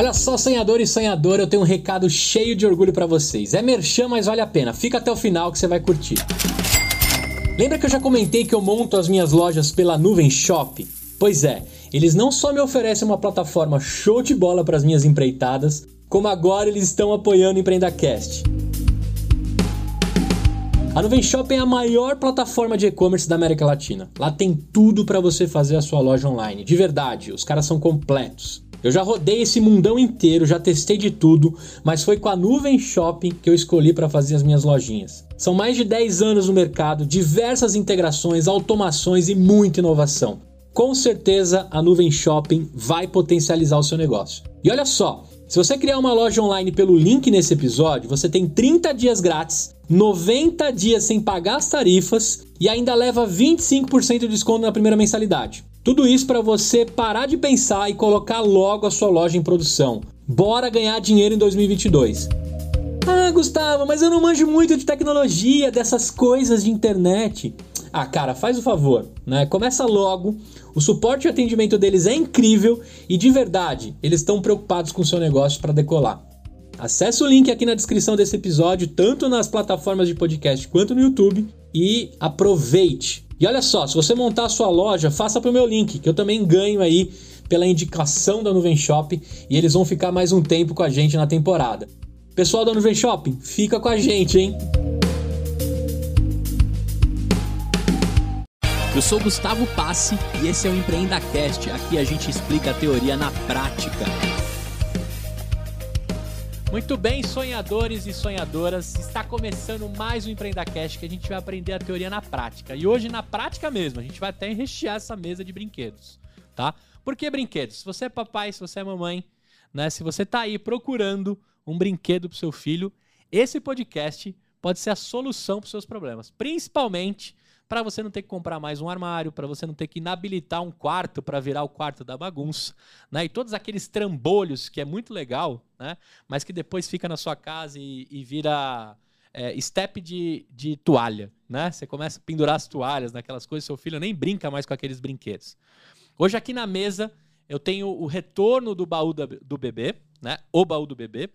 Olha só, sonhador e sonhadora, eu tenho um recado cheio de orgulho para vocês. É merchan, mas vale a pena. Fica até o final que você vai curtir. Lembra que eu já comentei que eu monto as minhas lojas pela Nuvem Shop? Pois é, eles não só me oferecem uma plataforma show de bola para as minhas empreitadas, como agora eles estão apoiando o EmpreendaCast. A Nuvem Shop é a maior plataforma de e-commerce da América Latina. Lá tem tudo para você fazer a sua loja online. De verdade, os caras são completos. Eu já rodei esse mundão inteiro, já testei de tudo, mas foi com a Nuvem Shopping que eu escolhi para fazer as minhas lojinhas. São mais de 10 anos no mercado, diversas integrações, automações e muita inovação. Com certeza a Nuvem Shopping vai potencializar o seu negócio. E olha só, se você criar uma loja online pelo link nesse episódio, você tem 30 dias grátis, 90 dias sem pagar as tarifas e ainda leva 25% de desconto na primeira mensalidade. Tudo isso para você parar de pensar e colocar logo a sua loja em produção. Bora ganhar dinheiro em 2022. Ah, Gustavo, mas eu não manjo muito de tecnologia, dessas coisas de internet. Ah, cara, faz o favor, né? Começa logo. O suporte e atendimento deles é incrível e de verdade, eles estão preocupados com o seu negócio para decolar. Acesse o link aqui na descrição desse episódio, tanto nas plataformas de podcast quanto no YouTube, e aproveite. E olha só, se você montar a sua loja, faça pro meu link, que eu também ganho aí pela indicação da Nuvem Shop e eles vão ficar mais um tempo com a gente na temporada. Pessoal da Nuvem Shopping, fica com a gente, hein? Eu sou Gustavo Passe e esse é o Empreenda Cast. Aqui a gente explica a teoria na prática. Muito bem, sonhadores e sonhadoras, está começando mais um Empreenda Cast que a gente vai aprender a teoria na prática. E hoje na prática mesmo, a gente vai até rechear essa mesa de brinquedos, tá? Por que brinquedos? Se você é papai, se você é mamãe, né, se você está aí procurando um brinquedo para seu filho, esse podcast pode ser a solução para os seus problemas, principalmente para você não ter que comprar mais um armário, para você não ter que inabilitar um quarto para virar o quarto da bagunça, né? E todos aqueles trambolhos que é muito legal, né? Mas que depois fica na sua casa e, e vira é, step de, de toalha, né? Você começa a pendurar as toalhas naquelas coisas, seu filho nem brinca mais com aqueles brinquedos. Hoje aqui na mesa eu tenho o retorno do baú do bebê, né? O baú do bebê.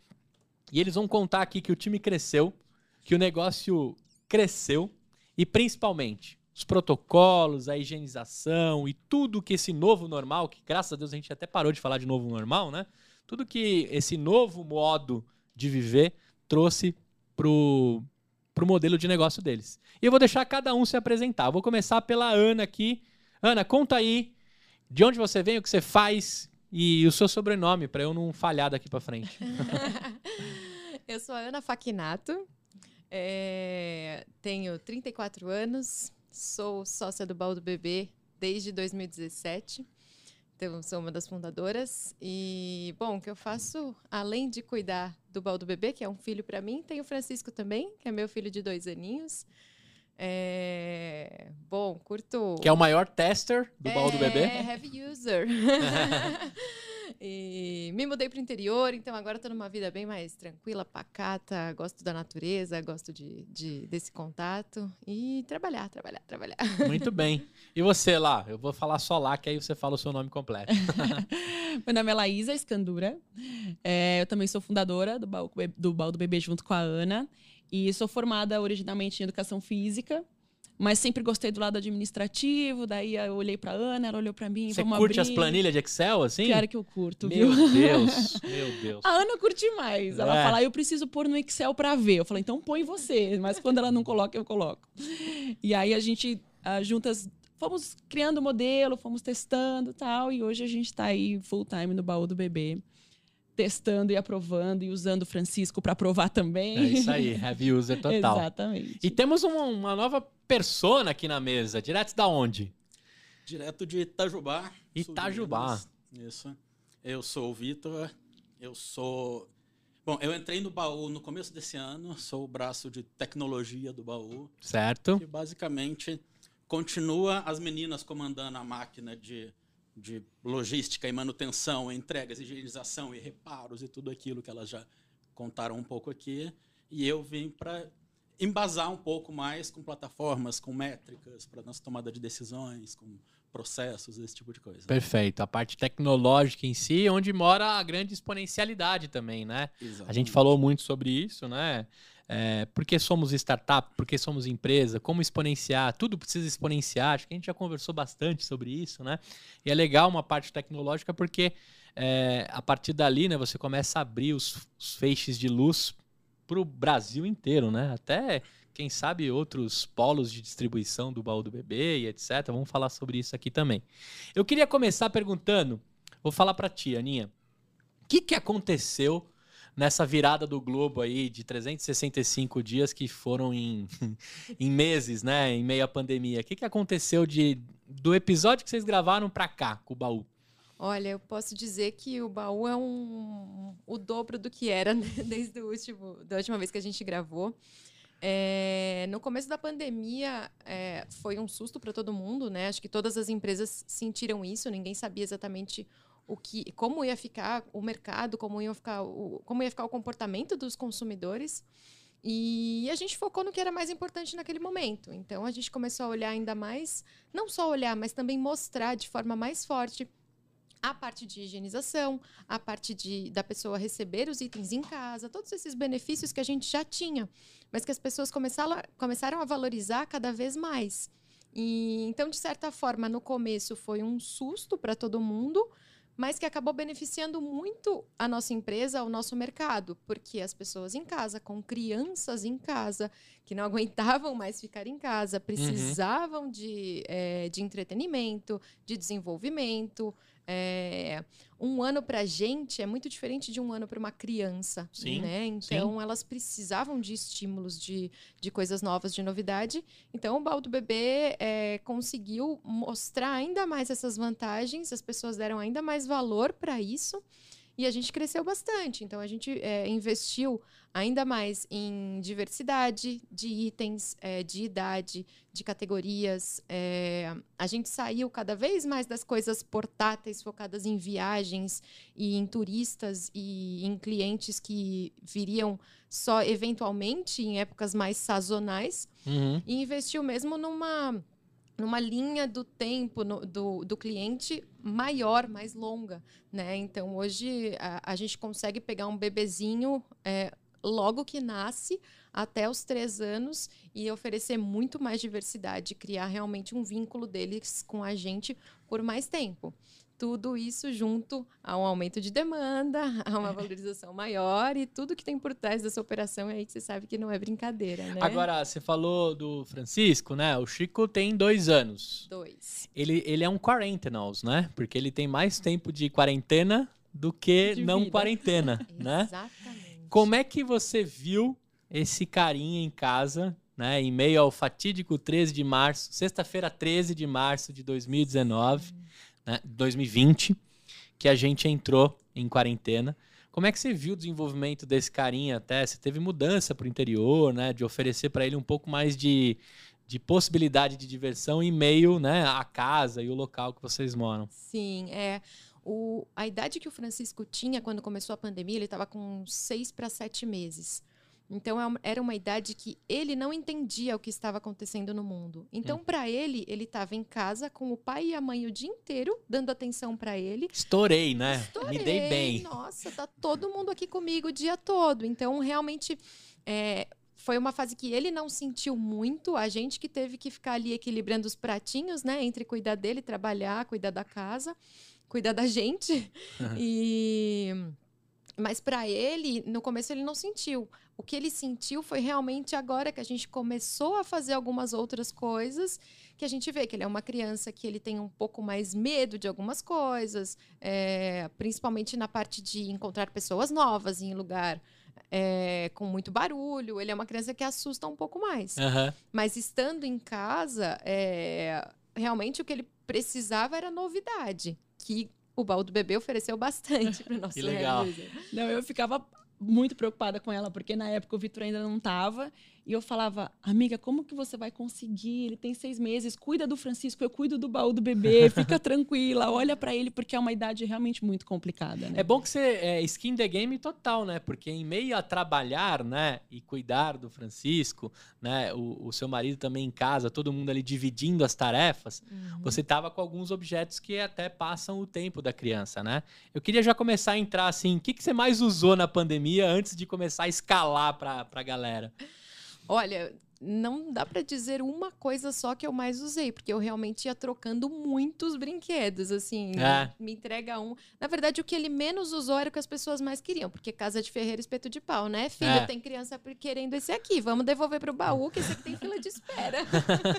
E eles vão contar aqui que o time cresceu, que o negócio cresceu, e principalmente os protocolos, a higienização e tudo que esse novo normal, que graças a Deus a gente até parou de falar de novo normal, né? Tudo que esse novo modo de viver trouxe pro, pro modelo de negócio deles. E eu vou deixar cada um se apresentar. Vou começar pela Ana aqui. Ana, conta aí de onde você vem, o que você faz e o seu sobrenome, para eu não falhar daqui para frente. eu sou a Ana Faquinato, é, tenho 34 anos, sou sócia do Baldo Bebê desde 2017. Então, sou uma das fundadoras. E, bom, o que eu faço, além de cuidar do Baldo Bebê, que é um filho para mim, tem o Francisco também, que é meu filho de dois aninhos. É... Bom, curto. Que é o maior tester do é, Baldo Bebê? É, heavy user. E me mudei para o interior, então agora estou numa vida bem mais tranquila, pacata, gosto da natureza, gosto de, de, desse contato e trabalhar, trabalhar, trabalhar. Muito bem. E você lá? Eu vou falar só lá, que aí você fala o seu nome completo. Meu nome é Laísa Escandura. É, eu também sou fundadora do Baú do, Baú do Bebê junto com a Ana. E sou formada originalmente em Educação Física mas sempre gostei do lado administrativo. Daí eu olhei para Ana, ela olhou para mim. Você curte abrir. as planilhas de Excel, assim? Claro que eu curto, meu viu? Deus, meu Deus. A Ana curte mais. Ela é. fala, eu preciso pôr no Excel para ver. Eu falei, então põe você. Mas quando ela não coloca, eu coloco. E aí a gente, uh, juntas, fomos criando o modelo, fomos testando tal. E hoje a gente está aí full time no baú do bebê testando e aprovando e usando o Francisco para aprovar também. É isso aí, heavy user total. Exatamente. E temos uma, uma, nova persona aqui na mesa, direto da onde? Direto de Itajubá. Itajubá. Isso. Eu sou o Vitor, eu sou... Bom, eu entrei no baú no começo desse ano, sou o braço de tecnologia do baú. Certo. Que basicamente continua as meninas comandando a máquina de de logística e manutenção, entregas, higienização e reparos e tudo aquilo que elas já contaram um pouco aqui. E eu vim para embasar um pouco mais com plataformas, com métricas para nossa tomada de decisões, com processos, esse tipo de coisa. Perfeito. A parte tecnológica em si, onde mora a grande exponencialidade também, né? A gente Exatamente. falou muito sobre isso, né? É, por que somos startup, por que somos empresa, como exponenciar, tudo precisa exponenciar. Acho que a gente já conversou bastante sobre isso, né? E é legal uma parte tecnológica porque é, a partir dali, né, você começa a abrir os, os feixes de luz para o Brasil inteiro, né? Até, quem sabe, outros polos de distribuição do baú do bebê e etc. Vamos falar sobre isso aqui também. Eu queria começar perguntando, vou falar para ti, Aninha, o que, que aconteceu nessa virada do globo aí de 365 dias que foram em, em meses, né? Em meio à pandemia. O que, que aconteceu de, do episódio que vocês gravaram pra cá com o baú? Olha, eu posso dizer que o baú é um, o dobro do que era né, desde o último, da última vez que a gente gravou. É, no começo da pandemia é, foi um susto para todo mundo, né? Acho que todas as empresas sentiram isso. Ninguém sabia exatamente o que, como ia ficar o mercado, como ia ficar o, como ia ficar o comportamento dos consumidores. E a gente focou no que era mais importante naquele momento. Então a gente começou a olhar ainda mais, não só olhar, mas também mostrar de forma mais forte a parte de higienização, a parte de, da pessoa receber os itens em casa, todos esses benefícios que a gente já tinha, mas que as pessoas começaram, começaram a valorizar cada vez mais. E, então, de certa forma, no começo foi um susto para todo mundo, mas que acabou beneficiando muito a nossa empresa, o nosso mercado, porque as pessoas em casa, com crianças em casa, que não aguentavam mais ficar em casa, precisavam de, eh, de entretenimento, de desenvolvimento. É, um ano para a gente é muito diferente de um ano para uma criança, Sim, né? Então elas precisavam de estímulos, de, de coisas novas, de novidade. Então o Baldo Bebê é, conseguiu mostrar ainda mais essas vantagens, as pessoas deram ainda mais valor para isso. E a gente cresceu bastante. Então, a gente é, investiu ainda mais em diversidade de itens, é, de idade, de categorias. É, a gente saiu cada vez mais das coisas portáteis, focadas em viagens e em turistas e em clientes que viriam só eventualmente em épocas mais sazonais Uhum. e investiu mesmo numa, numa linha do tempo no- do, do cliente maior, mais longa, né? Então hoje a, a gente consegue pegar um bebezinho é, logo que nasce até os três anos e oferecer muito mais diversidade, criar realmente um vínculo deles com a gente por mais tempo. Tudo isso junto a um aumento de demanda, a uma valorização maior e tudo que tem por trás dessa operação é aí que você sabe que não é brincadeira, né? Agora, você falou do Francisco, né? O Chico tem dois anos. Dois. Ele, ele é um quarentenals, né? Porque ele tem mais tempo de quarentena do que De não vida. quarentena, né? Exatamente. Como é que você viu esse carinha em casa, né? Em meio ao fatídico 13 de março, sexta-feira 13 de março de 2019, né? 2020, que a gente entrou em quarentena. Como é que você viu o desenvolvimento desse carinha até? Você teve mudança para o interior, né? De oferecer para ele um pouco mais de, de possibilidade de diversão em meio né, à casa e o local que vocês moram. Sim, é. O, a idade que o Francisco tinha quando começou a pandemia, ele estava com seis para sete meses. Então é era uma idade que ele não entendia o que estava acontecendo no mundo. Então, para ele, ele estava em casa com o pai e a mãe o dia inteiro, dando atenção para ele. Estourei, né? Estourei, Me dei bem. Nossa, tá todo mundo aqui comigo o dia todo. Então, realmente, é, foi uma fase que ele não sentiu muito. A gente que teve que ficar ali equilibrando os pratinhos, né? Entre cuidar dele, trabalhar, cuidar da casa, cuidar da gente. e... Mas para ele, no começo ele não sentiu. O que ele sentiu foi realmente agora que a gente começou a fazer algumas outras coisas, que a gente vê que ele é uma criança que ele tem um pouco mais medo de algumas coisas, é, principalmente na parte de encontrar pessoas novas em lugar é, com muito barulho. Ele é uma criança que assusta um pouco mais. Aham. Mas estando em casa, é, realmente o que ele precisava era novidade, que o baldo bebê ofereceu bastante para o nosso Que legal. Não, eu ficava muito preocupada com ela, porque na época o Vitor ainda não estava. E eu falava, amiga, como que você vai conseguir? Ele tem seis meses, cuida do Francisco, eu cuido do baú do bebê, fica tranquila, olha para ele, porque é uma idade realmente muito complicada. Né? É bom que você é skin the game total, né? Porque em meio a trabalhar, né, e cuidar do Francisco, né, o, o seu marido também em casa, todo mundo ali dividindo as tarefas, uhum. você tava com alguns objetos que até passam o tempo da criança, né? Eu queria já começar a entrar assim, o que, que você mais usou na pandemia antes de começar a escalar para a galera? Olha, não dá para dizer uma coisa só que eu mais usei, porque eu realmente ia trocando muitos brinquedos, assim, é. me entrega um. Na verdade, o que ele menos usou era o que as pessoas mais queriam, porque casa de ferreiro, espeto de pau, né? Filho, é. tem criança querendo esse aqui, vamos devolver pro baú, que esse aqui tem fila de espera.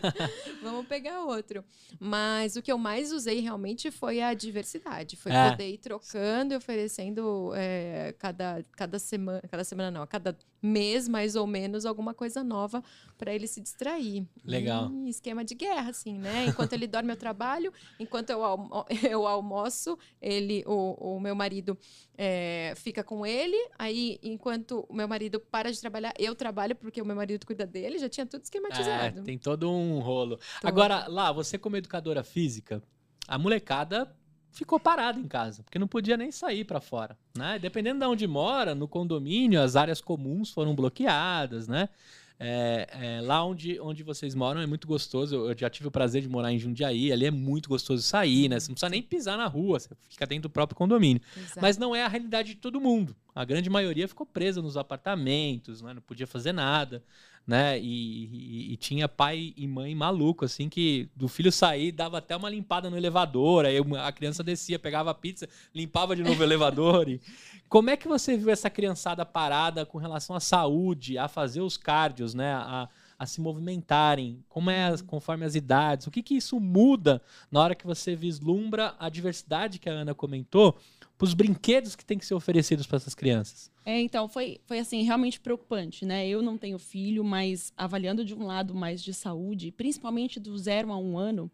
vamos pegar outro. Mas o que eu mais usei realmente foi a diversidade, foi é. poder ir trocando e oferecendo é, cada, cada semana, cada semana não, cada mês mais ou menos alguma coisa nova para ele se distrair. Legal. E esquema de guerra, assim, né? Enquanto ele dorme, eu trabalho. Enquanto eu, almo eu almoço, ele, o, o meu marido é, fica com ele. Aí, enquanto o meu marido para de trabalhar, eu trabalho porque o meu marido cuida dele. Já tinha tudo esquematizado. É, tem todo um rolo. Todo. Agora, lá, você como educadora física, a molecada ficou parada em casa, porque não podia nem sair para fora, né? Dependendo de onde mora, no condomínio, as áreas comuns foram bloqueadas, né? É, é, lá onde, onde vocês moram é muito gostoso. Eu já tive o prazer de morar em Jundiaí. Ali é muito gostoso sair, né? Você não precisa nem pisar na rua, você fica dentro do próprio condomínio. Exato. Mas não é a realidade de todo mundo. A grande maioria ficou presa nos apartamentos, né? não podia fazer nada né? E, e, e, tinha pai e mãe maluco, assim, que do filho sair dava até uma limpada no elevador, aí a criança descia, pegava a pizza, limpava de novo o elevador. E... Como é que você viu essa criançada parada com relação à saúde, a fazer os cardios, né? A, a se movimentarem? Como é conforme as idades? O que, que isso muda na hora que você vislumbra a diversidade que a Ana comentou para os brinquedos que têm que ser oferecidos para essas crianças? É, então, foi, foi assim, realmente preocupante, né? Eu não tenho filho, mas avaliando de um lado mais de saúde, principalmente do zero a um ano,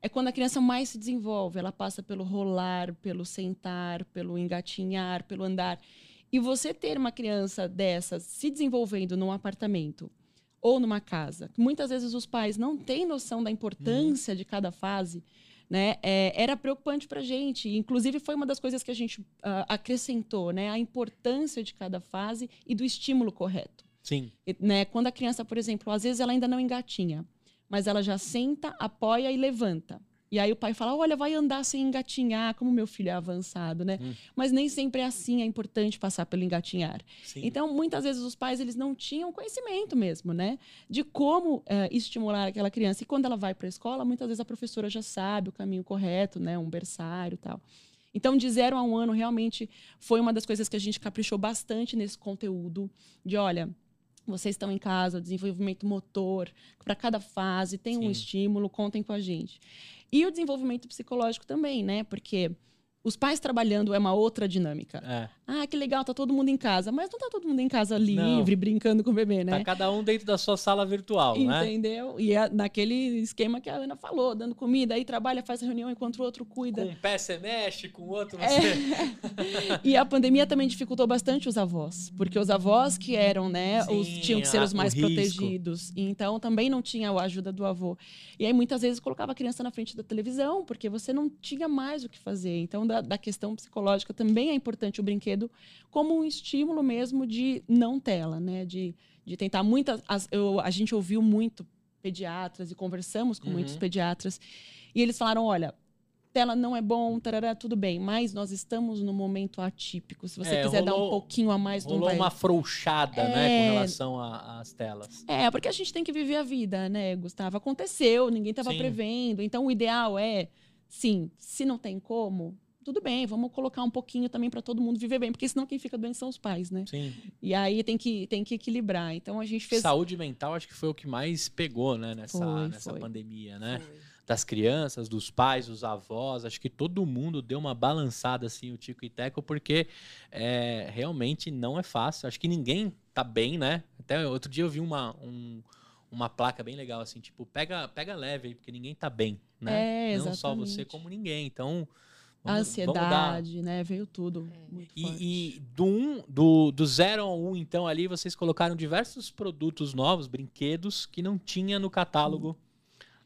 é quando a criança mais se desenvolve. Ela passa pelo rolar, pelo sentar, pelo engatinhar, pelo andar. E você ter uma criança dessas se desenvolvendo num apartamento ou numa casa, muitas vezes os pais não têm noção da importância hum. de cada fase, né? É, era preocupante para a gente. Inclusive, foi uma das coisas que a gente uh, acrescentou, né? A importância de cada fase e do estímulo correto. Sim. E, né? Quando a criança, por exemplo, às vezes ela ainda não engatinha, mas ela já senta, apoia e levanta. E aí o pai fala: olha, vai andar sem engatinhar, como meu filho é avançado, né? Hum. Mas nem sempre é assim, é importante passar pelo engatinhar. Sim. Então, muitas vezes os pais eles não tinham conhecimento mesmo, né? De como é, estimular aquela criança. E quando ela vai para a escola, muitas vezes a professora já sabe o caminho correto, né? Um berçário e tal. Então, de zero a um ano, realmente foi uma das coisas que a gente caprichou bastante nesse conteúdo. De, olha, vocês estão em casa, desenvolvimento motor, para cada fase, tem Sim. um estímulo, contem com a gente. E o desenvolvimento psicológico também, né? Porque os pais trabalhando é uma outra dinâmica. É. Ah, que legal, tá todo mundo em casa. Mas não tá todo mundo em casa livre, não. brincando com o bebê, né? Tá cada um dentro da sua sala virtual, Entendeu? né? Entendeu? E é naquele esquema que a Ana falou, dando comida, aí trabalha, faz reunião enquanto o outro cuida. Com um pé você mexe, com o outro você... É. e a pandemia também dificultou bastante os avós. Porque os avós que eram, né, Sim, os, tinham que ser os mais protegidos. Então também não tinha a ajuda do avô. E aí muitas vezes colocava a criança na frente da televisão, porque você não tinha mais o que fazer. Então da, da questão psicológica também é importante o brinquedo como um estímulo mesmo de não tela, né? De, de tentar muitas. As, eu, a gente ouviu muito pediatras e conversamos com uhum. muitos pediatras e eles falaram: olha, tela não é bom, tarará, tudo bem, mas nós estamos num momento atípico. Se você é, quiser rolou, dar um pouquinho a mais, rolou não vai... uma frouxada, é... né, com relação às telas. É, porque a gente tem que viver a vida, né, Gustavo? Aconteceu, ninguém estava prevendo. Então, o ideal é, sim, se não tem como, tudo bem, vamos colocar um pouquinho também para todo mundo viver bem, porque senão quem fica doente são os pais, né? Sim. E aí tem que, tem que equilibrar. Então a gente fez. Saúde mental acho que foi o que mais pegou, né, nessa, foi, nessa foi. pandemia, né? Foi. Das crianças, dos pais, dos avós, acho que todo mundo deu uma balançada assim, o Tico e Teco, porque é, realmente não é fácil. Acho que ninguém tá bem, né? Até outro dia eu vi uma, um, uma placa bem legal, assim, tipo, pega, pega leve aí, porque ninguém tá bem, né? É, exatamente. Não só você, como ninguém. Então, A Vamos- vamos dar- ansiedade, né? Veio tudo. muito forte. E, e do, um, do, do zero ao um, então, ali, vocês colocaram diversos produtos novos, brinquedos, que não tinha no catálogo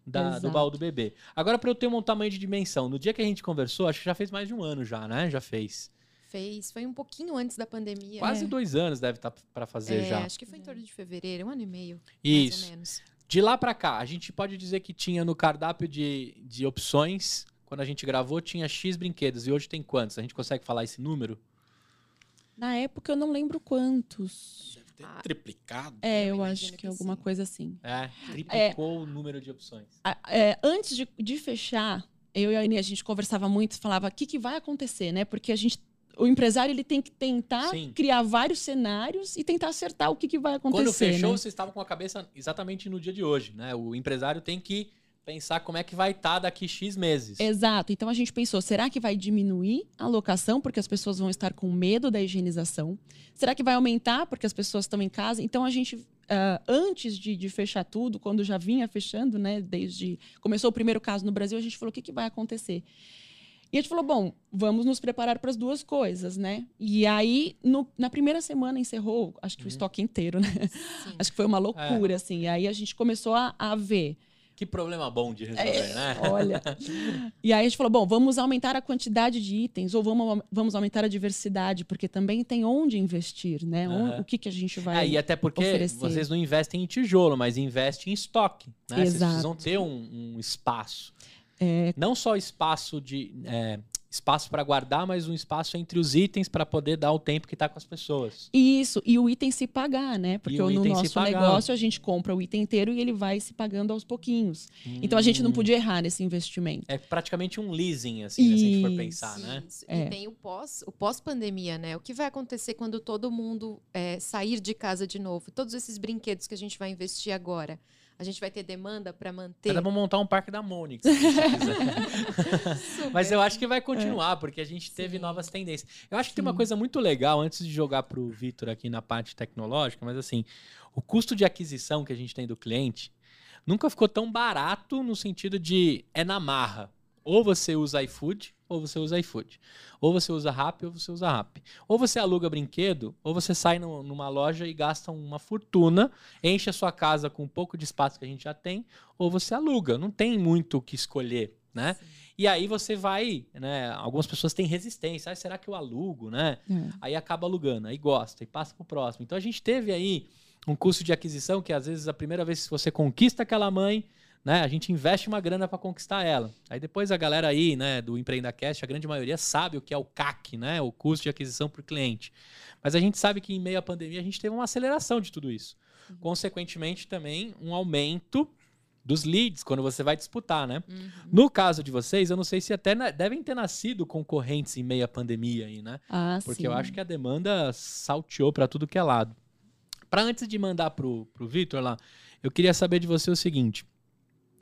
da, do baú do bebê. Agora, para eu ter um tamanho de dimensão, no dia que a gente conversou, acho que já fez mais de um ano já, né? Já fez. Fez, foi um pouquinho antes da pandemia. Quase É. dois anos deve estar para fazer É, já. acho que foi em torno de fevereiro, um ano e meio, mais Isso. ou menos. De lá para cá, a gente pode dizer que tinha no cardápio de, de opções, quando a gente gravou, tinha X brinquedos. E hoje tem quantos? A gente consegue falar esse número? Na época eu não lembro quantos. Deve ter Ah. triplicado. É, Eu eu, acho que, que alguma sim. coisa assim. É, triplicou o número de opções. É, antes de, de fechar, eu e a Aine, a gente conversava muito, falava o que, que vai acontecer, né? Porque a gente, o empresário ele tem que tentar Sim. criar vários cenários e tentar acertar o que, que vai acontecer. Quando fechou, né? vocês estavam com a cabeça exatamente no dia de hoje, né? O empresário tem que pensar como é que vai estar daqui X meses. Exato. Então a gente pensou, será que vai diminuir a locação porque as pessoas vão estar com medo da higienização? Será que vai aumentar porque as pessoas estão em casa? Então a gente, ah, antes de, de fechar tudo, quando já vinha fechando, né, desde começou o primeiro caso no Brasil, a gente falou o que, que vai acontecer. E a gente falou, bom, vamos nos preparar para as duas coisas, né? E aí, no- na primeira semana encerrou, acho que Uhum. o estoque inteiro, né? Sim. Acho que foi uma loucura, assim. E aí a gente começou a, a ver. Que problema bom de resolver, É, né? Olha. e aí a gente falou: bom, vamos aumentar a quantidade de itens ou vamos, vamos aumentar a diversidade, porque também tem onde investir, né? Aham. O que, que a gente vai. É, e até porque oferecer. vocês não investem em tijolo, mas investem em estoque. Né? Vocês Exato. precisam ter um, um espaço. É. Não só espaço de. é, espaço para guardar, mas um espaço entre os itens para poder dar o tempo que está com as pessoas. Isso, e o item se pagar, né? Porque o no item se nosso negócio a gente compra o item inteiro e ele vai se pagando aos pouquinhos. Então a gente não Hum. podia errar nesse investimento. É praticamente um leasing, assim, né, se a gente for pensar, né? Isso. É. E tem o pós, o pós-pandemia, né? O que vai acontecer quando todo mundo é, sair de casa de novo? Todos esses brinquedos que a gente vai investir agora, a gente vai ter demanda para manter. Dá montar um parque da Mônica, se quiser. Mas eu acho que vai continuar, porque a gente teve Sim. novas tendências. Eu acho que tem uma Sim. coisa muito legal, antes de jogar pro Vitor aqui na parte tecnológica, mas assim, o custo de aquisição que a gente tem do cliente nunca ficou tão barato no sentido de é na marra. Ou você usa iFood, ou você usa iFood. Ou você usa Rappi, ou você usa Rappi. Ou você aluga brinquedo, ou você sai no- numa loja e gasta uma fortuna, enche a sua casa com um pouco de espaço que a gente já tem, ou você aluga. Não tem muito o que escolher, né? Sim. E aí você vai, né? Algumas pessoas têm resistência. Ah, será que eu alugo, né? É. Aí acaba alugando, aí gosta e passa pro próximo. Então a gente teve aí um custo de aquisição que às vezes a primeira vez que você conquista aquela mãe, né? A gente investe uma grana para conquistar ela. Aí depois a galera aí, né, do EmpreendaCast, a grande maioria sabe o que é o CAC, né? O custo de aquisição por cliente. Mas a gente sabe que em meio à pandemia a gente teve uma aceleração de tudo isso. Consequentemente também um aumento dos leads quando você vai disputar, né? Uhum. No caso de vocês, eu não sei se até na- devem ter nascido concorrentes em meio à pandemia aí, né? Ah, Porque sim. eu acho que a demanda salteou para tudo que é lado. Para antes de mandar pro, pro Vitor lá, eu queria saber de você o seguinte.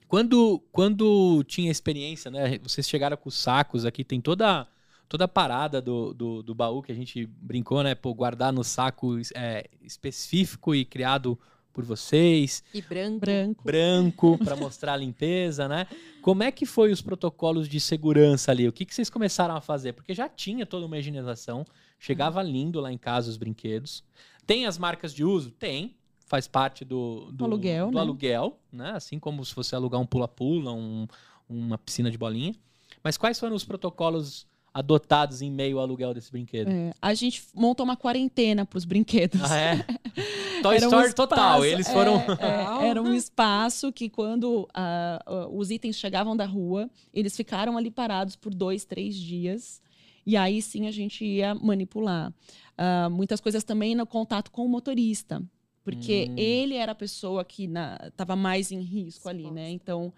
Quando, quando tinha experiência, né? Vocês chegaram com os sacos aqui, tem toda, toda a parada do, do, do baú que a gente brincou, né? Pô, guardar no saco é, específico e criado por vocês E branco. branco. branco para mostrar a limpeza, né? Como é que foi os protocolos de segurança ali? O que, que vocês começaram a fazer? Porque já tinha toda uma higienização, chegava lindo lá em casa os brinquedos. Tem as marcas de uso? Tem. Faz parte do, do, Aluguel, do né? aluguel, né? Assim como se você alugar um pula-pula, um- uma piscina de bolinha. Mas quais foram os protocolos adotados em meio ao aluguel desse brinquedo? É, a gente montou uma quarentena para os brinquedos. Ah, é? Toy Era um Story total. espaço- Eles foram. é, é, era um espaço que quando ah, os itens chegavam da rua, eles ficaram ali parados por dois, três dias. E aí sim a gente ia manipular. Ah, muitas coisas também no contato com o motorista. Porque Hum. ele era a pessoa que estava mais em risco ali, né? Então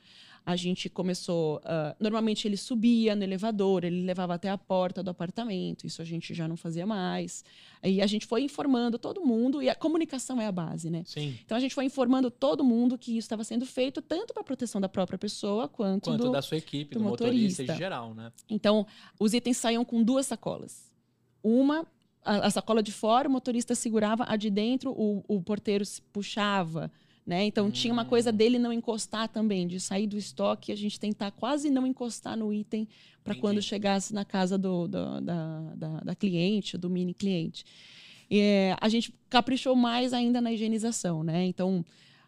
a gente começou. ah, normalmente ele subia no elevador, ele levava até a porta do apartamento. Isso a gente já não fazia mais. Aí a gente foi informando todo mundo, e a comunicação é a base, né? Sim. Então a gente foi informando todo mundo que isso estava sendo feito tanto para proteção da própria pessoa quanto, Quanto do. da sua equipe, do, do motorista, motorista. em geral, né? Então os itens saíam com duas sacolas. Uma a, a sacola de fora, o motorista segurava, a de dentro o, o porteiro se puxava, Né? Então tinha uma coisa dele não encostar também, de sair do estoque, a gente tentar quase não encostar no item para quando chegasse na casa do, do- da, da, da cliente, do mini cliente. E, é, a gente caprichou mais ainda na higienização, né? Então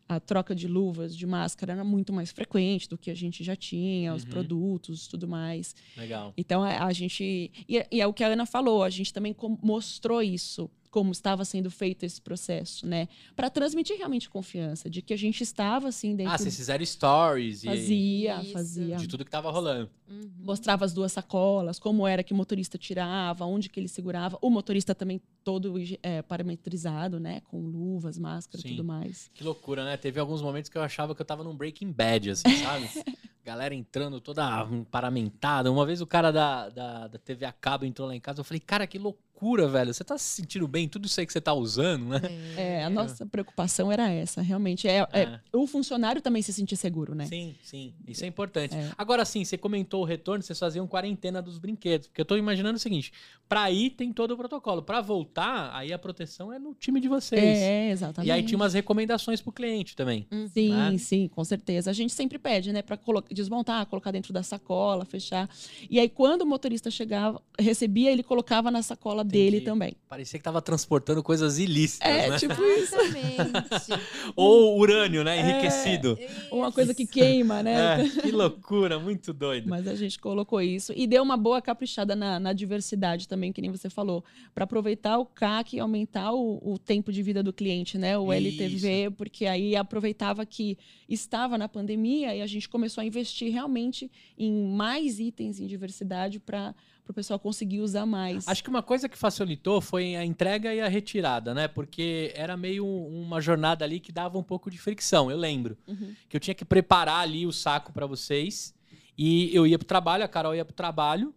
a troca de luvas, de máscara era muito mais frequente do que a gente já tinha, os Uhum. produtos, tudo mais. Legal. Então a, a gente. E, é- e é o que a Ana falou, a gente também mostrou isso, como estava sendo feito esse processo, né? Para transmitir realmente confiança, de que a gente estava assim dentro. Ah, vocês fizeram stories e Fazia, Isso. fazia. de tudo que tava rolando. Uhum. Mostrava as duas sacolas, como era que o motorista tirava, onde que ele segurava. O motorista também todo é, parametrizado, né? Com luvas, máscara e Sim. tudo mais. Que loucura, né? Teve alguns momentos que eu achava que eu tava num Breaking Bad, assim, sabe? Galera entrando toda paramentada. Uma vez o cara da, da, da TV a cabo entrou lá em casa, eu falei, cara, que loucura, velho. Você tá se sentindo bem, tudo isso aí que você tá usando, né? É, a nossa preocupação era essa, realmente. É, é É. o funcionário também se sentir seguro, né? Sim, sim. Isso é importante. É. Agora sim, você comentou o retorno, vocês faziam quarentena dos brinquedos. Porque eu tô imaginando o seguinte: pra ir tem todo o protocolo. Pra voltar, aí a proteção é no time de vocês. É, exatamente. e aí tinha umas recomendações pro cliente também. Sim, né? sim, com certeza. A gente sempre pede, né, para desmontar, colocar dentro da sacola, fechar. E aí, quando o motorista chegava, recebia, ele colocava na sacola dele também. Parecia que tava transportando coisas ilícitas, É, né? tipo isso. Exatamente. Ou urânio, né? Enriquecido. Uma coisa que queima, né? É, que loucura, muito doido. Mas a gente colocou isso e deu uma boa caprichada na, na diversidade também, que nem você falou, para aproveitar o CAC e aumentar o, o tempo de vida do cliente, né? O LTV, porque aí aproveitava que estava na pandemia e a gente começou a investir realmente em mais itens em diversidade para o pessoal conseguir usar mais. Acho que uma coisa que facilitou foi a entrega e a retirada, né? Porque era meio uma jornada ali que dava um pouco de fricção, eu lembro. Uhum. Que eu tinha que preparar ali o saco pra vocês. E eu ia pro trabalho, a Carol ia pro trabalho.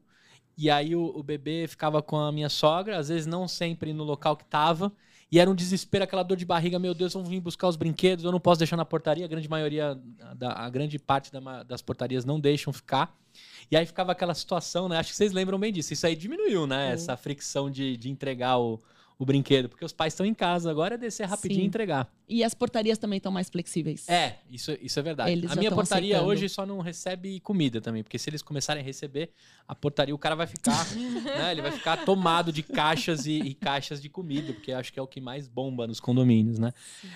E aí o, o bebê ficava com a minha sogra, às vezes não sempre no local que tava. E era um desespero, aquela dor de barriga, meu Deus, vão vir buscar os brinquedos, eu não posso deixar na portaria. A grande maioria, da, a grande parte das portarias não deixam ficar. E aí ficava aquela situação, né? Acho que vocês lembram bem disso. Isso aí diminuiu, né? Sim. Essa fricção de, de entregar o, o brinquedo. Porque os pais estão em casa, agora é descer rapidinho Sim. e entregar. E as portarias também estão mais flexíveis. É, isso, isso é verdade. Eles a minha portaria aceitando. hoje só não recebe comida também, porque se eles começarem a receber, a portaria, o cara vai ficar, né? Ele vai ficar tomado de caixas e, e caixas de comida, porque acho que é o que mais bomba nos condomínios, né?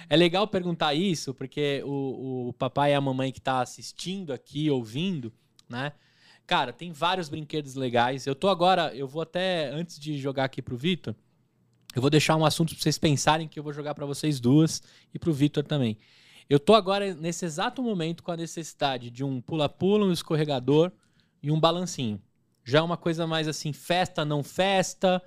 É legal perguntar isso, porque o, o papai e a mamãe que tá assistindo aqui, ouvindo, né? Cara, tem vários brinquedos legais. Eu tô agora, eu vou até, antes de jogar aqui pro Vitor, eu vou deixar um assunto pra vocês pensarem que eu vou jogar pra vocês duas e pro Vitor também. Eu tô agora, nesse exato momento, com a necessidade de um pula-pula, um escorregador e um balancinho. Já é uma coisa mais assim, festa, não festa,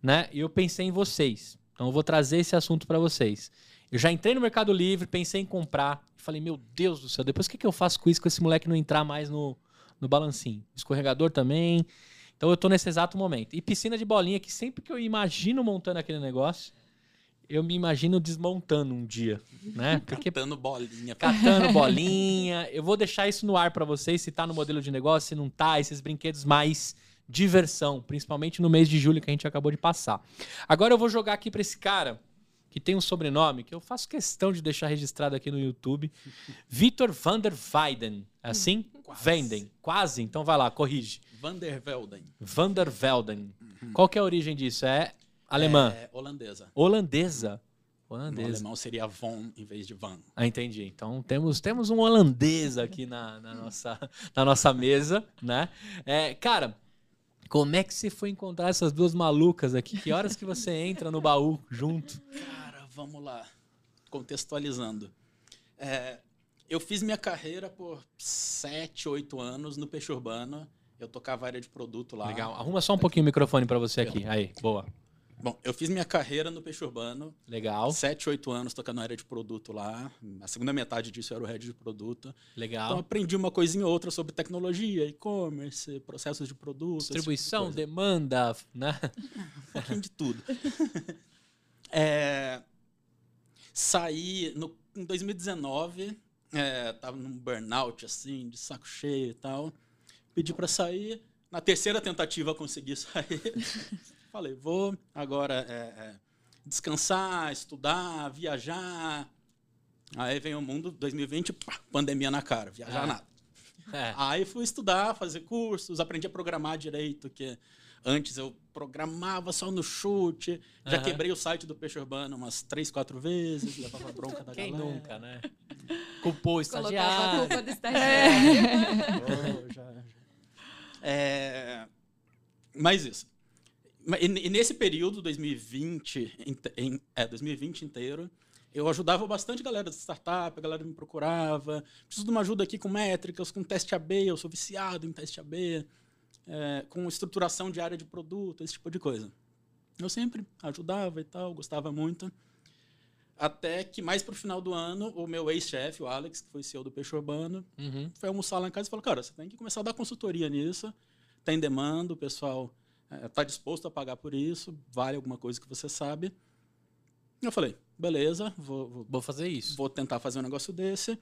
né? E eu pensei em vocês. Então eu vou trazer esse assunto pra vocês. Eu já entrei no Mercado Livre, pensei em comprar. Falei, meu Deus do céu, depois o que, que eu faço com isso, com esse moleque não entrar mais no, no balancinho? Escorregador também. Então eu tô nesse exato momento. E piscina de bolinha, que sempre que eu imagino montando aquele negócio, eu me imagino desmontando um dia, né? Porque Catando bolinha. catando bolinha. Eu vou deixar isso no ar pra vocês, se tá no modelo de negócio, se não tá, esses brinquedos mais diversão, principalmente no mês de julho que a gente acabou de passar. Agora eu vou jogar aqui pra esse cara que tem um sobrenome que eu faço questão de deixar registrado aqui no YouTube, Vitor van der Weyden. É assim? Quase. Vendem. Quase? Então vai lá, corrige. Van der Velden. Van der Velden. Qual que é a origem disso? É alemã. É holandesa. Holandesa. No Holandesa. alemão seria von em vez de van. Ah, entendi. Então temos, temos um holandês aqui na, na nossa, na nossa mesa, né? É, cara, como é que você foi encontrar essas duas malucas aqui? Que horas que você entra no baú junto? Vamos lá. Contextualizando. É, eu fiz minha carreira por 7, 8 anos no Peixe Urbano. Eu tocava área de produto lá. Legal. Arruma só um pouquinho o microfone pra você aqui. Aí, boa. Bom, eu fiz minha carreira no Peixe Urbano. Legal, 7, 8 anos tocando área de produto lá. A segunda metade disso era o head de produto. Então legal. aprendi uma coisinha ou outra sobre tecnologia, e-commerce, processos de produto. esse tipo de Distribuição, demanda, né? um pouquinho de tudo. É, saí no, em 2019, é, tava num burnout assim, de saco cheio e tal. Pedi para sair. Na terceira tentativa consegui sair. Falei, vou agora é, é, descansar, estudar, viajar. Aí vem o mundo 2020, pá, pandemia na cara, viajar Ah. nada. É. Aí fui estudar, fazer cursos, aprendi a programar direito, que antes eu programava só no chute. Já Aham. quebrei o site do Peixe Urbano umas três, quatro vezes, levava bronca da Quem galera. nunca, né? Culpou o Colocava a estagiário. culpa do estagiário. Oh, já, já. É, Mas isso. E, nesse período, 2020, inte- em- é, 2020 inteiro, eu ajudava bastante a galera da startup, a galera me procurava. Preciso de uma ajuda aqui com métricas, com teste AB, eu sou viciado em teste AB, é, com estruturação de área de produto, esse tipo de coisa. Eu sempre ajudava e tal, gostava muito. Até que mais pro final do ano, o meu ex-chefe, o Alex, que foi CEO do Peixe Urbano, Uhum. foi almoçar lá em casa e falou, cara, você tem que começar a dar consultoria nisso, tem demanda, o pessoal está disposto a pagar por isso, vale alguma coisa que você sabe. Eu falei, beleza, vou, vou, Vou fazer isso. vou tentar fazer um negócio desse.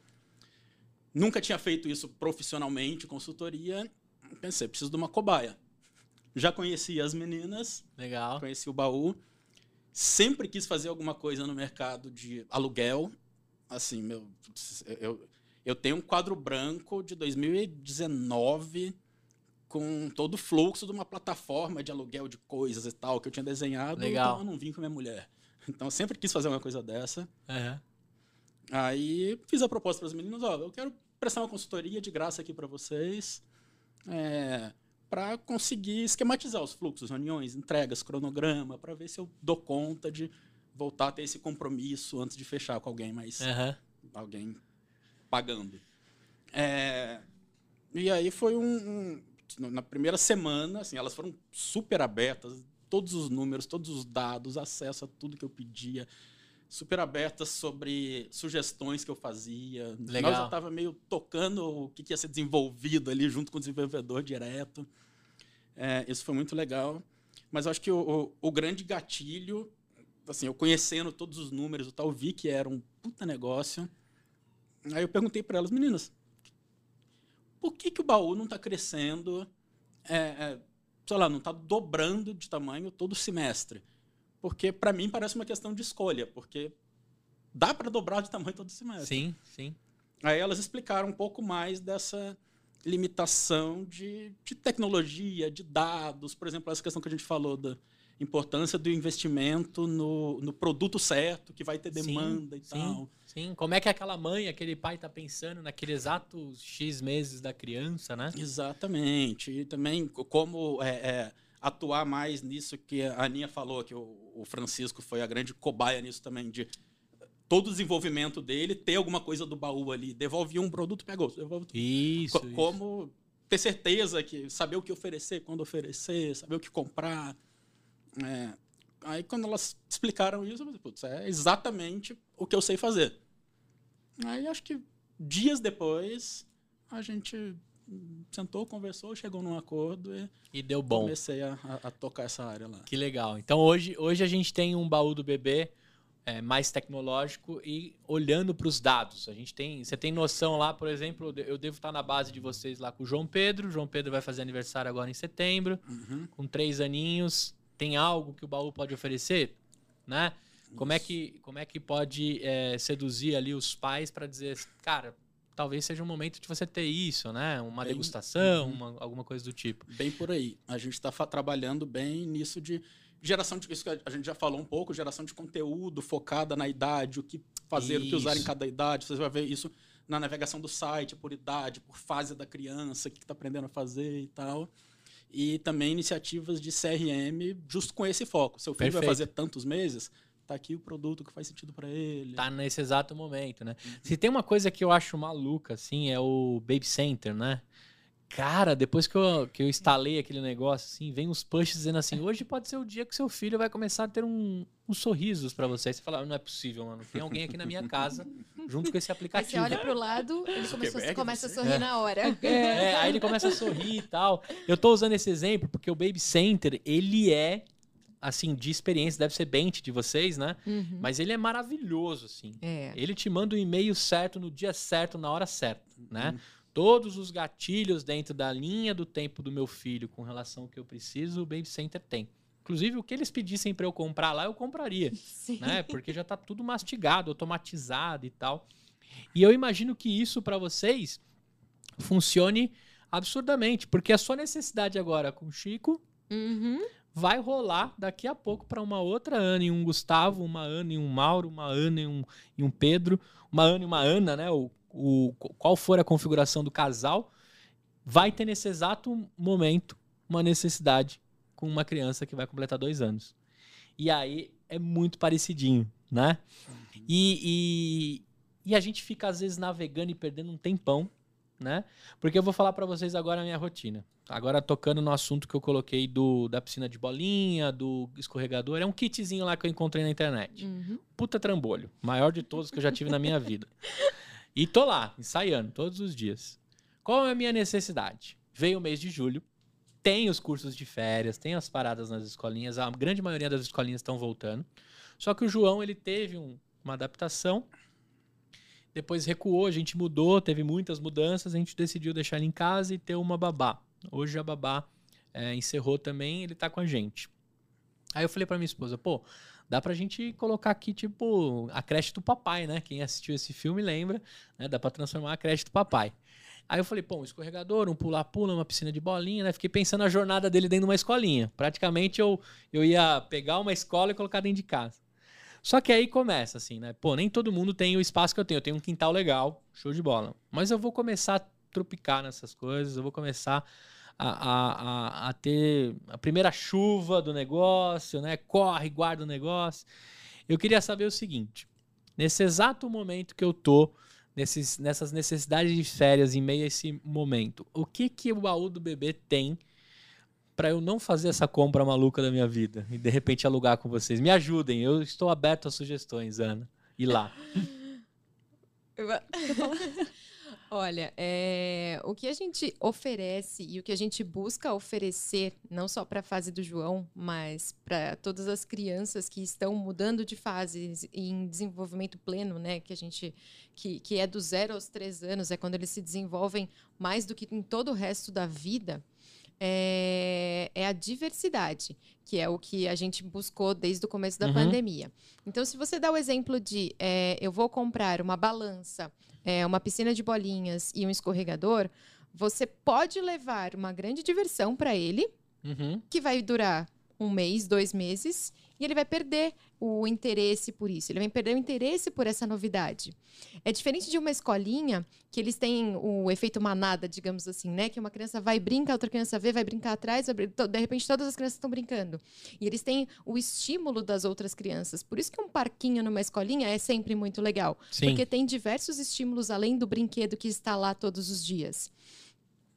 Nunca tinha feito isso profissionalmente, consultoria. Pensei, preciso de uma cobaia. Já conhecia as meninas, Legal. conheci o baú. Sempre quis fazer alguma coisa no mercado de aluguel. Assim, meu, eu, eu tenho um quadro branco de 2019 com todo o fluxo de uma plataforma de aluguel de coisas e tal que eu tinha desenhado. Legal. Então eu não vim com minha mulher. Então eu sempre quis fazer uma coisa dessa. Aham. Aí fiz a proposta para as meninas, ó, eu quero prestar uma consultoria de graça aqui para vocês, para conseguir esquematizar os fluxos, reuniões, entregas, cronograma, para ver se eu dou conta de voltar a ter esse compromisso antes de fechar com alguém mais Aham. alguém pagando. É, e aí foi um, um- Na primeira semana, assim, elas foram super abertas, todos os números, todos os dados, acesso a tudo que eu pedia, super abertas sobre sugestões que eu fazia. Legal. eu já estava meio tocando o que que ia ser desenvolvido ali junto com o desenvolvedor direto. É, isso foi muito legal. Mas eu acho que o, o- o grande gatilho, assim, eu conhecendo todos os números e tal, vi que era um puta negócio. Aí eu perguntei para elas, meninas, por que, que o baú não está crescendo, é, é, sei lá, não está dobrando de tamanho todo semestre? Porque para mim parece uma questão de escolha, porque dá para dobrar de tamanho todo semestre. Sim, sim. Aí elas explicaram um pouco mais dessa limitação de, de tecnologia, de dados, por exemplo, essa questão que a gente falou da importância do investimento no, no produto certo, que vai ter Sim, demanda e sim. tal. Sim. Como é que aquela mãe, aquele pai tá pensando naquele exato X meses da criança, né? Exatamente. E também co- como é, é, atuar mais nisso que a Aninha falou, que o, Francisco foi a grande cobaia nisso também, de todo o desenvolvimento dele, ter alguma coisa do baú ali. Devolve um produto, pegou, devolve tudo. Isso. Co- isso. como ter certeza que saber o que oferecer, quando oferecer, saber o que comprar. É, aí quando elas explicaram isso, eu falei, putz, é exatamente o que eu sei fazer. Aí acho que dias depois a gente sentou, conversou, chegou num acordo e E deu bom. comecei a, a- a tocar essa área lá. Que legal. Então hoje, hoje a gente tem um baú do bebê é, mais tecnológico e olhando para os dados. A gente tem, você tem noção lá, por exemplo, eu devo estar na base de vocês lá com o João Pedro. O João Pedro vai fazer aniversário agora em setembro, Uhum. com três aninhos. Tem algo que o baú pode oferecer, né? Como é que, como é que pode é, seduzir ali os pais para dizer, cara, talvez seja um momento de você ter isso, né? Uma Bem- degustação, Uhum. uma- alguma coisa do tipo. Bem por aí. A gente está trabalhando bem nisso de geração de isso que a gente já falou um pouco, geração de conteúdo focada na idade, o que fazer, o que usar em Isso. cada idade. Você vai ver isso na navegação do site, por idade, por fase da criança, o que está aprendendo a fazer e tal. E também iniciativas de CRM, justo com esse foco. Seu filho vai Perfeito. fazer tantos meses, tá aqui o produto que faz sentido para ele. Tá nesse exato momento, né? Uhum. Se tem uma coisa que eu acho maluca, assim, é o Baby Center, né? Cara, depois que eu, que eu instalei aquele negócio, assim, vem uns pushes dizendo assim, hoje pode ser o dia que seu filho vai começar a ter um, uns sorrisos pra você. Aí você fala, não é possível, mano. Tem alguém aqui na minha casa, junto com esse Aí você aplicativo. olha pro lado, ele começou, Zuckerberg, começa a você? sorrir na hora. É, aí ele começa a sorrir e tal. Eu tô usando esse exemplo porque o Baby Center, ele é, assim, de experiência, deve ser bench de vocês, né? Uhum. Mas ele é maravilhoso, assim. É. Ele te manda o e-mail certo no dia certo, na hora certa, né? Todos os gatilhos dentro da linha do tempo do meu filho com relação ao que eu preciso, o Baby Center tem. Inclusive, o que eles pedissem para eu comprar lá, eu compraria, Sim. né? Porque já tá tudo mastigado, automatizado e tal. E eu imagino que isso para vocês funcione absurdamente, porque a sua necessidade agora com o Chico Uhum. Vai rolar daqui a pouco para uma outra Ana e um Gustavo, uma Ana e um Mauro, uma Ana e um, e um Pedro, uma Ana e uma Ana, né? O, o, qual for a configuração do casal, vai ter nesse exato momento uma necessidade com uma criança que vai completar dois anos. E aí é muito parecidinho, né? E, e, e a gente fica às vezes navegando e perdendo um tempão, né? Porque eu vou falar para vocês agora a minha rotina. Agora tocando no assunto que eu coloquei do da piscina de bolinha, do escorregador, é um kitzinho lá que eu encontrei na internet. Uhum. Puta trambolho, maior de todos que eu já tive na minha vida. E tô lá, ensaiando todos os dias. Qual é a minha necessidade? Veio o mês de julho, tem os cursos de férias, tem as paradas nas escolinhas, a grande maioria das escolinhas estão voltando. Só que o João, ele teve um- uma adaptação, depois recuou, a gente mudou, teve muitas mudanças, a gente decidiu deixar ele em casa e ter uma babá. Hoje a babá é, encerrou também, ele tá com a gente. Aí eu falei pra minha esposa, pô, dá pra gente colocar aqui, tipo, a creche do papai, né? Quem assistiu esse filme lembra, né? Dá pra transformar a creche do papai. Aí eu falei, pô, um escorregador, um pula-pula, uma piscina de bolinha, né? Fiquei pensando na jornada dele dentro de uma escolinha. Praticamente eu, eu ia pegar uma escola e colocar dentro de casa. Só que aí começa, assim, né? Pô, nem todo mundo tem o espaço que eu tenho. Eu tenho um quintal legal, show de bola. Mas eu vou começar a tropicar nessas coisas, eu vou começar a, a, a, a ter a primeira chuva do negócio, né? Corre, guarda o negócio. Eu queria saber o seguinte: nesse exato momento que eu tô, nesses, nessas necessidades de férias, em meio a esse momento, o que que o baú do bebê tem para eu não fazer essa compra maluca da minha vida e de repente alugar com vocês? Me ajudem, eu estou aberto a sugestões, Ana. E lá. Olha, é, o que a gente oferece e o que a gente busca oferecer, não só para a fase do João, mas para todas as crianças que estão mudando de fase em desenvolvimento pleno, né? Que a gente que, que é do zero aos três anos, é quando eles se desenvolvem mais do que em todo o resto da vida. É, é a diversidade, que é o que a gente buscou desde o começo da Uhum. pandemia. Então, se você dá o exemplo de é, eu vou comprar uma balança, é, uma piscina de bolinhas e um escorregador, você pode levar uma grande diversão para ele, Uhum. que vai durar um mês, dois meses, e ele vai perder o interesse por isso. Ele vai perder o interesse por essa novidade. É diferente de uma escolinha que eles têm o efeito manada, digamos assim, né? Que uma criança vai brinca, outra criança vê, vai brincar atrás, vai de repente todas as crianças estão brincando. E eles têm o estímulo das outras crianças. Por isso que um parquinho numa escolinha é sempre muito legal. Sim. Porque tem diversos estímulos além do brinquedo que está lá todos os dias.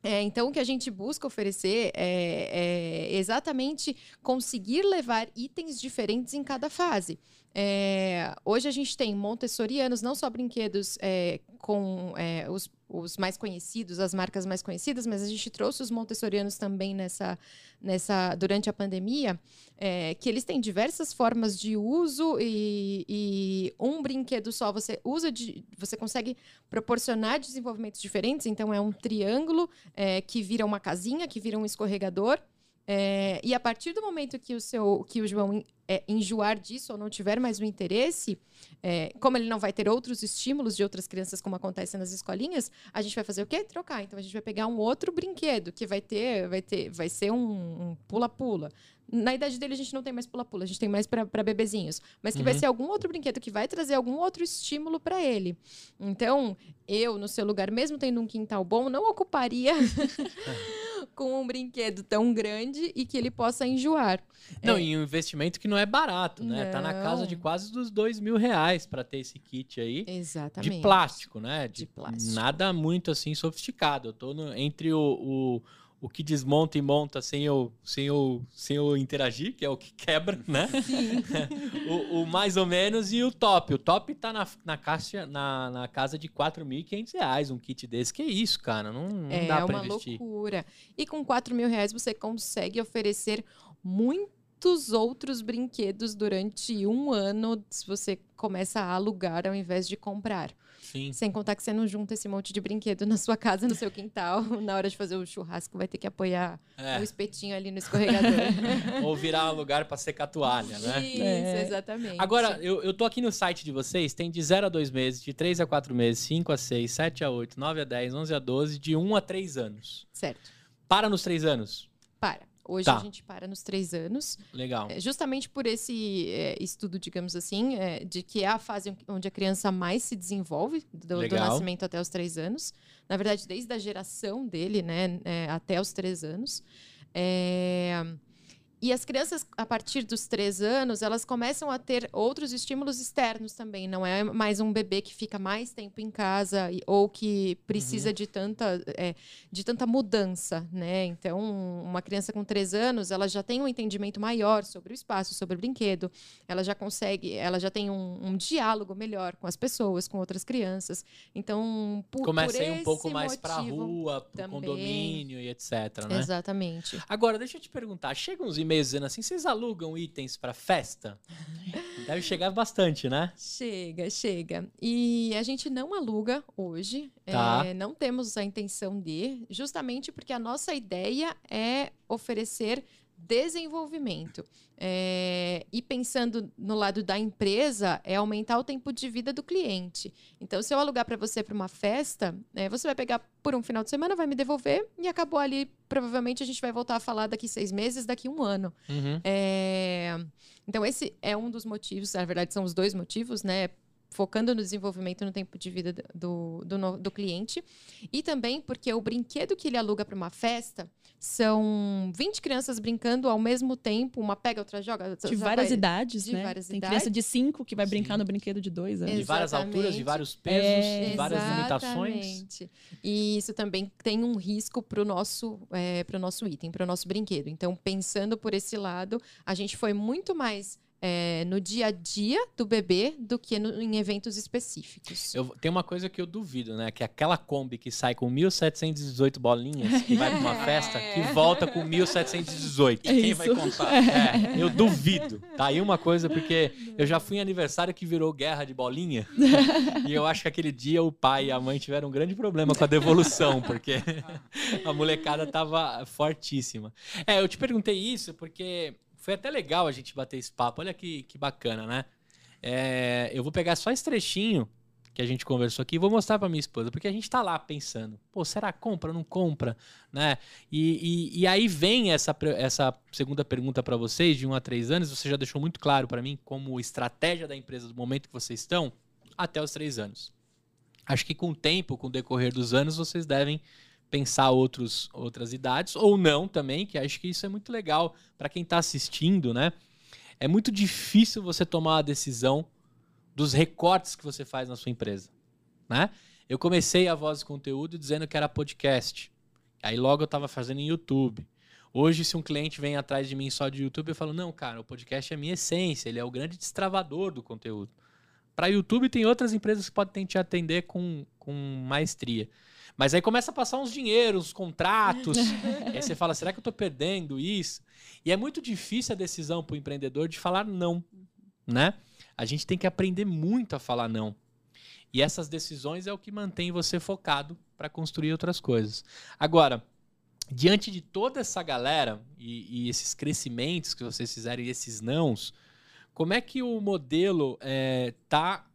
É, então, o que a gente busca oferecer é, é exatamente conseguir levar itens diferentes em cada fase. É, hoje a gente tem montessorianos, não só brinquedos é, com é, os, os mais conhecidos, as marcas mais conhecidas, mas a gente trouxe os montessorianos também nessa, nessa durante a pandemia, é, que eles têm diversas formas de uso e, e um brinquedo só você usa de, você consegue proporcionar desenvolvimentos diferentes. Então é um triângulo é, que vira uma casinha, que vira um escorregador. É, e a partir do momento que o seu que o João é, enjoar disso ou não tiver mais o interesse, é, como ele não vai ter outros estímulos de outras crianças, como acontece nas escolinhas, a gente vai fazer o quê? Trocar. Então a gente vai pegar um outro brinquedo que vai ter, vai ter, vai ser um um pula-pula. Na idade dele a gente não tem mais pula-pula, a gente tem mais para bebezinhos, mas que vai Uhum. ser algum outro brinquedo que vai trazer algum outro estímulo para ele. Então, eu no seu lugar, mesmo tendo um quintal bom, não ocuparia com um brinquedo tão grande e que ele possa enjoar. Não, É. e um investimento que não é barato, né? Tá na casa Não. de quase dos dois mil reais pra ter esse kit aí. Exatamente. De plástico, né? De plástico. Nada muito assim sofisticado. Eu tô no- entre o, o, o que desmonta e monta sem eu, sem, eu, sem eu interagir, que é o que quebra, né? o, o mais ou menos, e o top. O top tá na, na, caixa, na, na casa de 4.500 reais, um kit desse. Que isso, cara? Não, não dá É pra uma investir. loucura. E com 4 mil reais você consegue oferecer muito muitos outros brinquedos durante um ano se você começa a alugar ao invés de comprar. Sim. Sem contar que você não junta esse monte de brinquedo na sua casa, no seu quintal. Na hora de fazer o churrasco, vai ter que apoiar É. o espetinho ali no escorregador. Ou virar um lugar pra secar toalha, né? Isso, É. exatamente. Agora, eu, eu tô aqui no site de vocês, tem de 0 a 2 meses, de 3 a 4 meses, 5 a 6, 7 a 8, 9 a 10, 11 a 12, de 1 a 3 anos. Certo. Para nos 3 anos. Para. Hoje Tá. a gente para nos três anos. Legal. É, Justamente por esse é, estudo, digamos assim, é, de que é a fase onde a criança mais se desenvolve, do, do nascimento até os três anos. Na verdade, desde a geração dele, né, é, até os três anos. É, E as crianças, a partir dos três anos, elas começam a ter outros estímulos externos também. Não é mais um bebê que fica mais tempo em casa e- ou que precisa de, tanta, é, de tanta mudança, né? Então, uma criança com três anos, ela já tem um entendimento maior sobre o espaço, sobre o brinquedo. Ela já consegue, ela já tem um, um diálogo melhor com as pessoas, com outras crianças. Então, por, Começa por a um pouco mais pra motivo- rua, pro também. condomínio e etc, né? Exatamente. Agora, deixa eu te perguntar, chegam uns e-mails dizendo assim, vocês alugam itens pra festa? Deve chegar bastante, né? Chega, chega. E a gente não aluga hoje, Tá. é, não temos a intenção de, justamente porque a nossa ideia é oferecer desenvolvimento. É, e pensando no lado da empresa, é aumentar o tempo de vida do cliente. Então, se eu alugar para você para uma festa, é, você vai pegar por um final de semana, vai me devolver e acabou ali. Provavelmente a gente vai voltar a falar daqui seis meses, daqui um ano. Uhum. É, Então, esse é um dos motivos, na verdade, são os dois motivos, né? Focando no desenvolvimento no tempo de vida do, do, do cliente. E também porque o brinquedo que ele aluga para uma festa são 20 crianças brincando ao mesmo tempo, uma pega, outra joga. De várias idades, de né? várias Tem idades. criança de 5 que vai brincar Sim. no brinquedo de 2 anos. De várias Exatamente. alturas, de vários pesos, É, de várias limitações. Exatamente. E isso também tem um risco para o nosso, é, nosso item, para o nosso brinquedo. Então, pensando por esse lado, a gente foi muito mais é, no dia a dia do bebê do que no- em eventos específicos. Eu, tem uma coisa que eu duvido, né? Que é aquela Kombi que sai com 1.718 bolinhas, que vai pra uma festa, que volta com 1.718. É Quem isso. vai contar? É, eu duvido. Tá aí uma coisa, porque eu já fui em aniversário que virou guerra de bolinha. e eu acho que aquele dia o pai e a mãe tiveram um grande problema com a devolução, porque a molecada tava fortíssima. É, eu te perguntei isso porque foi até legal a gente bater esse papo. Olha que, que bacana, né? É, eu vou pegar só esse trechinho que a gente conversou aqui e vou mostrar pra minha esposa, porque a gente tá lá pensando, pô, será compra, não compra, né? E, e, e aí vem essa, essa segunda pergunta pra vocês, de 1 a 3 anos, você já deixou muito claro pra mim como estratégia da empresa do momento que vocês estão, até os 3 anos. Acho que com o tempo, com o decorrer dos anos, vocês devem pensar outros, outras idades, ou não também, que acho que isso é muito legal para quem está assistindo, né? É muito difícil você tomar a decisão dos recortes que você faz na sua empresa, né? Eu comecei a Voz e Conteúdo dizendo que era podcast. Aí logo eu estava fazendo em YouTube. Hoje, se um cliente vem atrás de mim só de YouTube, eu falo, não, cara, o podcast é a minha essência, ele é o grande destravador do conteúdo. Para YouTube, tem outras empresas que podem te atender com, com maestria. Mas aí começa a passar uns dinheiros, uns contratos. aí você fala, será que eu estou perdendo isso? E é muito difícil a decisão para o empreendedor de falar não, né? A gente tem que aprender muito a falar não. E essas decisões é o que mantém você focado para construir outras coisas. Agora, diante de toda essa galera e, e esses crescimentos que vocês fizeram e esses nãos, como é que o modelo está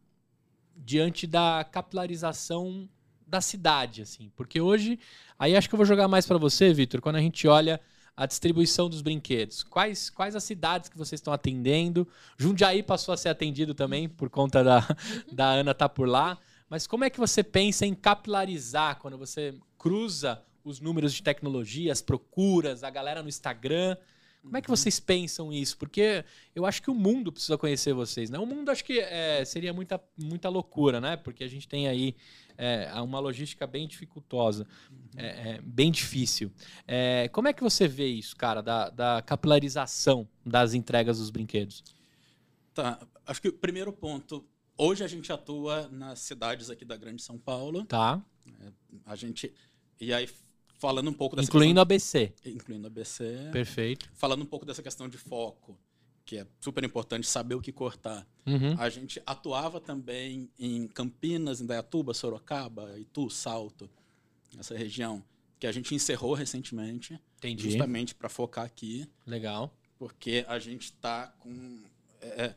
diante da capilarização da cidade, assim? Porque hoje, aí acho que eu vou jogar mais para você, Vitor, quando a gente olha a distribuição dos brinquedos. Quais, quais as cidades que vocês estão atendendo? Jundiaí passou a ser atendido também por conta da, da Ana estar por lá. Mas como é que você pensa em capilarizar quando você cruza os números de tecnologia, as procuras, a galera no Instagram? Como é que vocês pensam isso? Porque eu acho que o mundo precisa conhecer vocês, né? O mundo acho que é, seria muita, muita loucura, né? Porque a gente tem aí é, uma logística bem dificultosa, é, é, bem difícil. É, como é que você vê isso, cara, da, da capilarização das entregas dos brinquedos? Tá. Acho que o primeiro ponto. Hoje a gente atua nas cidades aqui da Grande São Paulo. Tá. A gente. E aí, falando um pouco dessa Incluindo a ABC. questão, incluindo a BC, Perfeito. falando um pouco dessa questão de foco, que é super importante saber o que cortar. Uhum. A gente atuava também em Campinas, em Dayatuba, Sorocaba, Itu, Salto, essa região, que a gente encerrou recentemente, Entendi. justamente para focar aqui, Legal. porque a gente está com. é, é,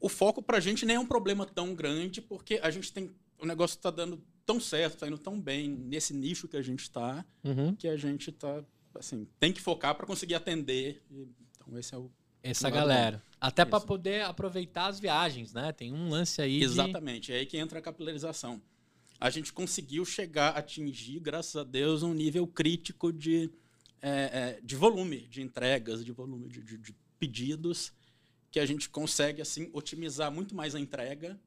o foco para a gente nem é um problema tão grande, porque a gente tem. O negócio está dando tão certo, está indo tão bem nesse nicho que a gente está, Uhum. que a gente tá assim tem que focar para conseguir atender. Então esse é o Essa galera. Até para poder aproveitar as viagens, né? Tem um lance aí de... exatamente é aí que entra a capilarização. A gente conseguiu chegar atingir, graças a Deus, um nível crítico de é, é, de volume de entregas, de volume de, de- de pedidos, que a gente consegue assim otimizar muito mais a entrega.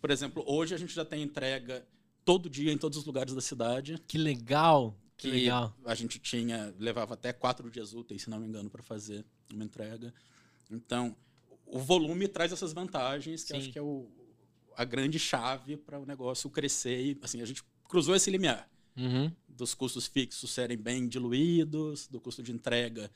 Por exemplo, hoje a gente já tem entrega todo dia em todos os lugares da cidade. Que legal. Que que legal. a gente tinha levava até quatro dias úteis, se não me engano, para fazer uma entrega. Então, o volume traz essas vantagens, que acho que é o, a grande chave para o negócio crescer. E, assim, a gente cruzou esse limiar Uhum. dos custos fixos serem bem diluídos, do custo de entrega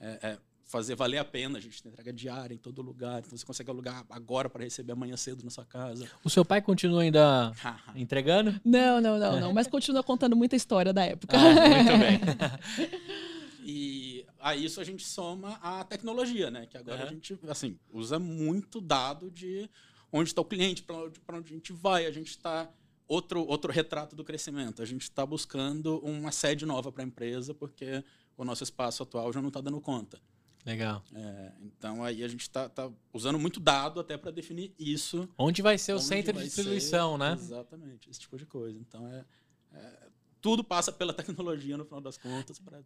é, é, fazer valer a pena. A gente tem entrega diária em todo lugar, então você consegue alugar agora para receber amanhã cedo na sua casa. O seu pai continua ainda entregando? Não, não, não, não. Mas continua contando muita história da época. Ah, muito bem. E a isso a gente soma a tecnologia, né? Que agora a gente assim, usa muito dado de onde está o cliente, para onde, pra onde a gente vai. A gente está. Outro, outro retrato do crescimento. A gente está buscando uma sede nova para a empresa, porque o nosso espaço atual já não está dando conta. Legal. É, então aí a gente está usando muito dado até para definir isso. Onde vai ser o centro de vai ser. distribuição, né? Exatamente, esse tipo de coisa. Então é, é, tudo passa pela tecnologia no final das contas para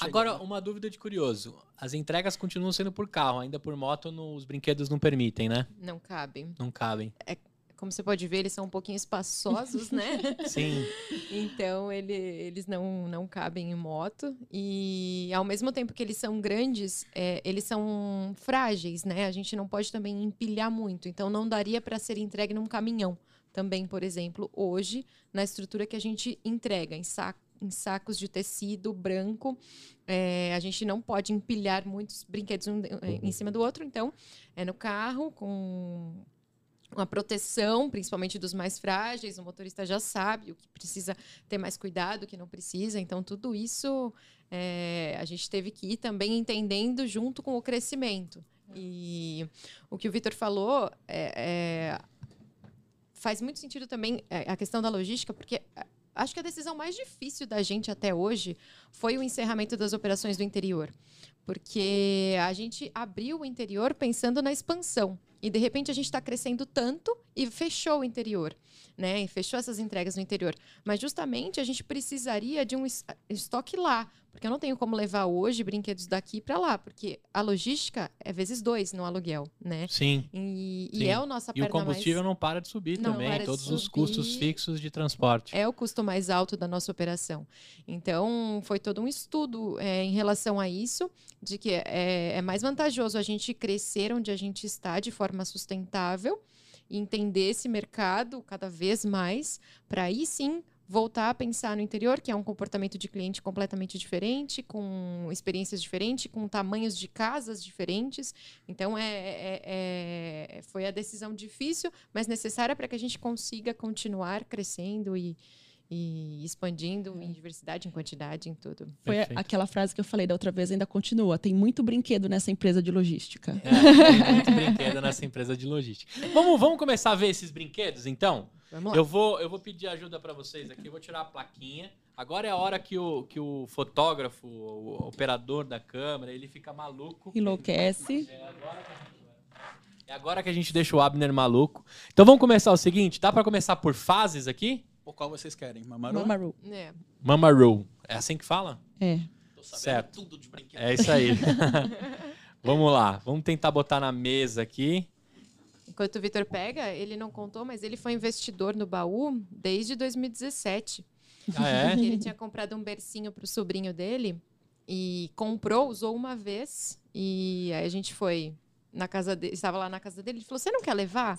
Agora, uma dúvida de curioso. As entregas continuam sendo por carro, ainda por moto no- os brinquedos não permitem, né? Não cabem. Não cabem. Como você pode ver, eles são um pouquinho espaçosos, né? Sim. Então, ele- eles não, não cabem em moto. E, ao mesmo tempo que eles são grandes, é, eles são frágeis, né? A gente não pode também empilhar muito. Então, não daria para ser entregue num caminhão. Também, por exemplo, hoje, na estrutura que a gente entrega, em, sa em sacos de tecido branco, é, a gente não pode empilhar muitos brinquedos um em cima do outro. Então, é no carro, com uma proteção, principalmente dos mais frágeis. O motorista já sabe o que precisa ter mais cuidado, o que não precisa. Então, tudo isso é, a gente teve que ir também entendendo junto com o crescimento. E o que o Vitor falou é, é, faz muito sentido também a questão da logística, porque acho que a decisão mais difícil da gente até hoje foi o encerramento das operações do interior. Porque a gente abriu o interior pensando na expansão. E de repente a gente está crescendo tanto e fechou o interior, né? E fechou essas entregas no interior. Mas justamente a gente precisaria de um es- estoque lá, porque eu não tenho como levar hoje brinquedos daqui para lá, porque a logística é vezes dois no aluguel, né? Sim. E, e Sim. é o nossa E o perna mais- combustível não para de subir Não também, para todos os subir. custos fixos de transporte. é o custo mais alto da nossa operação. Então, foi todo um estudo é, em relação a isso, de que é, é mais vantajoso a gente crescer onde a gente está de forma sustentável e entender esse mercado cada vez mais, para aí sim voltar a pensar no interior, que é um comportamento de cliente completamente diferente, com experiências diferentes, com tamanhos de casas diferentes. Então, é, é- é- foi a decisão difícil, mas necessária para que a gente consiga continuar crescendo e, e expandindo em diversidade, em quantidade, em tudo. Foi Perfeito. aquela frase que eu falei da outra vez, ainda continua. Tem muito brinquedo nessa empresa de logística. É, tem muito brinquedo nessa empresa de logística. Vamos, vamos começar a ver esses brinquedos, então? Vamos lá. Eu vou, eu vou pedir ajuda para vocês aqui, eu vou tirar a plaquinha. Agora é a hora que o, que o fotógrafo, o operador da câmera, ele fica maluco. Enlouquece. É agora, que a gente- é agora que a gente deixa o Abner maluco. Então vamos começar o seguinte, dá para começar por fases aqui? Por qual vocês querem? Mamaru? Mamaru. É. Mama Roll. É assim que fala? É. Tô sabendo Certo. tudo de brinquedo. É isso aí. vamos lá, vamos tentar botar na mesa aqui. Enquanto o Vitor pega, ele não contou, mas ele foi investidor no baú desde 2017. Ah, é? Ele tinha comprado um bercinho para o sobrinho dele e comprou, usou uma vez. E aí a gente foi na casa dele, estava lá na casa dele, ele falou: Você não quer levar?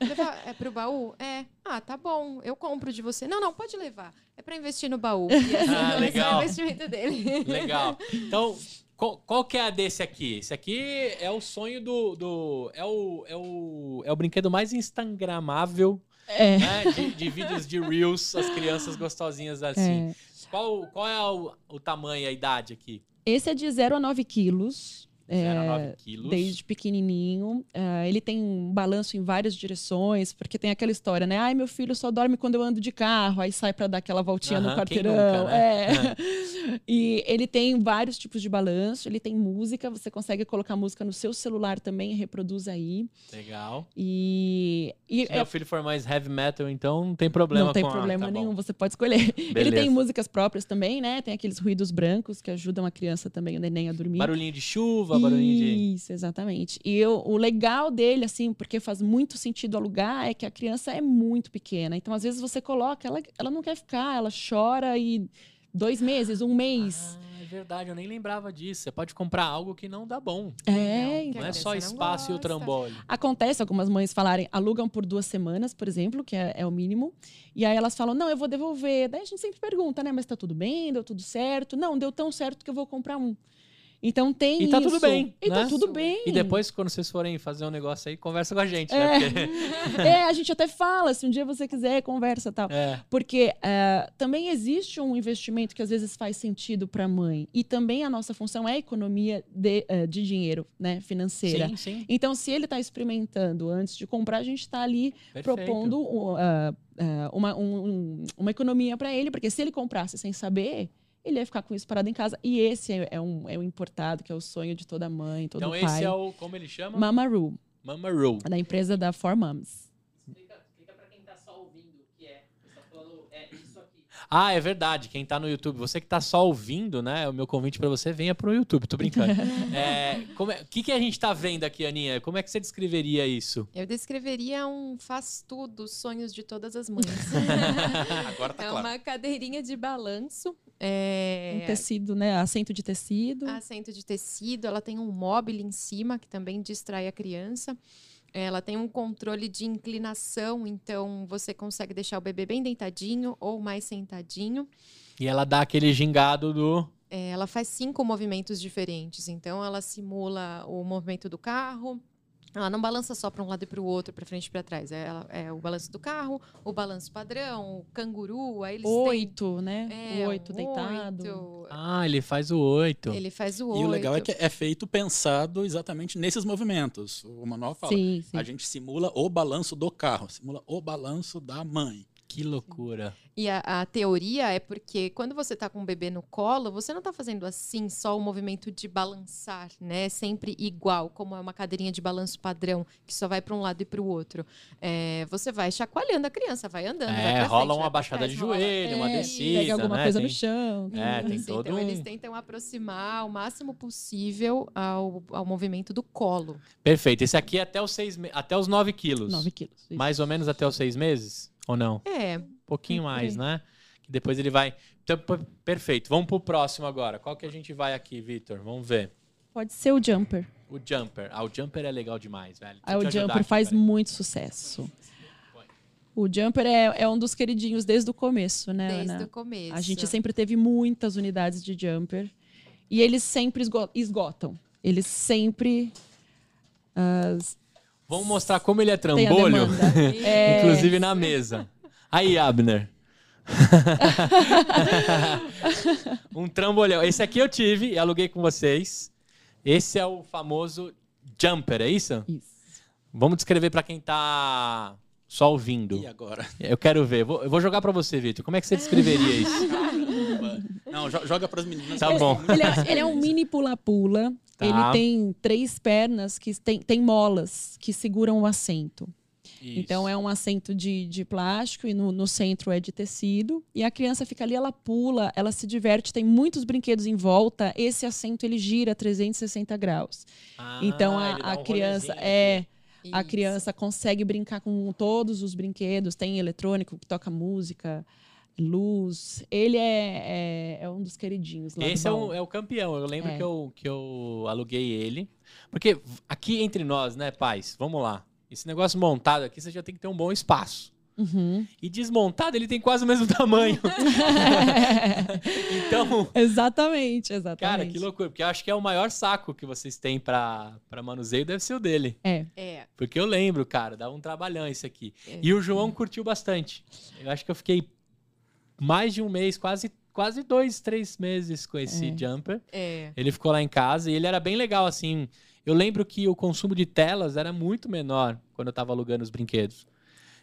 Levar, é pro baú? É. Ah, tá bom. Eu compro de você. Não, não, pode levar. É pra investir no baú. E assim, Ah, esse é legal. o investimento dele. Legal. Então, qual, qual que é a desse aqui? Esse aqui é o sonho do. do é, o, é, o, é o brinquedo mais instagramável É. né, de, de vídeos de Reels, as crianças gostosinhas assim. é. Qual, qual é o, o tamanho, a idade aqui? Esse é de 0 a 9 quilos. 0 a É, 9 quilos. Desde pequenininho. Ah, ele tem um balanço em várias direções, porque tem aquela história, né? Ai, meu filho só dorme quando eu ando de carro, aí sai pra dar aquela voltinha no quarteirão. nunca, né? É. e ele tem vários tipos de balanço, ele tem música, você consegue colocar música no seu celular também e reproduz aí. Legal. E, e Se é meu filho for mais heavy metal, então não tem problema não tem com a- problema tá bom. nenhum, você pode escolher. Ele Beleza. tem músicas próprias também, né? Tem aqueles ruídos brancos que ajudam a criança também, o neném a dormir. Barulhinho de chuva, barulhinho de. Isso, exatamente. E eu- o legal dele, assim, porque faz muito sentido alugar, é que a criança é muito pequena. Então, às vezes, você coloca, ela, ela não quer ficar, ela chora e dois meses, um mês. Ah, é verdade, eu nem lembrava disso. Você pode comprar algo que não dá bom. é, Não a é só não espaço e o trambolho. Acontece algumas mães falarem, alugam por duas semanas, por exemplo, que é, é o mínimo. E aí elas falam, não, eu vou devolver. Daí a gente sempre pergunta, né? Mas tá tudo bem? Deu tudo certo? Não, deu tão certo que eu vou comprar um. Então tem E tá isso. tudo bem, E né? tá tudo bem. E depois, quando vocês forem fazer um negócio aí, conversa com a gente, É. né? Porque- É, a gente até fala, se um dia você quiser, conversa e tal. É. Porque eh, também existe um investimento que às vezes faz sentido para a mãe. E também a nossa função é economia de, eh, de dinheiro, né? Financeira. Sim, sim. Então, se ele está experimentando antes de comprar, a gente está ali Perfeito. propondo uh, uma, um- um- uma economia para ele, porque se ele comprasse sem saber, ele ia ficar com isso parado em casa. E esse é, é um, é um importado, que é o sonho de toda mãe, todo Então pai. esse é o. Como ele chama? Mama Ru, Mama Roll. da empresa da Four Moms. Explica, pra quem tá só ouvindo o que é. Você tá falando, é isso aqui. Ah, é verdade. Quem tá no YouTube, você que tá só ouvindo, né? O meu convite pra você, venha pro YouTube. Tô brincando. É, como é- o que, que a gente tá vendo aqui, Aninha? Como é que você descreveria isso? Eu descreveria um faz tudo, sonhos de todas as mães. Agora tá é claro. uma cadeirinha de balanço. É... Um tecido, né? Assento de tecido. assento de tecido, ela tem um móvel em cima que também distrai a criança. Ela tem um controle de inclinação, então você consegue deixar o bebê bem deitadinho ou mais sentadinho. E ela dá aquele gingado do. É, ela faz cinco movimentos diferentes, então ela simula o movimento do carro. Ela não balança só para um lado e para o outro, para frente e para trás. É, ela- é o balanço do carro, o balanço padrão, o canguru. Aí eles têm- Oito, né? É, o oito um deitado. oito. Ah, ele faz o oito. Ele faz o oito. E o legal é que é feito pensado exatamente nesses movimentos. O manual fala. Sim, sim. A gente simula o balanço do carro, simula o balanço da mãe. Que loucura. E a, a teoria é porque quando você tá com um bebê no colo, você não tá fazendo assim só o movimento de balançar, né? Sempre igual, como é uma cadeirinha de balanço padrão, que só vai para um lado e para o outro. É, você vai chacoalhando a criança, vai andando. vai É, pra rola frente, uma vai pra baixada trás, de rola- joelho, uma É, descida. Pega alguma né? coisa Tem- no chão. É, tem todo então, um- eles tentam aproximar o máximo possível ao, ao movimento do colo. Perfeito. Esse aqui é até os, seis me- até os 9 quilos. 9 quilos. isso. Mais ou menos até os seis meses? Ou não? É, Um pouquinho Por mais, né? Que depois ele vai. Então, perfeito. Vamos pro próximo agora. Qual que a gente vai aqui, Vitor? Vamos ver. Pode ser o jumper. O Jumper. Ah, o Jumper é legal demais, velho. Eu o jumper aqui, faz peraí. muito sucesso. O jumper é, é um dos queridinhos desde o começo, né, desde Ana? o começo. A gente sempre teve muitas unidades de jumper. E eles sempre esgo- esgotam. Eles sempre as- Vamos mostrar como ele é trambolho. É, Inclusive na mesa. Aí, Abner. um trambolhão. Esse aqui eu tive e aluguei com vocês. Esse é o famoso jumper, é isso? Isso. Vamos descrever pra quem tá só ouvindo. E agora? Eu quero ver. Vou- Eu vou jogar pra você, Vitor. Como é que você descreveria isso? Não, jo- joga pras meninas. Tá bom. Ele é, ele é um mini pula-pula. Tá. Ele tem três pernas que tem, tem molas que seguram o assento. Então é um assento de, de plástico e no, no centro é de tecido. E a criança fica ali, ela pula, ela se diverte, tem muitos brinquedos em volta. Esse assento ele gira 360 graus. Ah, então a, a um criança é. A Isso. criança consegue brincar com todos os brinquedos. Tem eletrônico que toca música, luz. Ele é, é, é um dos queridinhos lá do Esse é baú. o, é o campeão. Eu lembro É. que, eu, que eu aluguei ele. Porque aqui entre nós, né, pais? Vamos lá. esse negócio montado aqui, você já tem que ter um bom espaço. Uhum. E desmontado, ele tem quase o mesmo tamanho. então, exatamente, exatamente. cara, que loucura. Porque eu acho que é o maior saco que vocês têm pra, pra manuseio, deve ser o dele. É. É. Porque eu lembro, cara, dá um trabalhão esse aqui. É. E o João curtiu bastante. Eu acho que eu fiquei mais de um mês, quase, quase dois, três meses com esse É. jumper. É. Ele ficou lá em casa e ele era bem legal, assim. Eu lembro que o consumo de telas era muito menor quando eu tava alugando os brinquedos.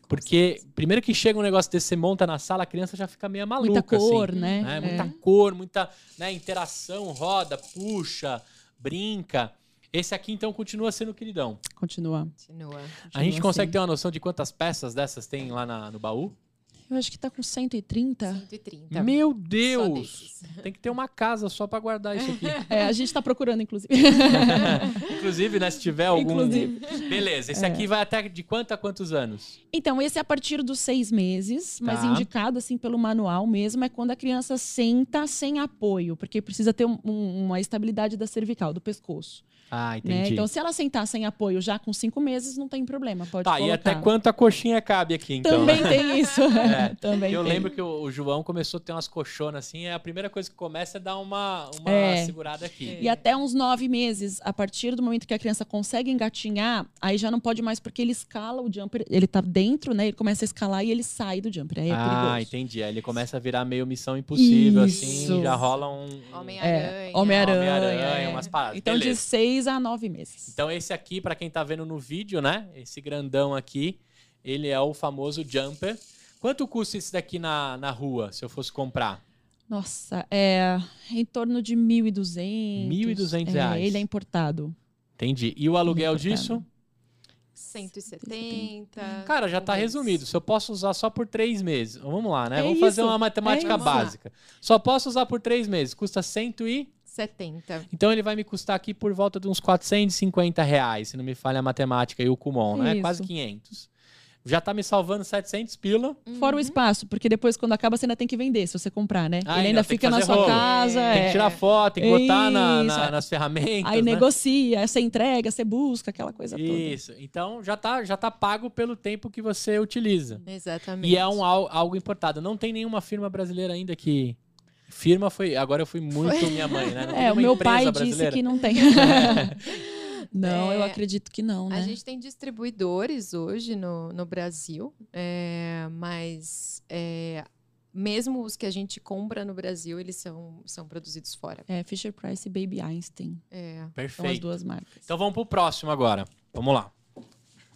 Porque, primeiro que chega um negócio desse, você monta na sala, a criança já fica meio maluca. Muita cor, assim, né? né? É. Muita cor, muita né, interação, roda, puxa, brinca. Esse aqui, então, continua sendo queridão. Continua. Continua. A gente consegue assim. ter uma noção de quantas peças dessas tem lá na- no baú? Eu acho que tá com 130. 130. Meu Deus! Tem que ter uma casa só pra guardar isso aqui. É, a gente tá procurando, inclusive. Inclusive, né, se tiver algum... Inclusive. Beleza, esse É. aqui vai até de quanto a quantos anos? Então, esse é a partir dos seis meses, mas Tá. indicado assim pelo manual mesmo, é quando a criança senta sem apoio, porque precisa ter um- um- uma estabilidade da cervical, do pescoço. Ah, né? entendi. Então, se ela sentar sem apoio já com cinco meses, não tem problema, pode tá, e colocar. até quanto a coxinha cabe aqui, então? Também tem isso. É. Também Eu tem. lembro que o, o João começou a ter umas coxonas assim, e a primeira coisa que começa é dar uma, uma É. segurada aqui. E até uns nove meses, a partir do momento que a criança consegue engatinhar, aí já não pode mais, porque ele escala o jumper, ele tá dentro, né? Ele começa a escalar e ele sai do jumper. Aí é ah, perigoso. entendi. Aí ele começa a virar meio missão impossível, assim, Isso. já rola um. Homem-Aranha. É, Homem-Aranha. Homem-Aranha, é. umas paradas. Então, de Beleza. seis a nove meses. Então, esse aqui, pra quem tá vendo no vídeo, né? Esse grandão aqui, ele é o famoso jumper. Quanto custa esse daqui na, na rua, se eu fosse comprar? Nossa, é em torno de 1.200. 1.200 É, reais. ele é importado. Entendi. E o aluguel Importado. disso? 170. Cara, já tá talvez. resumido. Se eu posso usar só por três meses. Vamos lá, né? É Vamos fazer isso, uma matemática é básica. Só posso usar por três meses. Custa cento e... 70. Então ele vai me custar aqui por volta de uns 450 reais, se não me falha a matemática e o Kumon, né? Isso. Quase 500. Já tá me salvando 700 pila. Fora o Uhum. espaço, porque depois, quando acaba, você ainda tem que vender, se você comprar, né? Ah, ele ainda fica na sua rolo. casa. Tem que é. tirar foto, tem que botar na- na- Isso. nas ferramentas, Aí né? negocia, você entrega, você busca, aquela coisa toda. Isso. Então já tá, já tá pago pelo tempo que você utiliza. Exatamente. E é um, al- algo importado. Não tem nenhuma firma brasileira ainda que... Firma foi... Agora eu fui muito minha mãe, né? É, o meu pai brasileira. disse que não tem. não, eu É, acredito que não, né? A gente tem distribuidores hoje no, no Brasil, é, mas é, mesmo os que a gente compra no Brasil, eles são, são produzidos fora. É Fisher Price e Baby Einstein. É. São as Perfeito. duas marcas. Então vamos pro próximo agora. Vamos lá.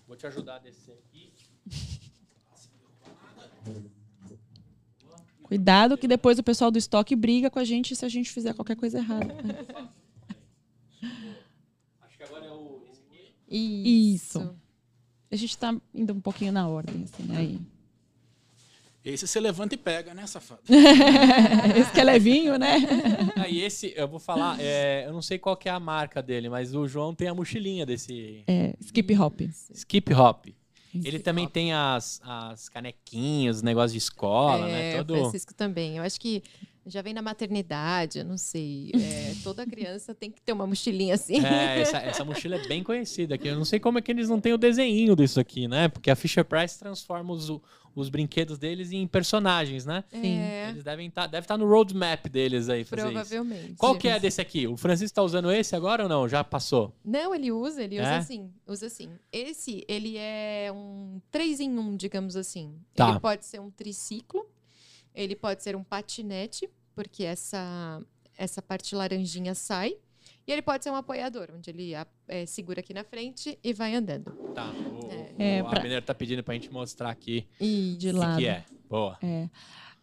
Vou te ajudar a descer aqui. Cuidado que depois o pessoal do estoque briga com a gente se a gente fizer qualquer coisa errada. Acho que agora é o. Aqui. Isso. A gente tá indo um pouquinho na ordem, assim, né? Aí. Esse você levanta e pega, né, safado? Esse que é levinho, né? Ah, e esse, eu vou falar, é, eu não sei qual que é a marca dele, mas o João tem a mochilinha desse É, skip hop. Skip Hop. Ele também tem as, as canequinhas, os negócios de escola, é, né? Todo. Francisco também. Eu acho que já vem na maternidade, eu não sei. É, toda criança tem que ter uma mochilinha assim. É, essa, essa mochila é bem conhecida aqui. Eu não sei como é que eles não têm o desenho disso aqui, né? Porque a Fisher Price transforma os, os brinquedos deles em personagens, né? Sim. É, Eles devem estar deve tá no roadmap deles aí fazer isso. provavelmente. Qual que é desse aqui? O Francisco tá usando esse agora ou não? Já passou? Não, ele usa, ele usa É? assim. Usa assim. Esse, ele é um 3 em 1, digamos assim. Tá. Ele pode ser um triciclo, ele pode ser um patinete, porque essa, essa parte laranjinha sai. E ele pode ser um apoiador, onde ele a- é, segura aqui na frente e vai andando. Tá. O, É, o pra- Abner tá pedindo pra gente mostrar aqui E De o lado. que é. Boa. É.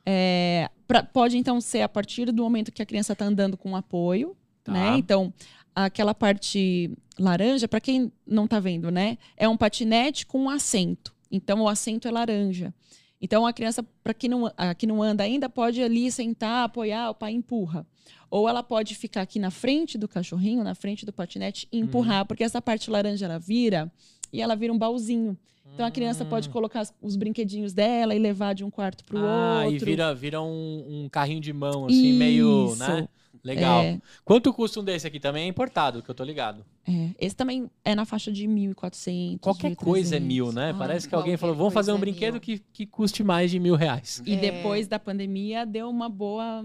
É, pra- pode então ser a partir do momento que a criança está andando com apoio, Tá. né? Então, aquela parte laranja, para quem não está vendo, né? É um patinete com um assento. Então, o assento é laranja. Então, a criança, para quem não, a que não anda ainda, pode ali sentar, apoiar, o pai empurra. Ou ela pode ficar aqui na frente do cachorrinho, na frente do patinete e Uhum. empurrar, porque essa parte laranja ela vira e ela vira um baúzinho. Então a criança pode Hum. colocar os brinquedinhos dela e levar de um quarto pro ah, outro. e vira, vira um, um carrinho de mão, assim, meio, né? Legal. É, Quanto custa um desse aqui? Também é importado, que eu tô ligado. é. Esse também é na faixa de 1.400. Qualquer coisa é 1.300. mil, né? Ah, Parece que alguém falou, vamos fazer um é brinquedo mil. que, que custe mais de mil reais. E É. depois da pandemia deu uma boa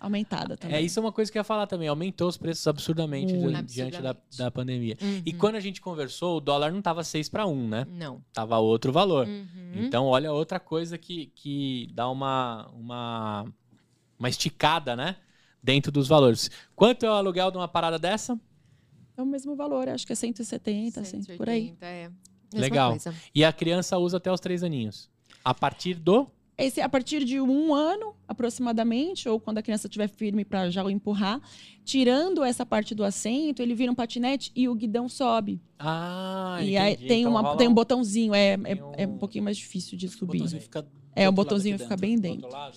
aumentada também. É, isso é uma coisa que eu ia falar também. Aumentou os preços absurdamente diante da, Absurdamente. da pandemia. E Uhum. quando a gente conversou, o dólar não tava 6 para 1, né? Não. Tava outro valor. Uhum. Então, olha outra coisa que, que dá uma, uma, uma esticada, né? Dentro dos valores. Quanto é o aluguel de uma parada dessa? É o mesmo valor, acho que é 170, assim, por aí. 180, é. Mesma Legal. coisa. E a criança usa até os três aninhos. A partir do. Esse a partir de um ano, aproximadamente, ou quando a criança estiver firme para já o empurrar, tirando essa parte do assento, ele vira um patinete e o guidão sobe. Ah, e aí entendi. tem, Então uma, rola tem um botãozinho, é, tem é, é um- um pouquinho mais difícil de O subir. botãozinho fica É, lado botãozinho fica dentro. bem do dentro. outro lado?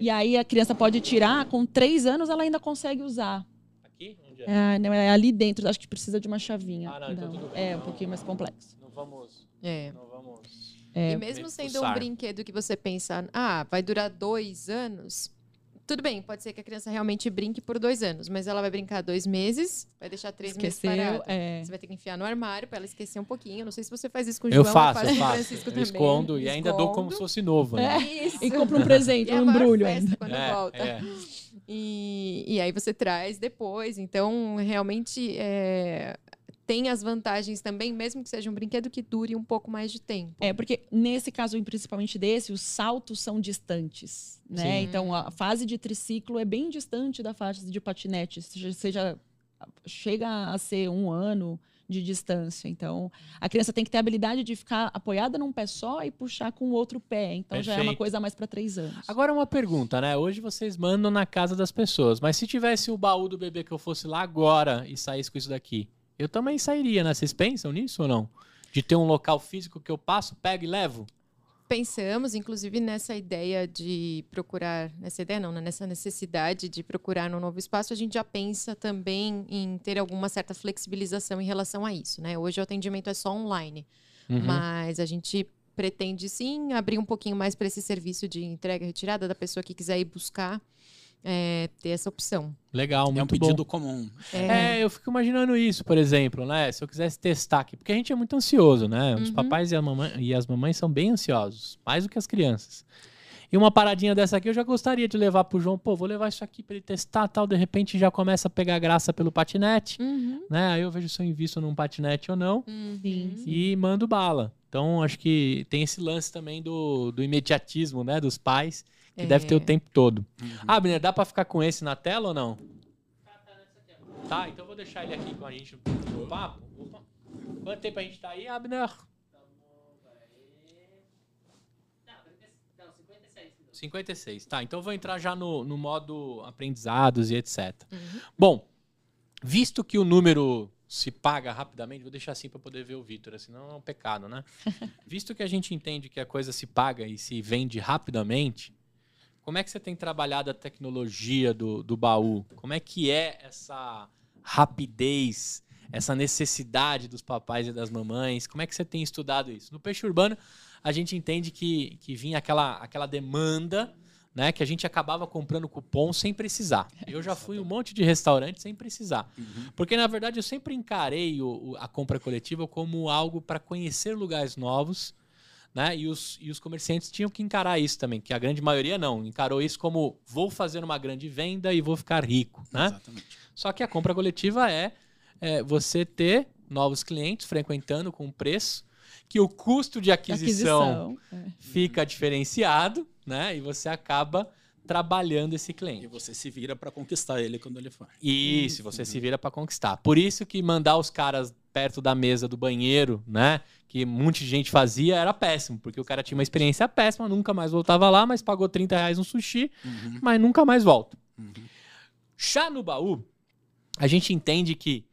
E aí a criança pode tirar, com três anos ela ainda consegue usar. Aqui? Onde é? É, não, é ali dentro, acho que precisa de uma chavinha. Ah, não, então tudo bem. É um pouquinho mais complexo. Não vamos. É. Não vamos. É, e mesmo sendo um brinquedo que você pensa, ah, vai durar dois anos. Tudo bem, pode ser que a criança realmente brinque por dois anos, mas ela vai brincar dois meses, vai deixar três esqueceu. meses parado. É. Você vai ter que enfiar no armário para ela esquecer um pouquinho. Não sei se você faz isso com o Eu João, faço, eu faço com o faço. Francisco Eu também. escondo e ainda dou como se fosse novo. É. Ainda. Isso. E compra um presente, um maior embrulho festa ainda. quando É, volta. é. E, e aí você traz depois. Então, realmente, é, tem as vantagens também, mesmo que seja um brinquedo que dure um pouco mais de tempo. É, porque nesse caso, principalmente desse, os saltos são distantes, né? Sim. Então, a fase de triciclo é bem distante da fase de patinete, seja, seja chega a ser um ano de distância. Então, a criança tem que ter a habilidade de ficar apoiada num pé só e puxar com o outro pé. Então, já é uma Perfeito. coisa mais para três anos. Agora uma pergunta, né? Hoje vocês mandam na casa das pessoas, mas se tivesse o baú do bebê que eu fosse lá agora e saísse com isso daqui, eu também sairia, né? Vocês pensam nisso ou não? De ter um local físico que eu passo, pego e levo? Pensamos, inclusive, nessa ideia de procurar, nessa ideia não, né? nessa necessidade de procurar um novo espaço, a gente já pensa também em ter alguma certa flexibilização em relação a isso, né? Hoje o atendimento é só online, Uhum. mas a gente pretende sim abrir um pouquinho mais para esse serviço de entrega e retirada da pessoa que quiser ir buscar, é, ter essa opção. Legal, muito É um bom. pedido comum. É, eu fico imaginando isso, por exemplo, né? Se eu quisesse testar aqui, porque a gente é muito ansioso, né? Os Uhum. papais e, a mamãe- e as mamães são bem ansiosos, mais do que as crianças. E uma paradinha dessa aqui eu já gostaria de levar pro João, pô, vou levar isso aqui pra ele testar, tal, de repente já começa a pegar graça pelo patinete, Uhum. né? Aí eu vejo se eu invisto num patinete ou não Uhum. E mando bala. Então acho que tem esse lance também do, do imediatismo, né, dos pais, que deve ter o É. tempo todo. Uhum. Ah, Abner, dá pra ficar com esse na tela ou não? Tá, então eu vou deixar ele aqui com a gente no papo. Opa. Quanto tempo a gente tá aí, Abner? 56. Tá, então eu vou entrar já no, no modo aprendizados e etc. Uhum. Bom, visto que o número se paga rapidamente, vou deixar assim para poder ver o Vitor, senão é um pecado, né? visto que a gente entende que a coisa se paga e se vende rapidamente, como é que você tem trabalhado a tecnologia do, do baú? Como é que é essa rapidez, essa necessidade dos papais e das mamães? Como é que você tem estudado isso? No peixe urbano, a gente entende que, que vinha aquela, aquela demanda, né? Que a gente acabava comprando cupom sem precisar. Eu já fui um monte de restaurante sem precisar. Uhum. Porque, na verdade, eu sempre encarei o- a compra coletiva como algo para conhecer lugares novos, né? E os, e os comerciantes tinham que encarar isso também, que a grande maioria não. Encarou isso como vou fazer uma grande venda e vou ficar rico, né? Exatamente. Só que a compra coletiva é, é você ter novos clientes frequentando com preço, que o custo de aquisição, é. fica diferenciado, né? E você acaba trabalhando esse cliente. E você se vira para conquistar ele quando ele for. Isso, você se vira para conquistar. Por isso que mandar os caras perto da mesa do banheiro, né? Que um monte de gente fazia, era péssimo, porque o cara tinha uma experiência péssima, nunca mais voltava lá, mas pagou 30 reais no sushi, Uhum. mas nunca mais volta. Uhum. Já no baú, a gente entende que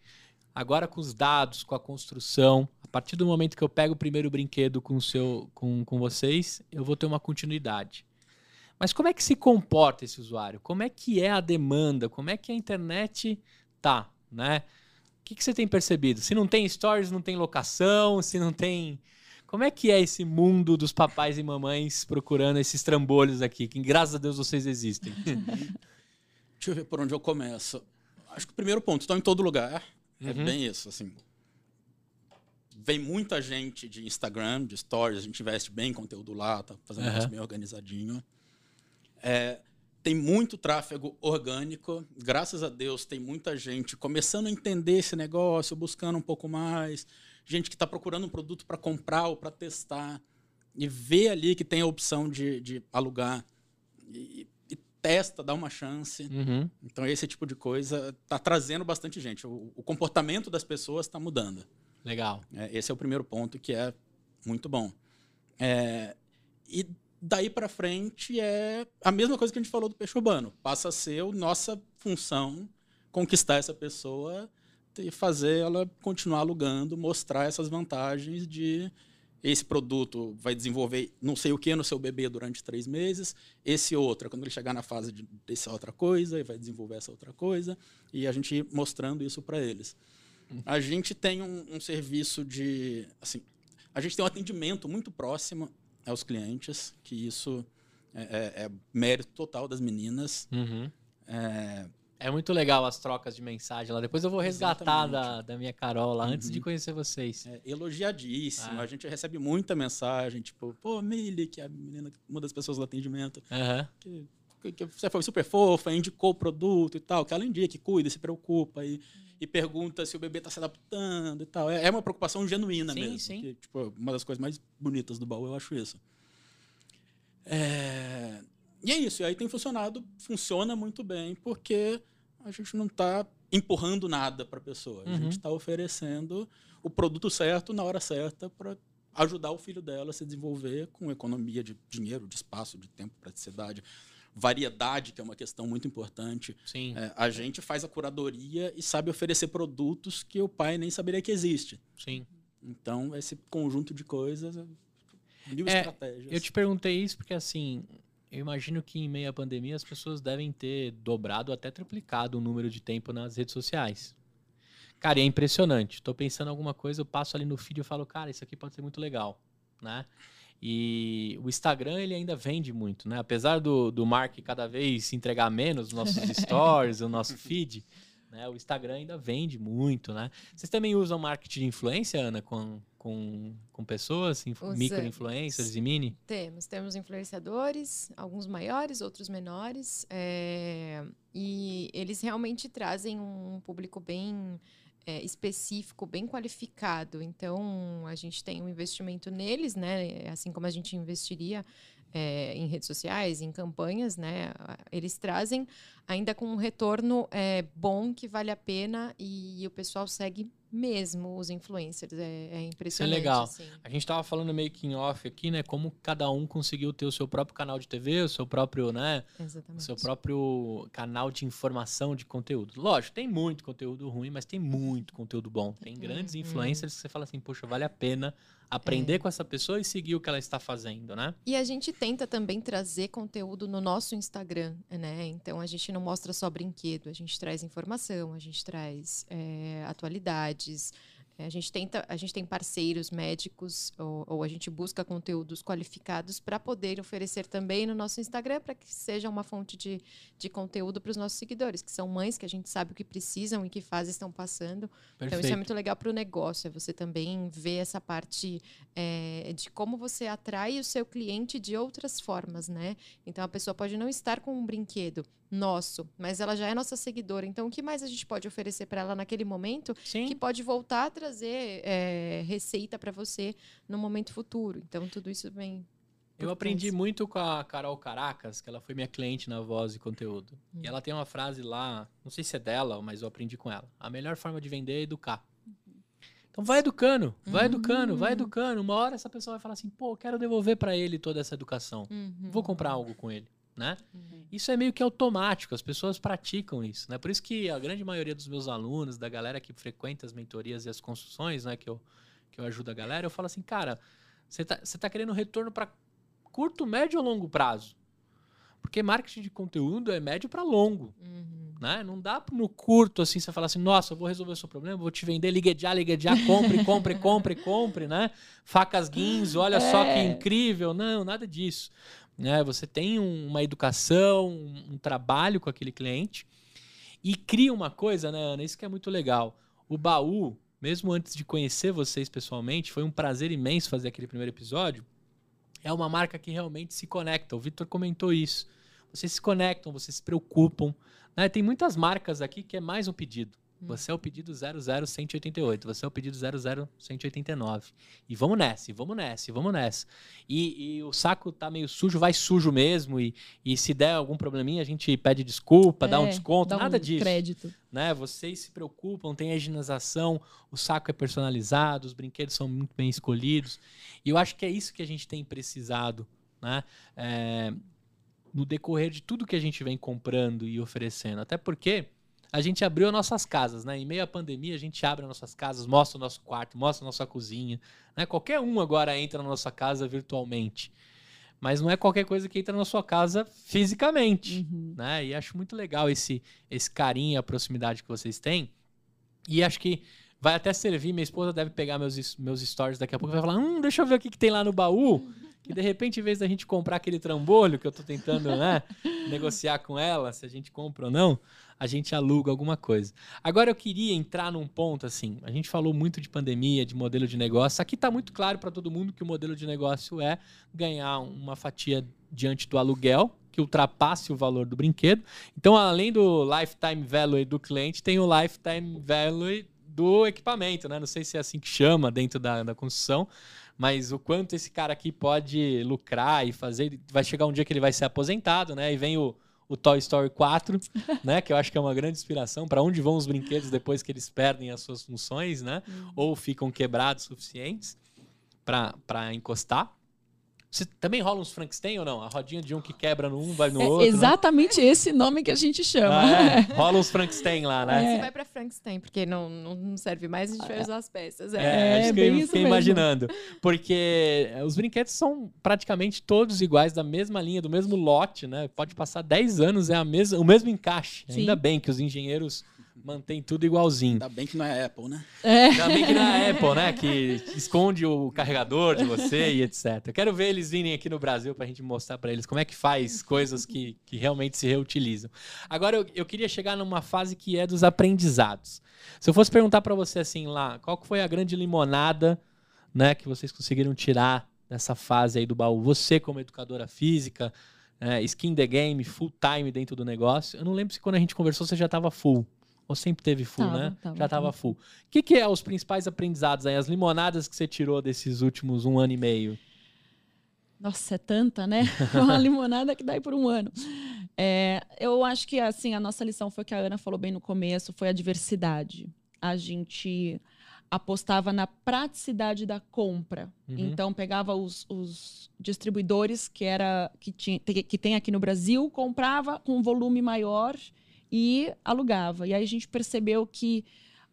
agora com os dados, com a construção, a partir do momento que eu pego o primeiro brinquedo com, o seu, com, com vocês, eu vou ter uma continuidade. Mas como é que se comporta esse usuário? Como é que é a demanda? Como é que a internet tá, né? Que, que você tem percebido? Se não tem stories, não tem locação, se não tem. Como é que é esse mundo dos papais e mamães procurando esses trambolhos aqui? Que graças a Deus vocês existem. Deixa eu ver por onde eu começo. Acho que o primeiro ponto, estão em todo lugar. É Uhum. bem isso, assim. Vem muita gente de Instagram, de stories, a gente investe bem em conteúdo lá, tá fazendo um negócio bem organizadinho. É, tem muito tráfego orgânico. Graças a Deus, tem muita gente começando a entender esse negócio, buscando um pouco mais. Gente que está procurando um produto para comprar ou para testar. E vê ali que tem a opção de, de alugar. E, e testa, dá uma chance. Uhum. Então, esse tipo de coisa está trazendo bastante gente. O, o comportamento das pessoas está mudando. Legal. É, esse é o primeiro ponto que é muito bom. É, e daí para frente é a mesma coisa que a gente falou do peixe urbano. Passa a ser a nossa função conquistar essa pessoa e fazer ela continuar alugando, mostrar essas vantagens de esse produto vai desenvolver não sei o que no seu bebê durante três meses, esse outro, quando ele chegar na fase de, dessa outra coisa, ele vai desenvolver essa outra coisa, e a gente ir mostrando isso para eles. A gente tem um, um serviço de. Assim, a gente tem um atendimento muito próximo aos clientes, que isso é, é- é mérito total das meninas. Uhum. É, É muito legal as trocas de mensagem lá. Depois eu vou resgatar da, da minha Carol lá, antes Uhum. de conhecer vocês. é elogiadíssimo. Ah. A gente recebe muita mensagem, tipo, pô, Mili, que é a menina, uma das pessoas do atendimento, Aham. que, que- você foi super fofa, indicou o produto e tal, que ela indica, que cuida, se preocupa e, e pergunta se o bebê está se adaptando e tal. É, é uma preocupação genuína Sim, mesmo. sim. que, tipo, uma das coisas mais bonitas do baú, eu acho isso. É, E é isso, e aí tem funcionado, funciona muito bem, porque a gente não está empurrando nada para a pessoa. A Uhum. gente está oferecendo o produto certo na hora certa para ajudar o filho dela a se desenvolver com economia de dinheiro, de espaço, de tempo, praticidade, variedade, que é uma questão muito importante. Sim, É, a gente faz a curadoria e sabe oferecer produtos que o pai nem saberia que existe. sim. Então, esse conjunto de coisas, mil É, estratégias. Eu te perguntei isso porque, assim, eu imagino que em meio à pandemia as pessoas devem ter dobrado até triplicado o número de tempo nas redes sociais. Cara, é impressionante. Tô pensando em alguma coisa, eu passo ali no feed e falo, cara, isso aqui pode ser muito legal, né? E o Instagram, ele ainda vende muito, né? Apesar do, do Mark cada vez se entregar menos nos nossos stories, o nosso feed, né? O Instagram ainda vende muito, né? Vocês também usam marketing de influência, Ana, com, com, com pessoas, micro-influencers e mini? Temos, temos influenciadores, alguns maiores, outros menores, é, e eles realmente trazem um público bem é, específico, bem qualificado. Então, a gente tem um investimento neles, né? Assim como a gente investiria é, em redes sociais, em campanhas, né? Eles trazem ainda com um retorno é, bom que vale a pena e o pessoal segue mesmo os influencers. É, é impressionante. legal. assim. A gente tava falando meio que em off aqui, né? Como cada um conseguiu ter o seu próprio canal de TV, o seu próprio, né? O Exatamente. seu próprio canal de informação de conteúdo. Lógico, tem muito conteúdo ruim, mas tem muito conteúdo bom. Tem grandes Uhum. influencers que você fala assim, poxa, vale a pena É. aprender com essa pessoa e seguir o que ela está fazendo, né? E a gente tenta também trazer conteúdo no nosso Instagram, né? Então a gente não mostra só brinquedo, a gente traz informação, a gente traz é, atualidades. É, A gente tenta, a gente tem parceiros médicos ou, ou a gente busca conteúdos qualificados para poder oferecer também no nosso Instagram para que seja uma fonte de, de conteúdo para os nossos seguidores, que são mães que a gente sabe o que precisam e que fases estão passando. Então, Perfeito. isso é muito legal para o negócio, é você também ver essa parte é, de como você atrai o seu cliente de outras formas, né? Então, a pessoa pode não estar com um brinquedo nosso, mas ela já é nossa seguidora. Então, o que mais a gente pode oferecer para ela naquele momento Sim. que pode voltar a trazer é, receita para você no momento futuro? Então, tudo isso vem. Eu aprendi muito com a Carol Caracas, que ela foi minha cliente na Voz e Conteúdo. Hum. E ela tem uma frase lá, não sei se é dela, mas eu aprendi com ela. A melhor forma de vender é educar. Então vai educando, vai Uhum. educando, vai educando. Uma hora essa pessoa vai falar assim, pô, quero devolver pra ele toda essa educação. Uhum. Vou comprar algo com ele, né? Uhum. Isso é meio que automático, as pessoas praticam isso, né? Por isso que a grande maioria dos meus alunos, da galera que frequenta as mentorias e as construções, né, que eu, que eu ajudo a galera, eu falo assim, cara, você tá, você tá querendo retorno para curto, médio ou longo prazo? Porque marketing de conteúdo é médio para longo. Uhum. Né? Não dá no curto assim você falar assim, nossa, eu vou resolver o seu problema, vou te vender, ligue já, ligue já, compre, compre, compre, compre, né? Facas Guinzo, olha só que É. incrível. Não, nada disso. Né? Você tem um- uma educação, um, um trabalho com aquele cliente e cria uma coisa, né, Ana? Isso que é muito legal. O baú, mesmo antes de conhecer vocês pessoalmente, foi um prazer imenso fazer aquele primeiro episódio. É uma marca que realmente se conecta. O Vitor comentou isso. Vocês se conectam, vocês se preocupam. né? Tem muitas marcas aqui que é mais um pedido. Você é o pedido 00188, você é o pedido 00189. E vamos nessa, e vamos nessa, e vamos nessa. E, e o saco tá meio sujo, vai sujo mesmo. E, e se der algum probleminha, a gente pede desculpa, dá um É, desconto, dá nada um disso crédito. né? Vocês se preocupam, tem a higienização, o saco é personalizado, os brinquedos são muito bem escolhidos. E eu acho que é isso que a gente tem precisado, né? É, no decorrer de tudo que a gente vem comprando e oferecendo. Até porque a gente abriu as nossas casas, né? Em meio à pandemia, a gente abre as nossas casas, mostra o nosso quarto, mostra a nossa cozinha. Né? Qualquer um agora entra na nossa casa virtualmente. Mas não é qualquer coisa que entra na sua casa fisicamente Uhum. né? E acho muito legal esse, esse carinho a proximidade que vocês têm. E acho que vai até servir. Minha esposa deve pegar meus, meus stories daqui a pouco e vai falar: Hum, deixa eu ver o que, que tem lá no baú. Que de repente, em vez da gente comprar aquele trambolho que eu tô tentando né, negociar com ela, se a gente compra ou não, a gente aluga alguma coisa. Agora eu queria entrar num ponto assim. A gente falou muito de pandemia, de modelo de negócio. Aqui tá muito claro para todo mundo que o modelo de negócio é ganhar uma fatia diante do aluguel que ultrapasse o valor do brinquedo. Então, além do lifetime value do cliente, tem o lifetime value do equipamento, né? Não sei se é assim que chama dentro da, da construção, mas o quanto esse cara aqui pode lucrar e fazer. Vai chegar um dia que ele vai ser aposentado, né? E vem o, o Toy Story 4, né? Que eu acho que é uma grande inspiração para onde vão os brinquedos depois que eles perdem as suas funções, né? Ou ficam quebrados suficientes para encostar. Você também rola uns Frankenstein ou não? A rodinha de um que quebra no um vai no É outro. né? exatamente esse nome que a gente chama. Ah, é? Rola uns Frankenstein lá, né? Você vai pra Frankenstein, porque não, não, serve mais, a gente vai usar as peças. É, É. É, acho que bem eu isso fiquei mesmo. imaginando. Porque é, os brinquedos são praticamente todos iguais, da mesma linha, do mesmo lote, né? Pode passar 10 anos, é a mesma, o mesmo encaixe. Sim. Ainda bem que os engenheiros mantêm tudo igualzinho. Ainda bem que não é Apple, né? É. Ainda bem que na Apple, né? Que esconde o carregador de você e etc. Eu quero ver eles virem aqui no Brasil pra gente mostrar pra eles como é que faz coisas que, que realmente se reutilizam. Agora, eu, eu queria chegar numa fase que é dos aprendizados. Se eu fosse perguntar pra você assim lá, qual que foi a grande limonada, né, que vocês conseguiram tirar dessa fase aí do baú? Você como educadora física, é, skin the game, full time dentro do negócio. Eu não lembro se quando a gente conversou você já estava full. Ou sempre teve full, Tava, né? tava, já estava tava. full. O que, que é os principais aprendizados aí, as limonadas que você tirou desses últimos um ano e meio? Nossa, é tanta, né? Uma limonada que dá aí por um ano. É, eu acho que assim a nossa lição foi o que a Ana falou bem no começo, foi a diversidade. A gente apostava na praticidade da compra. Uhum. Então pegava os, os distribuidores que era que, tinha, que tem aqui no Brasil, comprava com um volume maior e alugava. E aí a gente percebeu que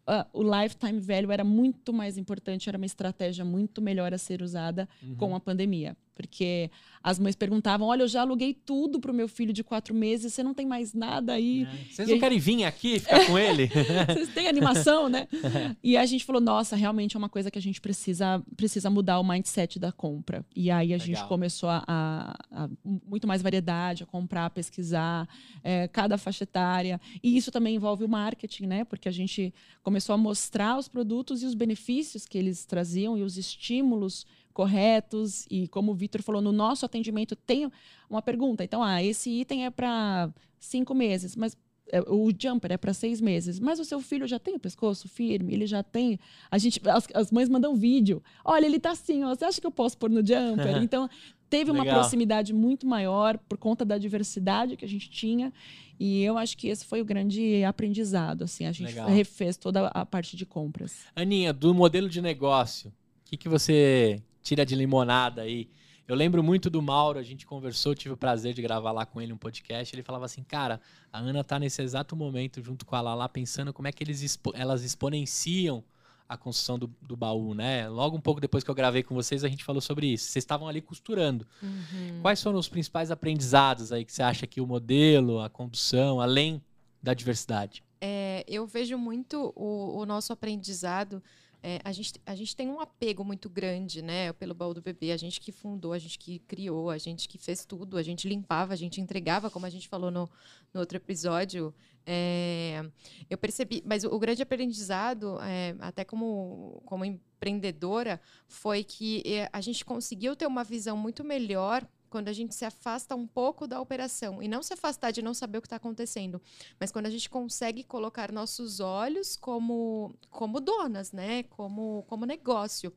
ah, o lifetime value era muito mais importante, era uma estratégia muito melhor a ser usada Uhum. com a pandemia. Porque as mães perguntavam: olha, eu já aluguei tudo para o meu filho de quatro meses, você não tem mais nada aí? É. Vocês E não querem vir aqui e ficar com ele? Vocês têm animação, né? E a gente falou, nossa, realmente é uma coisa que a gente precisa, precisa mudar o mindset da compra. E aí a gente Legal. começou a, a- a- muito mais variedade, a comprar, a pesquisar, é, cada faixa etária. E isso também envolve o marketing, né? Porque a gente começou a mostrar os produtos e os benefícios que eles traziam e os estímulos corretos. E como o Vitor falou, no nosso atendimento tem uma pergunta. Então, ah, esse item é para cinco meses, mas é, o jumper é para seis meses, mas o seu filho já tem o pescoço firme, ele já tem. A gente, as, as mães mandam vídeo. Olha, ele tá assim, ó, você acha que eu posso pôr no jumper? Então, teve uma Legal. proximidade muito maior por conta da diversidade que a gente tinha. E eu acho que esse foi o grande aprendizado. Assim, a gente Legal. refez toda a parte de compras. Aninha, do modelo de negócio, o que, que você tira de limonada aí? Eu lembro muito do Mauro, a gente conversou, tive o prazer de gravar lá com ele um podcast. Ele falava assim, cara, a Ana tá nesse exato momento junto com a Lala pensando como é que eles expo- elas exponenciam a construção do, do baú, né? Logo um pouco depois que eu gravei com vocês, a gente falou sobre isso. Vocês estavam ali costurando. Uhum. Quais foram os principais aprendizados aí que você acha que o modelo, a condução, além da diversidade? É, eu vejo muito o, o nosso aprendizado. É, a, gente, a gente tem um apego muito grande, né, pelo baú do bebê. A gente que fundou, a gente que criou, a gente que fez tudo, a gente limpava, a gente entregava, como a gente falou no, no outro episódio. É, eu percebi, mas o, o grande aprendizado, é, até como, como empreendedora, foi que é, a gente conseguiu ter uma visão muito melhor quando a gente se afasta um pouco da operação. E não se afastar de não saber o que está acontecendo, mas quando a gente consegue colocar nossos olhos como, como donas, né? Como, como negócio.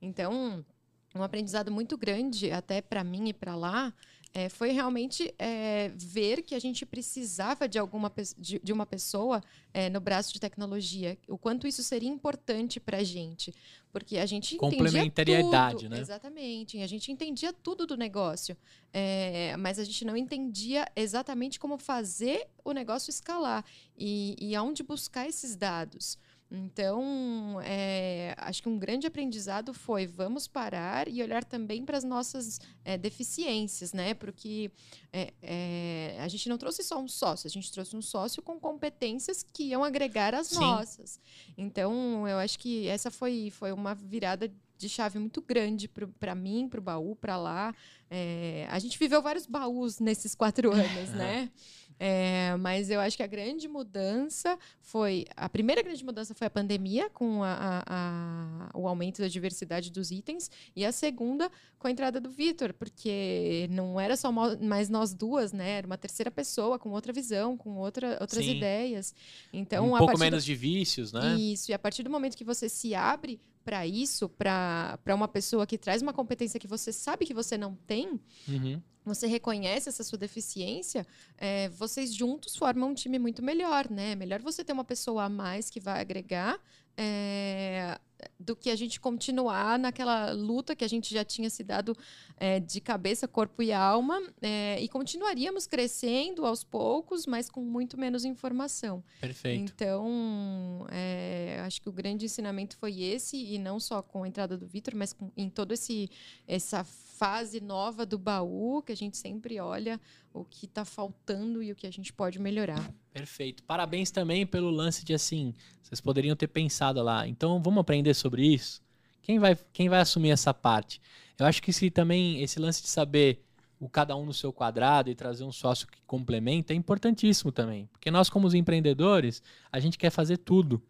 Então, um aprendizado muito grande, até para mim e para lá, é, foi realmente é, ver que a gente precisava de alguma de, de uma pessoa é, no braço de tecnologia, o quanto isso seria importante para a gente, porque a gente Complementariedade, tudo, né? Exatamente, a gente entendia tudo do negócio, é, mas a gente não entendia exatamente como fazer o negócio escalar e, e aonde buscar esses dados. Então, é, acho que um grande aprendizado foi vamos parar e olhar também para as nossas é, deficiências, né? Porque é, é, a gente não trouxe só um sócio, a gente trouxe um sócio com competências que iam agregar as Sim. nossas. Então, eu acho que essa foi, foi uma virada de chave muito grande para mim, para o baú, para lá. É, a gente viveu vários baús nesses quatro anos, né? É, mas eu acho que a grande mudança foi. A primeira grande mudança foi a pandemia, com a- a- a- o aumento da diversidade dos itens, e a segunda com a entrada do Vitor, porque não era só mais nós duas, né? Era uma terceira pessoa com outra visão, com outra, outras Sim. ideias. Então, um pouco partir do- menos de vícios, né? isso, e a partir do momento que você se abre para isso, para uma pessoa que traz uma competência que você sabe que você não tem, Uhum. você reconhece essa sua deficiência, é, vocês juntos formam um time muito melhor, né? Melhor você ter uma pessoa a mais que vai agregar é, do que a gente continuar naquela luta que a gente já tinha se dado é, de cabeça, corpo e alma, é, e continuaríamos crescendo aos poucos, mas com muito menos informação. Perfeito. Então, é, acho que o grande ensinamento foi esse, e não só com a entrada do Vitor, mas com, em toda essa fase nova do baú, que a gente sempre olha o que está faltando e o que a gente pode melhorar. Perfeito. Parabéns também pelo lance de assim, vocês poderiam ter pensado lá. Então vamos aprender sobre isso. Quem vai, quem vai assumir essa parte? Eu acho que se também esse lance de saber o cada um no seu quadrado e trazer um sócio que complementa é importantíssimo também, porque nós como os empreendedores a gente quer fazer tudo,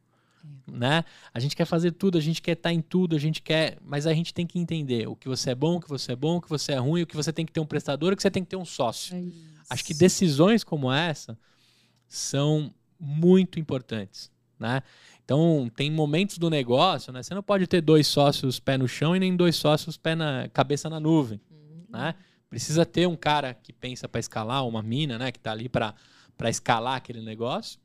né? A gente quer fazer tudo, a gente quer estar em tudo, a gente quer, mas a gente tem que entender o que você é bom, o que você é bom, o que você é ruim, o que você tem que ter um prestador, o que você tem que ter um sócio. É Acho que decisões como essa são muito importantes, né? Então, tem momentos do negócio, né? Você não pode ter dois sócios pé no chão e nem dois sócios pé na cabeça na nuvem, né? Precisa ter um cara que pensa para escalar, uma mina, né, que tá ali para para escalar aquele negócio.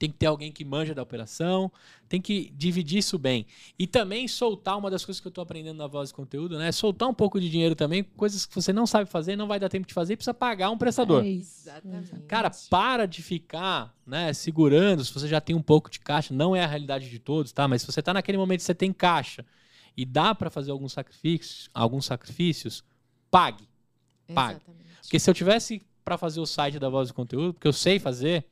Tem que ter alguém que manja da operação, tem que dividir isso bem. E também soltar uma das coisas que eu estou aprendendo na voz de conteúdo, né? Soltar um pouco de dinheiro também, coisas que você não sabe fazer, não vai dar tempo de fazer precisa pagar um prestador. É. Exatamente. Cara, para de ficar, né, segurando, se você já tem um pouco de caixa, não é a realidade de todos, tá? Mas se você tá naquele momento que você tem caixa e dá para fazer alguns sacrifícios, alguns sacrifícios, pague. paga. Exatamente. Porque se eu tivesse para fazer o site da Voz do Conteúdo, porque eu sei fazer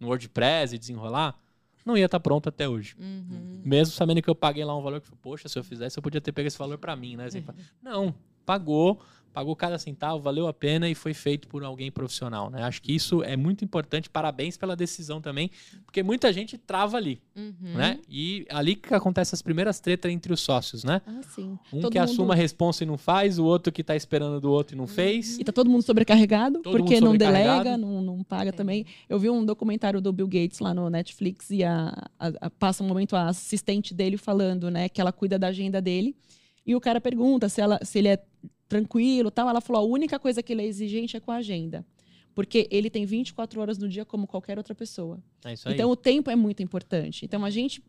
no WordPress e desenrolar, não ia estar pronto até hoje. Uhum. Mesmo sabendo que eu paguei lá um valor que, poxa, se eu fizesse, eu podia ter pego esse valor para mim, né? Assim, Não, pagou, pagou cada centavo, valeu a pena e foi feito por alguém profissional, né? Acho que isso é muito importante. Parabéns pela decisão também, porque muita gente trava ali, Uhum. né? E ali que acontece as primeiras tretas entre os sócios, né? Ah, sim. Um Todo que mundo- assume a responsa e não faz, o outro que tá esperando do outro e não fez. E tá todo mundo sobrecarregado, Todo porque mundo não sobrecarregado. delega, não, não paga É. também. Eu vi um documentário do Bill Gates lá no Netflix e a, a- a- passa um momento a assistente dele falando, né, que ela cuida da agenda dele. E o cara pergunta se, ela, se ele é tranquilo tal. Ela falou: a única coisa que ele é exigente é com a agenda. Porque ele tem 24 horas no dia como qualquer outra pessoa. É isso aí. Então, o tempo é muito importante. Então, a gente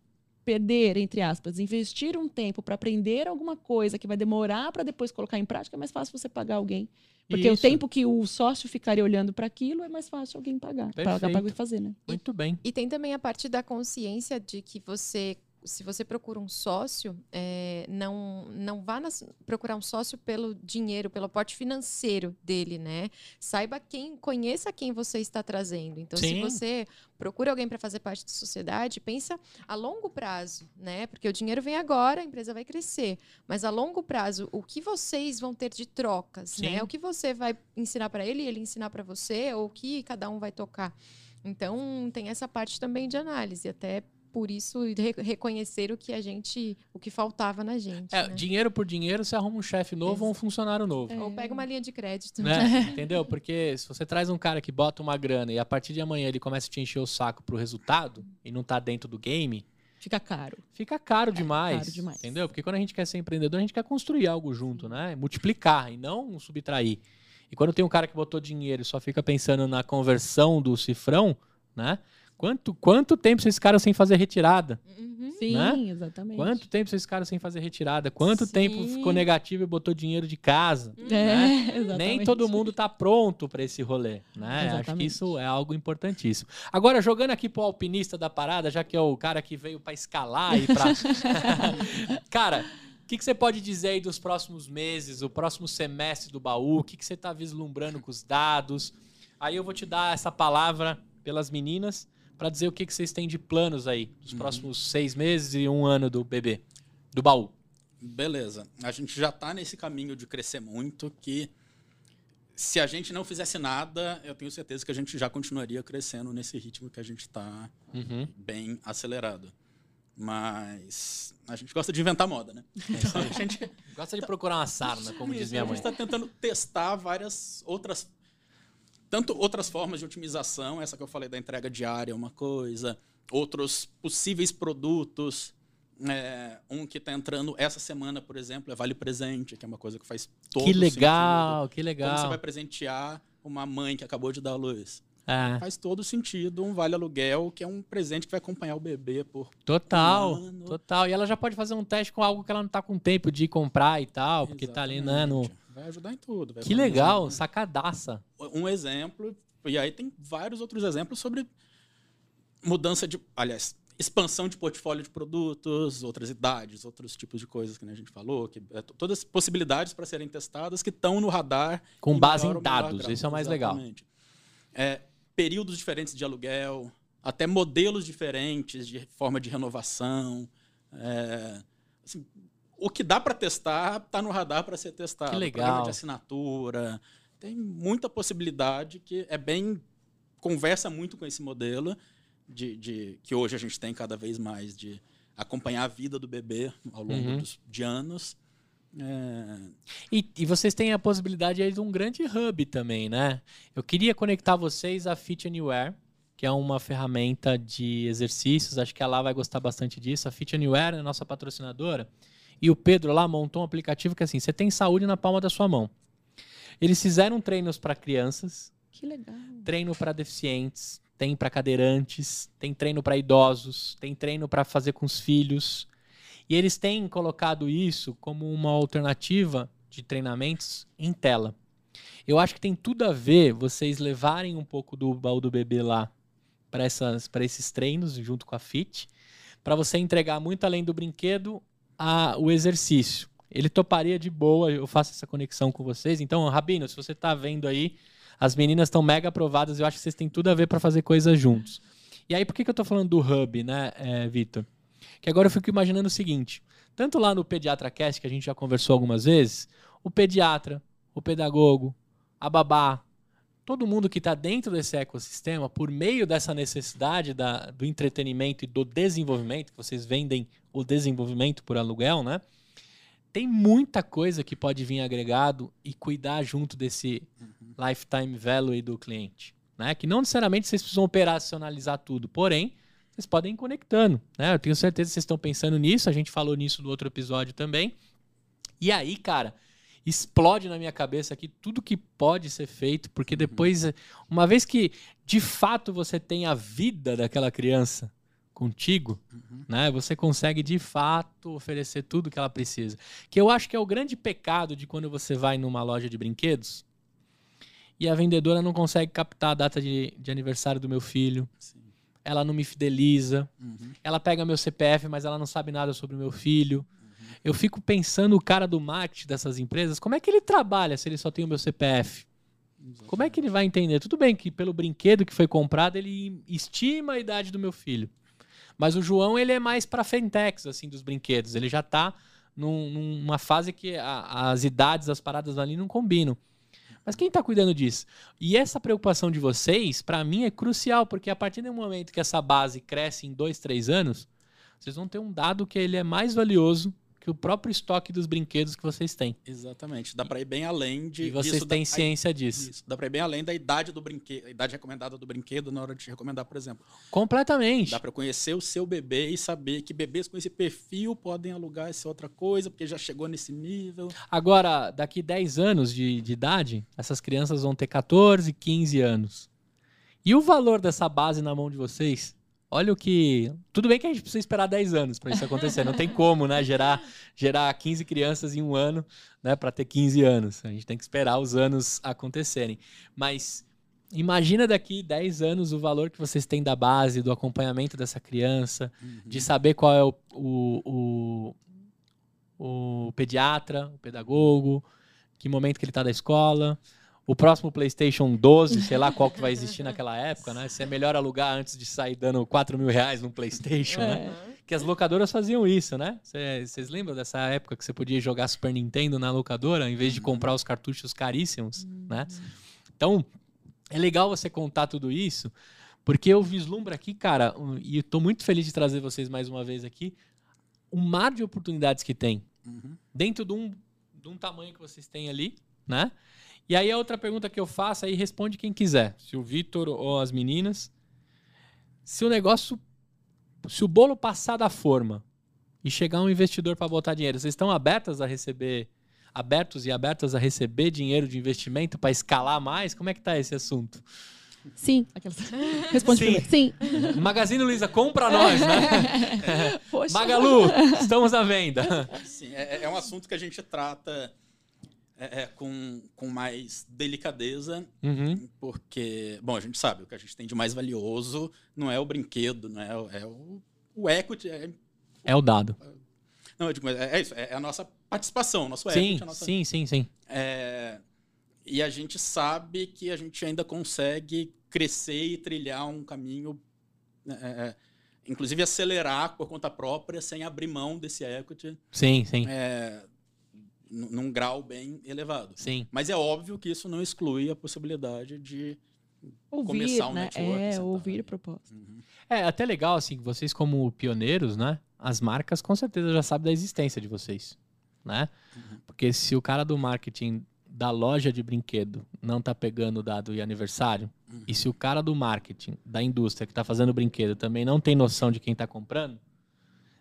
perder, entre aspas, investir um tempo para aprender alguma coisa que vai demorar para depois colocar em prática, é mais fácil você pagar alguém. Porque o Isso. tempo que o sócio ficaria olhando para aquilo é mais fácil alguém pagar. Pagar Perfeito. para fazer, né? Muito bem. E tem também a parte da consciência de que você se você procura um sócio, é, não, não vá nas- procurar um sócio pelo dinheiro, pelo aporte financeiro dele, né? Saiba quem, conheça quem você está trazendo. Então, se Sim. você procura alguém para fazer parte da sociedade, pensa a longo prazo, né? Porque o dinheiro vem agora, a empresa vai crescer. Mas a longo prazo, o que vocês vão ter de trocas, Sim. né? O que você vai ensinar para ele e ele ensinar para você, ou o que cada um vai tocar. Então, tem essa parte também de análise, até por isso re- reconhecer o que a gente, o que faltava na gente. É, né? dinheiro por dinheiro, você arruma um chefe novo ou um funcionário novo. Ou pega uma linha de crédito. Né? Entendeu? Porque se você traz um cara que bota uma grana e a partir de amanhã ele começa a te encher o saco pro resultado e não tá dentro do game, Fica caro. fica caro demais. caro demais. Entendeu? Porque quando a gente quer ser empreendedor, a gente quer construir algo junto, né? Multiplicar e não subtrair. E quando tem um cara que botou dinheiro e só fica pensando na conversão do cifrão, né? Quanto, quanto tempo esses caras sem fazer retirada? Uhum. Sim, Né? exatamente. Quanto tempo esses caras sem fazer retirada? Quanto Sim. tempo ficou negativo e botou dinheiro de casa? É, né? exatamente. Nem todo mundo tá pronto para esse rolê, né? Acho que isso é algo importantíssimo. Agora, jogando aqui pro alpinista da parada, já que é o cara que veio para escalar e para Cara, o que, que você pode dizer aí dos próximos meses, o próximo semestre do baú? O que, que você tá vislumbrando com os dados? Aí eu vou te dar essa palavra pelas meninas para dizer o que, que vocês têm de planos aí dos próximos seis meses e um ano do bebê, do baú. Beleza. A gente já está nesse caminho de crescer muito que se a gente não fizesse nada, eu tenho certeza que a gente já continuaria crescendo nesse ritmo que a gente está Uhum. bem acelerado. Mas a gente gosta de inventar moda, né? Então a gente Gosta de procurar uma sarna, como diz minha a mãe. gente está tentando testar várias outras. Tanto outras formas de otimização, essa que eu falei da entrega diária é uma coisa, outros possíveis produtos. é, um que está entrando essa semana, por exemplo, é Vale Presente, que é uma coisa que faz todo Que legal, sentido. que Como você legal. vai presentear uma mãe que acabou de dar à luz? É, Faz todo sentido um Vale Aluguel, que é um presente que vai acompanhar o bebê por total, Mano. total. E ela já pode fazer um teste com algo que ela não tá com tempo de ir comprar e tal, porque tá ali, né, no... Vai ajudar em tudo. Que legal, sacadaça. um exemplo, e aí tem vários outros exemplos sobre mudança de, aliás, expansão de portfólio de produtos, outras idades, outros tipos de coisas que né, a gente falou, que é, to- todas as possibilidades para serem testadas que estão no radar. Com base em dados, grau. isso é o mais legal. Exatamente. É, períodos diferentes de aluguel, até modelos diferentes de forma de renovação. é, assim, o que dá para testar está no radar para ser testado. Que legal. Programa de assinatura. Tem muita possibilidade que é bem. conversa muito com esse modelo de, de- que hoje a gente tem cada vez mais de acompanhar a vida do bebê ao longo Uhum. dos, de anos. É, E, e vocês têm a possibilidade aí de um grande hub também, né? Eu queria conectar vocês à Fit Anywhere, que é uma ferramenta de exercícios. Acho que a Lá vai gostar bastante disso. A Fit Anywhere é a nossa patrocinadora. E o Pedro lá montou um aplicativo que assim, você tem saúde na palma da sua mão. Eles fizeram treinos para crianças, Que legal. treino para deficientes, tem para cadeirantes, tem treino para idosos, tem treino para fazer com os filhos. E eles têm colocado isso como uma alternativa de treinamentos em tela. Eu acho que tem tudo a ver vocês levarem um pouco do baú do bebê lá para esses treinos junto com a Fit, para você entregar muito além do brinquedo a, o exercício. Ele toparia de boa, eu faço essa conexão com vocês. Então, Rabino, se você está vendo aí, as meninas estão mega aprovadas, eu acho que vocês têm tudo a ver para fazer coisas juntos. E aí, por que, que eu tô falando do hub, né, é, Vitor? Que agora eu fico imaginando o seguinte: tanto lá no Pediatra Cast, que a gente já conversou algumas vezes, o pediatra, o pedagogo, a babá, todo mundo que está dentro desse ecossistema, por meio dessa necessidade da, do entretenimento e do desenvolvimento, que vocês vendem o desenvolvimento por aluguel, né? Tem muita coisa que pode vir agregado e cuidar junto desse lifetime value do cliente. Né? Que não necessariamente vocês precisam operacionalizar tudo, porém, vocês podem ir conectando. Né? Eu tenho certeza que vocês estão pensando nisso, a gente falou nisso no outro episódio também. E aí, cara, explode na minha cabeça aqui tudo que pode ser feito, porque depois, uma vez que de fato você tem a vida daquela criança contigo, né, você consegue de fato oferecer tudo que ela precisa. Que eu acho que é o grande pecado de quando você vai numa loja de brinquedos e a vendedora não consegue captar a data de, de aniversário do meu filho. sim. ela não me fideliza, Uhum. ela pega meu CPF, mas ela não sabe nada sobre o meu filho. Eu fico pensando o cara do marketing dessas empresas, como é que ele trabalha se ele só tem o meu CPF? Como é que ele vai entender? Tudo bem que pelo brinquedo que foi comprado, ele estima a idade do meu filho. Mas o João, ele é mais pra fentex, assim, dos brinquedos. Ele já tá num- numa fase que a- as idades, as paradas ali não combinam. Mas quem tá cuidando disso? E essa preocupação de vocês, pra mim, é crucial, porque a partir do momento que essa base cresce em dois, três anos, vocês vão ter um dado que ele é mais valioso que o próprio estoque dos brinquedos que vocês têm. Exatamente. Dá pra ir bem além de. E vocês da- têm aí- ciência disso. Isso. Dá pra ir bem além da idade do brinquedo, a idade recomendada do brinquedo na hora de te recomendar, por exemplo. Completamente. Dá pra conhecer o seu bebê e saber que bebês com esse perfil podem alugar essa outra coisa, porque já chegou nesse nível. Agora, daqui 10 anos de, de idade, essas crianças vão ter 14, 15 anos. E o valor dessa base na mão de vocês? Olha o que. Tudo bem que a gente precisa esperar 10 anos para isso acontecer. Não tem como, né? Gerar, gerar 15 crianças em um ano, né? Para ter 15 anos. A gente tem que esperar os anos acontecerem. Mas imagina daqui 10 anos o valor que vocês têm da base, do acompanhamento dessa criança, de saber qual é o, o, o, o pediatra, o pedagogo, que momento que ele tá da escola. O próximo PlayStation 12, sei lá qual que vai existir naquela época, né? Se é melhor alugar antes de sair dando 4 mil reais num PlayStation, né? Que as locadoras faziam isso, né? Vocês lembram dessa época que você podia jogar Super Nintendo na locadora em vez de comprar os cartuchos caríssimos, né? Então, é legal você contar tudo isso, porque eu vislumbro aqui, cara, e eu tô muito feliz de trazer vocês mais uma vez aqui, o mar de oportunidades que tem Uhum. dentro de um, de um tamanho que vocês têm ali, né? E aí a outra pergunta que eu faço aí responde quem quiser, se o Vitor ou as meninas. Se o negócio, se o bolo passar da forma e chegar um investidor para botar dinheiro, vocês estão abertas a receber, abertos e abertas a receber dinheiro de investimento para escalar mais? Como é que tá esse assunto? Sim. Aquelas... Responde Sim. primeiro. Sim. Magazine Luiza, compra nós, né? Poxa. Magalu, estamos à venda. Sim, é, é um assunto que a gente trata é, é, com, com mais delicadeza, Uhum. porque, bom, a gente sabe, o que a gente tem de mais valioso não é o brinquedo, não é, o- é o, o equity. é- É o dado. não, eu digo, é, é isso, é a nossa participação, o nosso Sim, equity, a nossa sim, sim, sim. É, e a gente sabe que a gente ainda consegue crescer e trilhar um caminho, é, é, inclusive acelerar por conta própria, sem abrir mão desse equity Sim, sim. é, num grau bem elevado. Sim. Mas é óbvio que isso não exclui a possibilidade de. Ouvir, começar um né? network, É, ouvir ali. proposta. Uhum. É até legal, assim, que vocês, como pioneiros, né? As marcas com certeza já sabem da existência de vocês, né? Uhum. Porque se o cara do marketing da loja de brinquedo não tá pegando o dado e aniversário, Uhum. e se o cara do marketing da indústria que tá fazendo o brinquedo também não tem noção de quem tá comprando,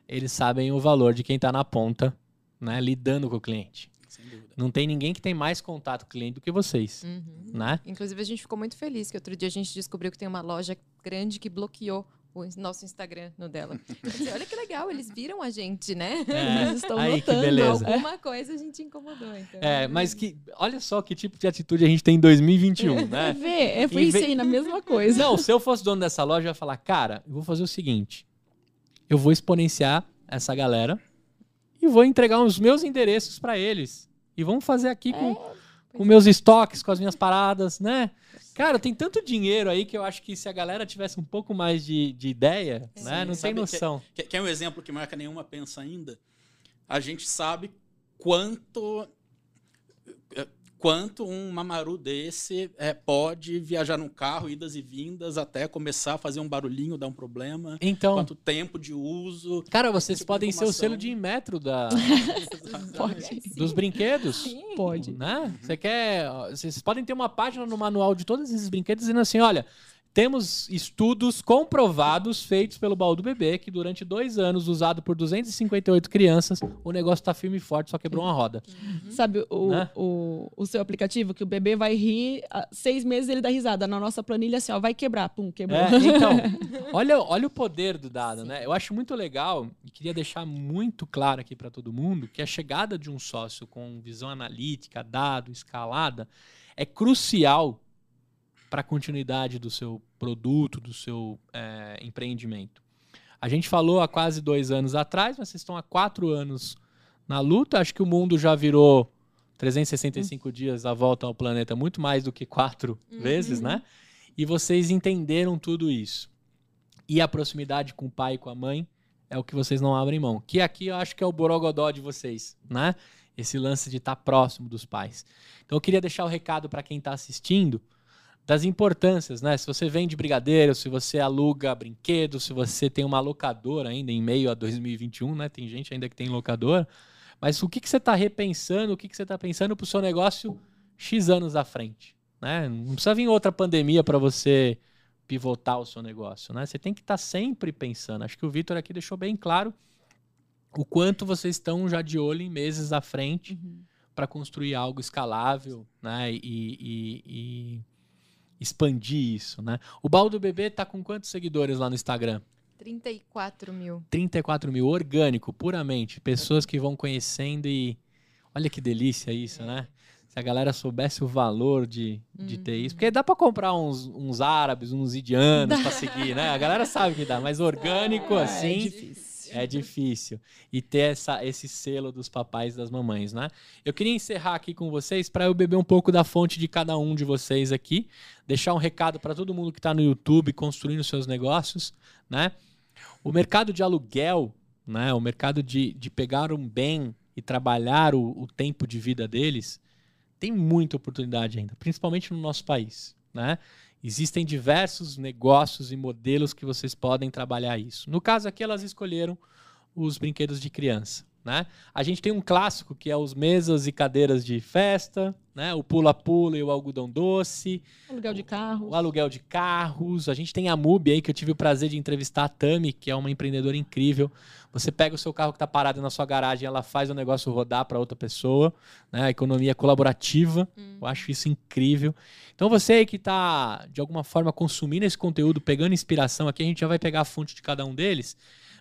eles sabem o valor de quem tá na ponta, né? Lidando com o cliente. Sem dúvida. Não tem ninguém que tem mais contato com o cliente do que vocês, Uhum. né? Inclusive, a gente ficou muito feliz que outro dia a gente descobriu que tem uma loja grande que bloqueou o nosso Instagram no dela. Eu disse, Olha que legal, eles viram a gente, né? É, Eles estão aí, que notando. beleza. Alguma coisa a gente incomodou. Então. É, mas que, olha só que tipo de atitude a gente tem em 2021, né? Vê, é, foi Em isso aí, na mesma coisa. Não, se eu fosse dono dessa loja, eu ia falar, cara, eu vou fazer o seguinte: eu vou exponenciar essa galera e vou entregar os meus endereços pra eles. E vamos fazer aqui com, com meus estoques, com as minhas paradas, né? Cara, tem tanto dinheiro aí que eu acho que se a galera tivesse um pouco mais de, de ideia, Sim. né? Não Sabe tem que- noção. Que, que é um exemplo que marca nenhuma pensa ainda. A gente sabe quanto quanto um mamaru desse é, pode viajar num carro, idas e vindas, até começar a fazer um barulhinho, dar um problema. Então, Quanto tempo de uso. cara, vocês tipo de podem ser o selo de metro da, Pode. dos brinquedos. Sim. Pode. né? Você quer. Vocês podem ter uma página no manual de todos esses brinquedos dizendo assim: olha, temos estudos comprovados feitos pelo Baú do Bebê que durante dois anos, usado por 258 crianças, o negócio tá firme e forte, só quebrou uma roda. Sabe o, Né? o, o seu aplicativo, que o bebê vai rir, ah, seis meses ele dá risada. Na nossa planilha, assim, ó, vai quebrar. Pum, quebrou. É, então, olha, olha o poder do dado, né? Eu acho muito legal e queria deixar muito claro aqui para todo mundo que a chegada de um sócio com visão analítica, dado, escalada, é crucial para a continuidade do seu produto, do seu é, empreendimento? A gente falou há quase dois anos atrás, mas vocês estão há quatro anos na luta. Acho que o mundo já virou 365 dias a volta ao planeta muito mais do que quatro Uhum. vezes, né? E vocês entenderam tudo isso. E a proximidade com o pai e com a mãe é o que vocês não abrem mão. Que aqui eu acho que é o borogodó de vocês, né? Esse lance de estar próximo dos pais. Então eu queria deixar o recado para quem está assistindo das importâncias, né? Se você vende brigadeiro, se você aluga brinquedos, se você tem uma locadora ainda em meio a 2021, né? Tem gente ainda que tem locadora. Mas o que, que você está repensando, o que, que você está pensando para o seu negócio X anos à frente? Né? Não precisa vir outra pandemia para você pivotar o seu negócio, né? Você tem que estar sempre pensando. Acho que o Vitor aqui deixou bem claro o quanto vocês estão já de olho em meses à frente Uhum. para construir algo escalável, né? E, e- e expandir isso, né? O Baldo Bebê tá com quantos seguidores lá no Instagram? 34 mil. 34 mil, orgânico, puramente. Pessoas que vão conhecendo e. Olha que delícia isso, né? Se a galera soubesse o valor de, de ter isso. Porque dá pra comprar uns, uns árabes, uns indianos pra seguir, né? A galera sabe que dá, mas orgânico É assim. Difícil. É difícil. E ter essa, esse selo dos papais e das mamães, né? Eu queria encerrar aqui com vocês para eu beber um pouco da fonte de cada um de vocês aqui. Deixar um recado para todo mundo que está no YouTube construindo seus negócios, né? O mercado de aluguel, né? O mercado de, de pegar um bem e trabalhar o, o tempo de vida deles, tem muita oportunidade ainda, principalmente no nosso país, né? Existem diversos negócios e modelos que vocês podem trabalhar isso. No caso aqui, elas escolheram os brinquedos de criança. Né? A gente tem um clássico que é os mesas e cadeiras de festa, né? o pula-pula e o algodão doce, Aluguel de carro. o aluguel de carros. A gente tem a MUBI aí, que eu tive o prazer de entrevistar a Tami, que é uma empreendedora incrível. Você pega o seu carro que está parado na sua garagem, ela faz o negócio rodar para outra pessoa. Né? A economia colaborativa. Eu acho isso incrível. Então você aí que está, de alguma forma, consumindo esse conteúdo, pegando inspiração aqui, a gente já vai pegar a fonte de cada um deles.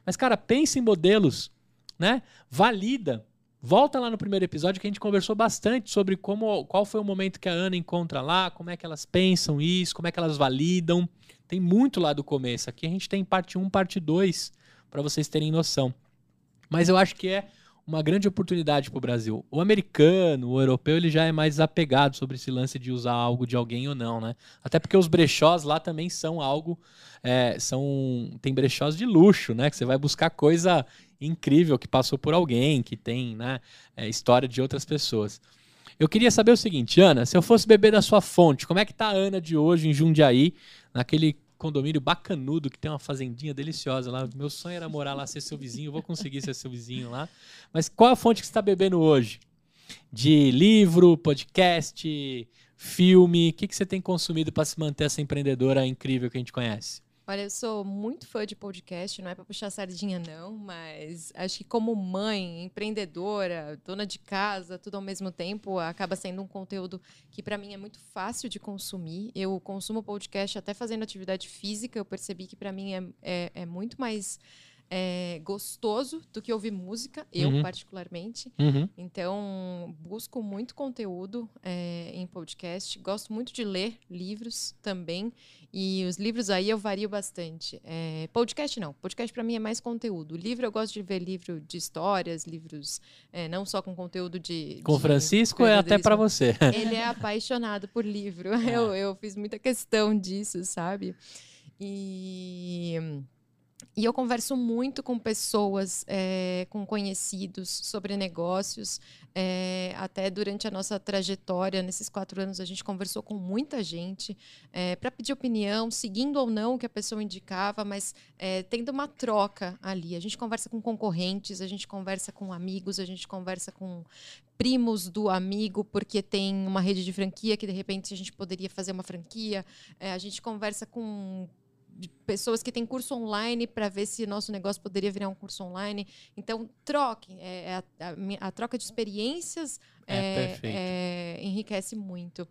Mas, cara, pense em modelos, né? Valida. Volta lá no primeiro episódio que a gente conversou bastante sobre como, qual foi o momento que a Ana encontra lá, como é que elas pensam isso, como é que elas validam. Tem muito lá do começo. Aqui a gente tem parte 1, parte 2, para vocês terem noção. Mas eu acho que é uma grande oportunidade para o Brasil. O americano, o europeu, ele já é mais apegado sobre esse lance de usar algo de alguém ou não, né? Até porque os brechós lá também são algo, é, são tem brechós de luxo, né? Que você vai buscar coisa incrível que passou por alguém, que tem, né, é, história de outras pessoas. Eu queria saber o seguinte, Ana, se eu fosse beber da sua fonte, como é que tá a Ana de hoje em Jundiaí, naquele condomínio bacanudo que tem uma fazendinha deliciosa lá. Meu sonho era morar lá, ser seu vizinho, eu vou conseguir ser seu vizinho lá. Mas qual a fonte que você está bebendo hoje? De livro, podcast, filme? O que, que você tem consumido para se manter essa empreendedora incrível que a gente conhece? Olha, eu sou muito fã de podcast, não é para puxar sardinha, não, mas acho que como mãe, empreendedora, dona de casa, tudo ao mesmo tempo, acaba sendo um conteúdo que para mim é muito fácil de consumir. Eu consumo podcast até fazendo atividade física, eu percebi que para mim é, é, é muito mais é, gostoso do que ouvir música, eu Uhum. particularmente. Uhum. Então, busco muito conteúdo é, em podcast. Gosto muito de ler livros também. E os livros aí eu vario bastante. É, podcast não. Podcast para mim é mais conteúdo. Livro eu gosto de ver livro de histórias, livros é, não só com conteúdo de. Com o de Francisco é até para você. Ele é apaixonado por livro. Eu, eu fiz muita questão disso, sabe? E. E eu converso muito com pessoas, é, com conhecidos sobre negócios. é, até durante a nossa trajetória, nesses quatro anos, a gente conversou com muita gente para pedir opinião, seguindo ou não o que a pessoa indicava, mas é, tendo uma troca ali. A gente conversa com concorrentes, a gente conversa com amigos, a gente conversa com primos do amigo, porque tem uma rede de franquia que de repente a gente poderia fazer uma franquia. É, a gente conversa com de pessoas que têm curso online para ver se nosso negócio poderia virar um curso online. Então, troquem. É, é a, a a troca de experiências É, perfeito. é, enriquece muito.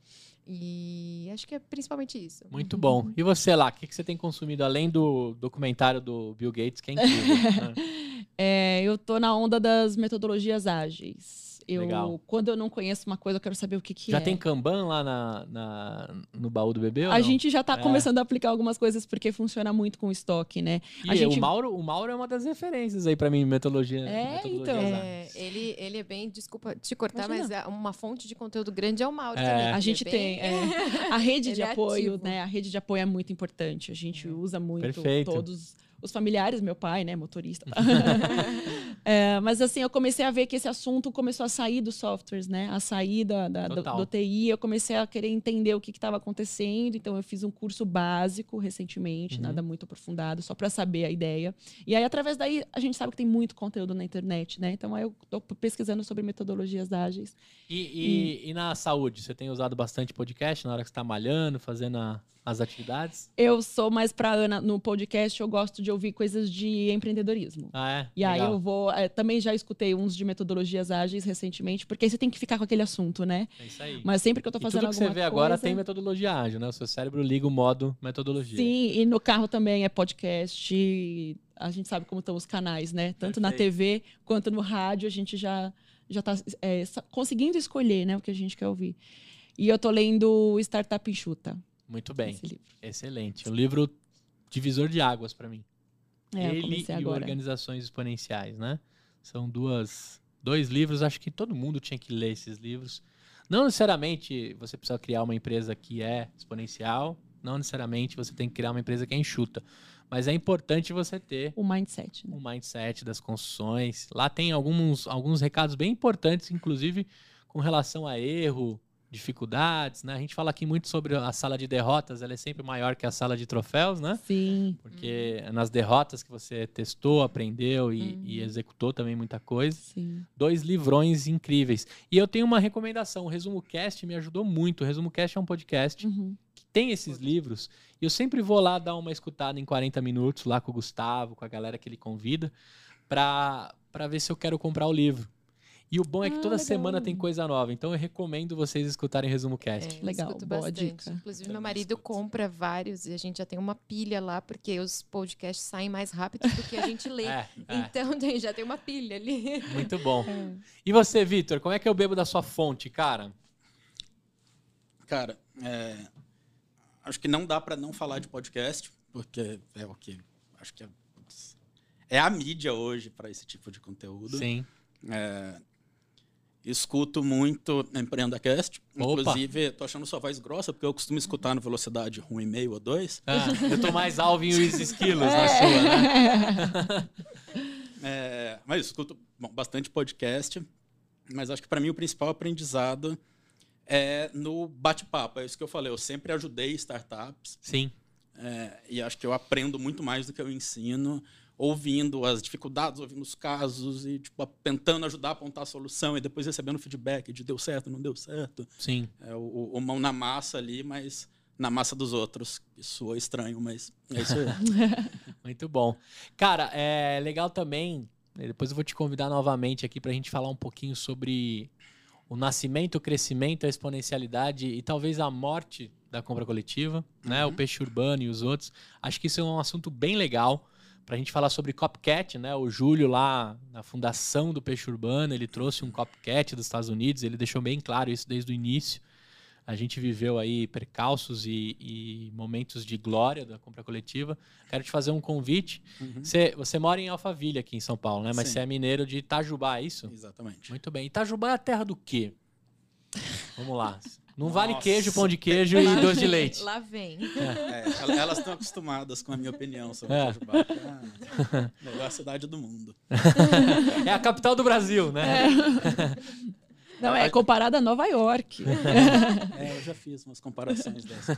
E acho que é principalmente isso. Muito bom. E você lá, o que, que você tem consumido além do documentário do Bill Gates, que é incrível? né? É, eu tô na onda das metodologias ágeis. Eu, Legal. quando eu não conheço uma coisa, eu quero saber o que, que Já é. tem Kanban lá na, na- no baú do bebê? ou A não? gente já tá É. começando a aplicar algumas coisas porque funciona muito com estoque, né? E a gente- o, Mauro, o Mauro é uma das referências aí pra mim em metodologia. É, metodologia então. É, ele, ele é bem, desculpa te cortar, Imagina. mas é uma fonte de conteúdo grande é o Mauro É. também. A gente é tem. bem- é. A rede de é apoio, ativo. né? A rede de apoio é muito importante. A gente usa muito Perfeito. todos os familiares, meu pai, né? Motorista. É, mas assim, eu comecei a ver que esse assunto começou a sair dos softwares, né? A sair da, da- do, do TI. Eu comecei a querer entender o que estava acontecendo. Então, eu fiz um curso básico recentemente, Uhum. nada muito aprofundado, só para saber a ideia. E aí, através daí, a gente sabe que tem muito conteúdo na internet, né? Então, aí eu tô pesquisando sobre metodologias ágeis. E, e- e na saúde, você tem usado bastante podcast na hora que você tá malhando, fazendo a- as atividades? Eu sou mais pra Ana no podcast, eu gosto de ouvir coisas de empreendedorismo. Ah, é? E aí Legal. eu vou. é, também já escutei uns de metodologias ágeis recentemente, porque aí você tem que ficar com aquele assunto, né? É isso aí. Mas sempre que eu tô e fazendo tudo que você vê agora coisa- tem metodologia ágil, né? O seu cérebro liga o modo metodologia. Sim, e no carro também é podcast. e A gente sabe como estão os canais, né? Tanto na Perfeito. TV quanto no rádio, a gente já, já tá é, conseguindo escolher né, o que a gente quer ouvir. E eu tô lendo Startup Enxuta, Muito bem. esse livro. Excelente. Um livro divisor de águas pra mim. É, Ele e agora. Organizações Exponenciais, né? São duas, dois livros, acho que todo mundo tinha que ler esses livros. Não necessariamente você precisa criar uma empresa que é exponencial, não necessariamente você tem que criar uma empresa que é enxuta, mas é importante você ter O mindset, né? o mindset das construções. Lá tem alguns, alguns recados bem importantes, inclusive com relação a erro, dificuldades, né? A gente fala aqui muito sobre a sala de derrotas, ela é sempre maior que a sala de troféus, né? Sim. Porque nas derrotas que você testou, aprendeu e, e executou também muita coisa. Sim. Dois livrões incríveis. E eu tenho uma recomendação. O Resumo Cast me ajudou muito. O Resumo Cast é um podcast Uhum. que tem esses livros. E eu sempre vou lá dar uma escutada em 40 minutos, lá com o Gustavo, com a galera que ele convida, pra, pra ver se eu quero comprar o livro. E o bom é que Ah, toda legal. semana tem coisa nova. Então eu recomendo vocês escutarem Resumo Cast. É, Legal, escuto boa bastante. dica. Inclusive, Também meu marido escuto. compra vários e a gente já tem uma pilha lá, porque os podcasts saem mais rápido do que a gente lê. É, é, Então tem- já tem uma pilha ali. muito bom. E você, Vitor, como é que eu bebo da sua fonte, cara? Cara, é, acho que não dá pra não falar de podcast, porque é o que acho que é, é a mídia hoje para esse tipo de conteúdo. Sim. É, escuto muito EmpreendaCast. Opa. Inclusive, tô achando sua voz grossa, porque eu costumo escutar no velocidade 1,5 ou 2. Ah, eu tô mais Alvin e os esquilos É. na sua, né? É, mas escuto bom, bastante podcast, mas acho que para mim o principal aprendizado é no bate-papo. É isso que eu falei. Eu sempre ajudei startups Sim. é, e acho que eu aprendo muito mais do que eu ensino ouvindo as dificuldades, ouvindo os casos e tipo, tentando ajudar a apontar a solução e depois recebendo feedback de deu certo, não deu certo. Sim. É o, o- o mão na massa ali, mas na massa dos outros. Isso soa estranho, mas é isso aí. Muito bom. Cara, é legal também. Depois eu vou te convidar novamente aqui para a gente falar um pouquinho sobre o nascimento, o crescimento, a exponencialidade e talvez a morte da compra coletiva, né? O peixe urbano e os outros. Acho que isso é um assunto bem legal para a gente falar sobre Copcat, né? O Júlio lá na fundação do peixe urbano, ele trouxe um Copcat dos Estados Unidos, ele deixou bem claro isso desde o início. A gente viveu aí percalços e, e momentos de glória da compra coletiva. Quero te fazer um convite. Uhum. Você, você mora em Alphaville aqui em São Paulo, né? Mas Sim. você é mineiro de Itajubá, é isso? Exatamente. Muito bem. Itajubá é a terra do quê? Vamos lá. Não vale Nossa. queijo, pão de queijo e doce de leite. Lá vem. É, el- elas estão acostumadas com a minha opinião sobre É. Itajubá. que é a melhor cidade do mundo. É a capital do Brasil, né? Não, é comparada a Nova York. É, eu já fiz umas comparações dessas.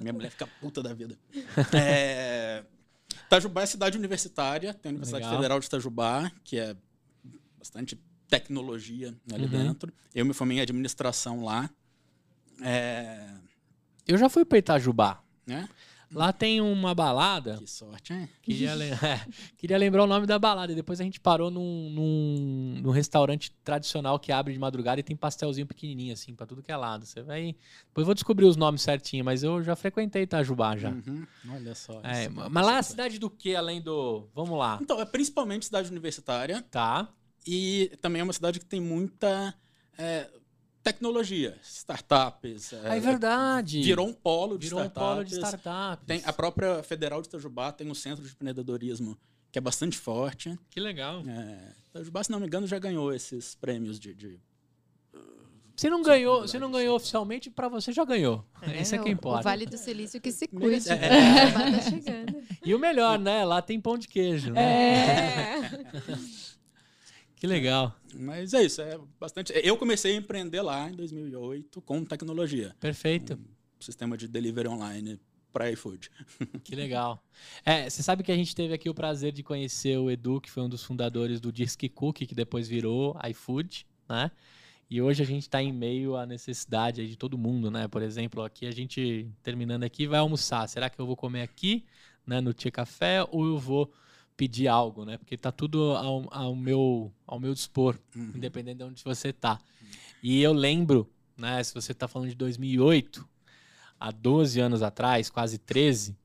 Minha mulher fica puta da vida. É, Itajubá é cidade universitária, tem a Universidade Legal. Federal de Itajubá, que é bastante tecnologia ali Uhum. dentro. Eu me formei em administração lá. É, Eu já fui pra Itajubá. né? Lá tem uma balada. Que sorte, hein? Queria, le- é, queria lembrar o nome da balada. E depois a gente parou num, num, num restaurante tradicional que abre de madrugada e tem pastelzinho pequenininho, assim, pra tudo que é lado. Você vai. Depois eu vou descobrir os nomes certinho, mas eu já frequentei Itajubá já. Uhum. Olha só. É, isso mas lá é cidade do que, além do. Vamos lá. Então, é principalmente cidade universitária. Tá. E também é uma cidade que tem muita é, tecnologia, startups. Ah, é verdade. Virou um polo de Virou um startups. polo de startups. Tem a própria Federal de Itajubá tem um centro de empreendedorismo que é bastante forte. Que legal. É, Itajubá, se não me engano, já ganhou esses prêmios de, de Se não ganhou, se não ganhou oficialmente, pra você já ganhou. Esse é que importa. O Vale do Silício que se cuide. É. é. tá chegando. E o melhor, né? Lá tem pão de queijo. Né? É. Que legal. Mas é isso, é bastante. Eu comecei a empreender lá em 2008 com tecnologia, Perfeito. sistema de delivery online para iFood. Que legal. É, você sabe que a gente teve aqui o prazer de conhecer o Edu, que foi um dos fundadores do Disque Cookie, que depois virou iFood, né? E hoje a gente está em meio à necessidade de todo mundo, né? Por exemplo, aqui a gente, terminando aqui, vai almoçar. Será que eu vou comer aqui, né, no Tia Café, ou eu vou pedir algo, né? Porque tá tudo ao, ao meu, ao meu dispor, Uhum. independente de onde você tá. E eu lembro, né, se você tá falando de 2008, há 12 anos atrás, quase 13,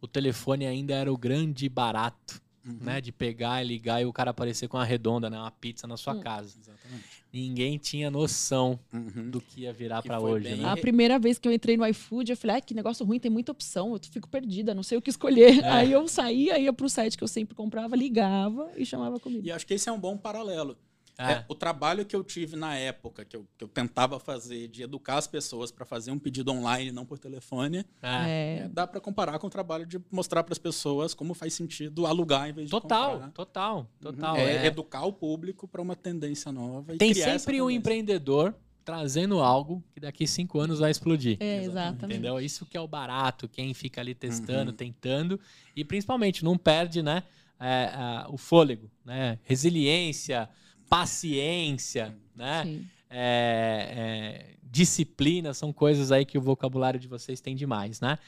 o telefone ainda era o grande barato, Uhum. né? De pegar e ligar e o cara aparecer com uma redonda, né? Uma pizza na sua Hum. casa. Exatamente. Ninguém tinha noção Uhum. do que ia virar pra foi hoje, bem- né? A primeira vez que eu entrei no iFood, eu falei, ah, que negócio ruim, tem muita opção, eu fico perdida, não sei o que escolher. É. Aí eu saía, ia pro site que eu sempre comprava, ligava e chamava comigo. E acho que esse é um bom paralelo. É. É, o trabalho que eu tive na época, que eu, que eu tentava fazer, de educar as pessoas para fazer um pedido online, não por telefone, É. é, dá para comparar com o trabalho de mostrar para as pessoas como faz sentido alugar em vez de Total, comprar. total, total. É, é. educar o público para uma tendência nova. E Tem criar essa sempre um empreendedor trazendo algo que daqui cinco anos vai explodir. É, exatamente. Entendeu? Isso que é o barato, quem fica ali testando, Uhum. tentando e principalmente não perde, né, é, a- o fôlego, né? Resiliência, paciência, né? É, é, disciplina são coisas aí que o vocabulário de vocês tem demais, né?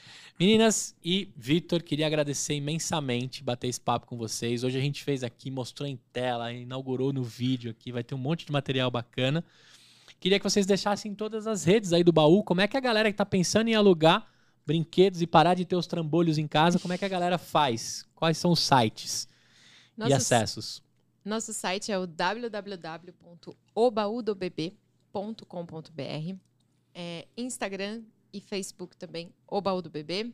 Meninas e Vitor, queria agradecer imensamente bater esse papo com vocês. Hoje a gente fez aqui, mostrou em tela, inaugurou no vídeo aqui, vai ter um monte de material bacana. Queria que vocês deixassem todas as redes aí do baú. Como é que a galera que tá pensando em alugar brinquedos e parar de ter os trambolhos em casa, como é que a galera faz? Quais são os sites e acessos? Nosso site é o www.obaudobebê.com.br. É, Instagram e Facebook também, O Baú do Bebê.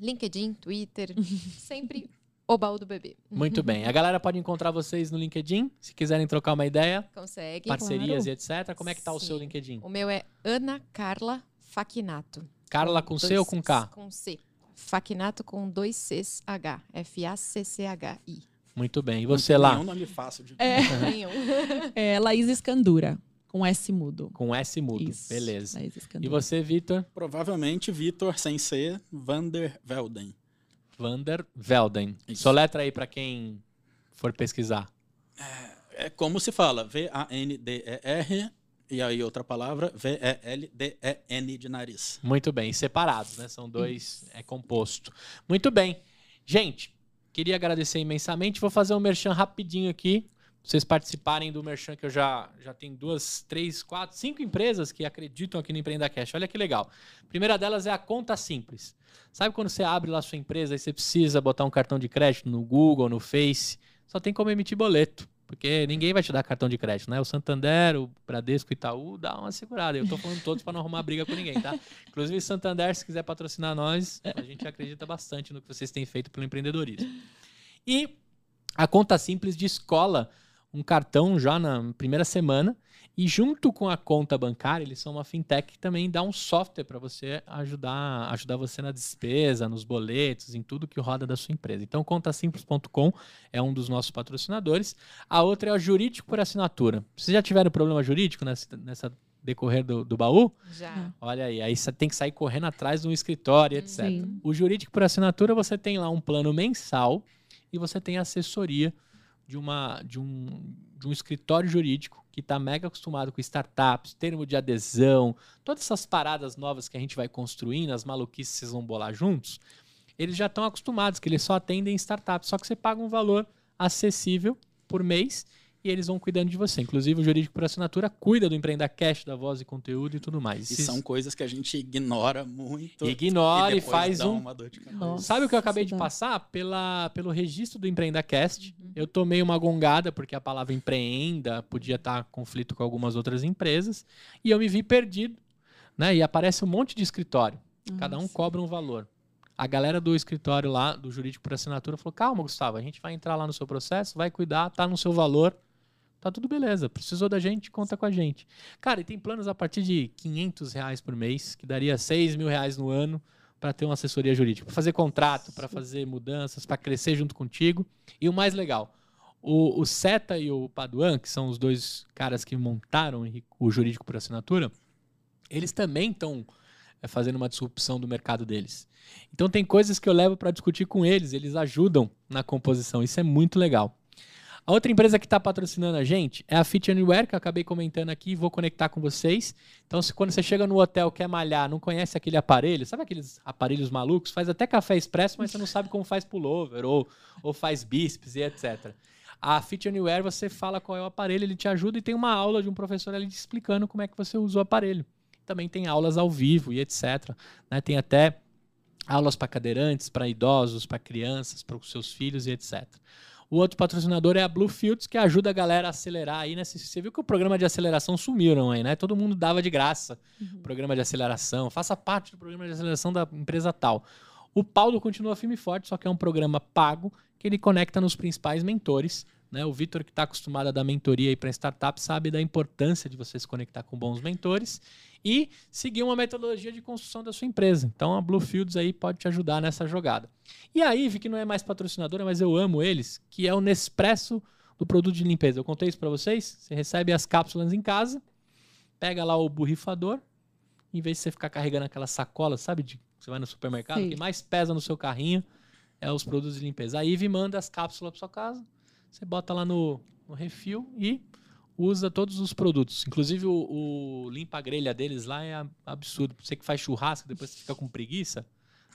LinkedIn, Twitter, sempre O Baú do Bebê. Muito bem. A galera pode encontrar vocês no LinkedIn, se quiserem trocar uma ideia, Consegue. parcerias claro. e etc. Como é que tá o seu Sim. LinkedIn? O meu é Ana Carla Faquinato. Carla com C dois ou com K? Com C. Faquinato com dois Cs H. F-A-C-C-H-I. Muito bem. E você lá? Nenhum nome fácil de. É, Nenhum. é Laís Escandura, com S mudo. Com S mudo. Isso, Beleza. Laís E você, Vitor? Provavelmente Vitor sem C, Vander Velden. Vander Velden. Isso. Soletra aí pra quem for pesquisar. É como se fala, V-A-N-D-E-R, e aí outra palavra, V-E-L-D-E-N de nariz. Muito bem. Separados, né? São dois, é composto. Muito bem. Gente, queria agradecer imensamente. Vou fazer um merchan rapidinho aqui. Vocês participarem do merchan que eu já, já tenho duas, três, quatro, cinco empresas que acreditam aqui no Empreenda Cash. Olha que legal. A primeira delas é a Conta Simples. Sabe quando você abre lá sua empresa e você precisa botar um cartão de crédito no Google, no Face? Só tem como emitir boleto. Porque ninguém vai te dar cartão de crédito, né? O Santander, o Bradesco, o Itaú, dá uma segurada. Eu tô falando todos para não arrumar briga com ninguém, tá? Inclusive, Santander, se quiser patrocinar nós, a gente acredita bastante no que vocês têm feito pelo empreendedorismo. E a conta simples de escola um cartão já na primeira semana e junto com a conta bancária, eles são uma fintech que também dá um software para você ajudar, ajudar você na despesa, nos boletos, em tudo que roda da sua empresa. Então, contasimples.com é um dos nossos patrocinadores. A outra é o Jurídico por Assinatura. Vocês já tiveram problema jurídico nessa, nessa decorrer do, do baú? Já. Olha aí, aí você tem que sair correndo atrás de um escritório, etc. Sim. O jurídico por assinatura, você tem lá um plano mensal e você tem assessoria de, uma, de, um, de um escritório jurídico que está mega acostumado com startups, termo de adesão, todas essas paradas novas que a gente vai construindo, as maluquices que vocês vão bolar juntos, eles já estão acostumados, que eles só atendem startups, só que você paga um valor acessível por mês e eles vão cuidando de você. Inclusive, o Jurídico por Assinatura cuida do Empreenda Cash, da voz e conteúdo e tudo mais. E Se- são coisas que a gente ignora muito. Ignora e depois faz um- uma dor de cabeça. Nossa, Sabe o que eu acabei de dá. passar? Pela, pelo registro do EmpreendaCast. Eu tomei uma gongada, porque a palavra empreenda podia estar em conflito com algumas outras empresas. E eu me vi perdido. Né? E aparece um monte de escritório. Cada um Nossa. cobra um valor. A galera do escritório lá, do jurídico por assinatura, falou: calma, Gustavo, a gente vai entrar lá no seu processo, vai cuidar, tá no seu valor. Tá tudo beleza. Precisou da gente, conta com a gente. Cara, e tem planos a partir de 500 reais por mês, que daria 6 mil reais no ano para ter uma assessoria jurídica, para fazer contrato, para fazer mudanças, para crescer junto contigo. E o mais legal, o, o Seta e o Paduan, que são os dois caras que montaram o jurídico por assinatura, eles também estão fazendo uma disrupção do mercado deles. Então tem coisas que eu levo para discutir com eles, eles ajudam na composição, isso é muito legal. A outra empresa que está patrocinando a gente é a Fit Anywhere, que eu acabei comentando aqui, vou conectar com vocês. Então, se quando você chega no hotel, quer malhar, não conhece aquele aparelho, sabe aqueles aparelhos malucos? Faz até café expresso, mas você não sabe como faz pullover ou, ou faz bíceps e etc. A Fit Anywhere, você fala qual é o aparelho, ele te ajuda e tem uma aula de um professor ali te explicando como é que você usa o aparelho. Também tem aulas ao vivo e etc. né? Tem até aulas para cadeirantes, para idosos, para crianças, para os seus filhos e etc. O outro patrocinador é a Bluefields, que ajuda a galera a acelerar aí, né? Você- viu que o programa de aceleração sumiram aí, né? Todo mundo dava de graça Uhum. programa de aceleração. Faça parte do programa de aceleração da empresa tal. O Paulo continua firme e forte, só que é um programa pago que ele conecta nos principais mentores. Né? O Vitor, que está acostumado a dar mentoria para startup, sabe da importância de você se conectar com bons mentores e seguir uma metodologia de construção da sua empresa. Então a Bluefields aí pode te ajudar nessa jogada. E a Ive, que não é mais patrocinadora, mas eu amo eles, que é o Nespresso do produto de limpeza. Eu contei isso para vocês? Você recebe as cápsulas em casa, pega lá o borrifador, em vez de você ficar carregando aquela sacola, sabe? De, você vai no supermercado, o que mais pesa no seu carrinho é os produtos de limpeza. A Ive manda as cápsulas para sua casa, você bota lá no, no refil e usa todos os produtos. Inclusive o, o limpa-grelha deles lá é absurdo. Você que faz churrasco, depois você fica com preguiça,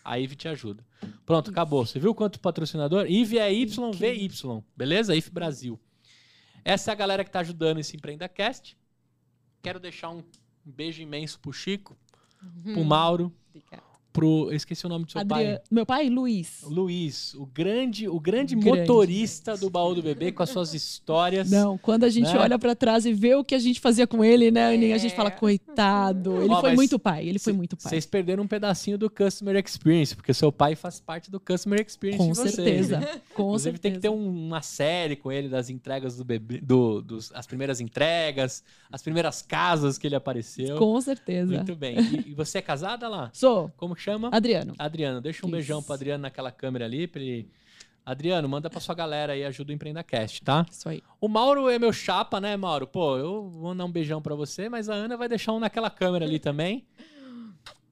a Ive te ajuda. Pronto, acabou. Você viu quanto patrocinador? Ive é YVY, beleza? Ive Brasil. Essa é a galera que tá ajudando esse EmpreendaCast. Quero deixar um beijo imenso pro Chico, pro Mauro, Obrigada. Pro. Eu esqueci o nome do seu Adriano, pai. meu pai, Luiz. Luiz, o grande, o grande, Grande. motorista do baú do bebê com as suas histórias. Não, quando a gente Né? olha pra trás e vê o que a gente fazia com ele, né, Aninha, a gente É. fala, coitado. Ele Ó, foi muito pai, ele foi muito pai. Vocês perderam um pedacinho do Customer Experience, porque seu pai faz parte do Customer Experience Com de vocês. certeza. né? Com Inclusive certeza. tem que ter um- uma série com ele das entregas do bebê, do, dos, as primeiras entregas, as primeiras casas que ele apareceu. Com certeza. Muito bem. E, e você é casada lá? Sou. Como que chama? Adriano. Adriano, deixa um Isso. beijão pro Adriano naquela câmera ali. Pra ele... Adriano, manda pra sua galera aí, ajuda o EmpreendaCast, tá? Isso aí. O Mauro é meu chapa, né, Mauro? Pô, eu vou mandar um beijão pra você, mas a Ana vai deixar um naquela câmera ali também.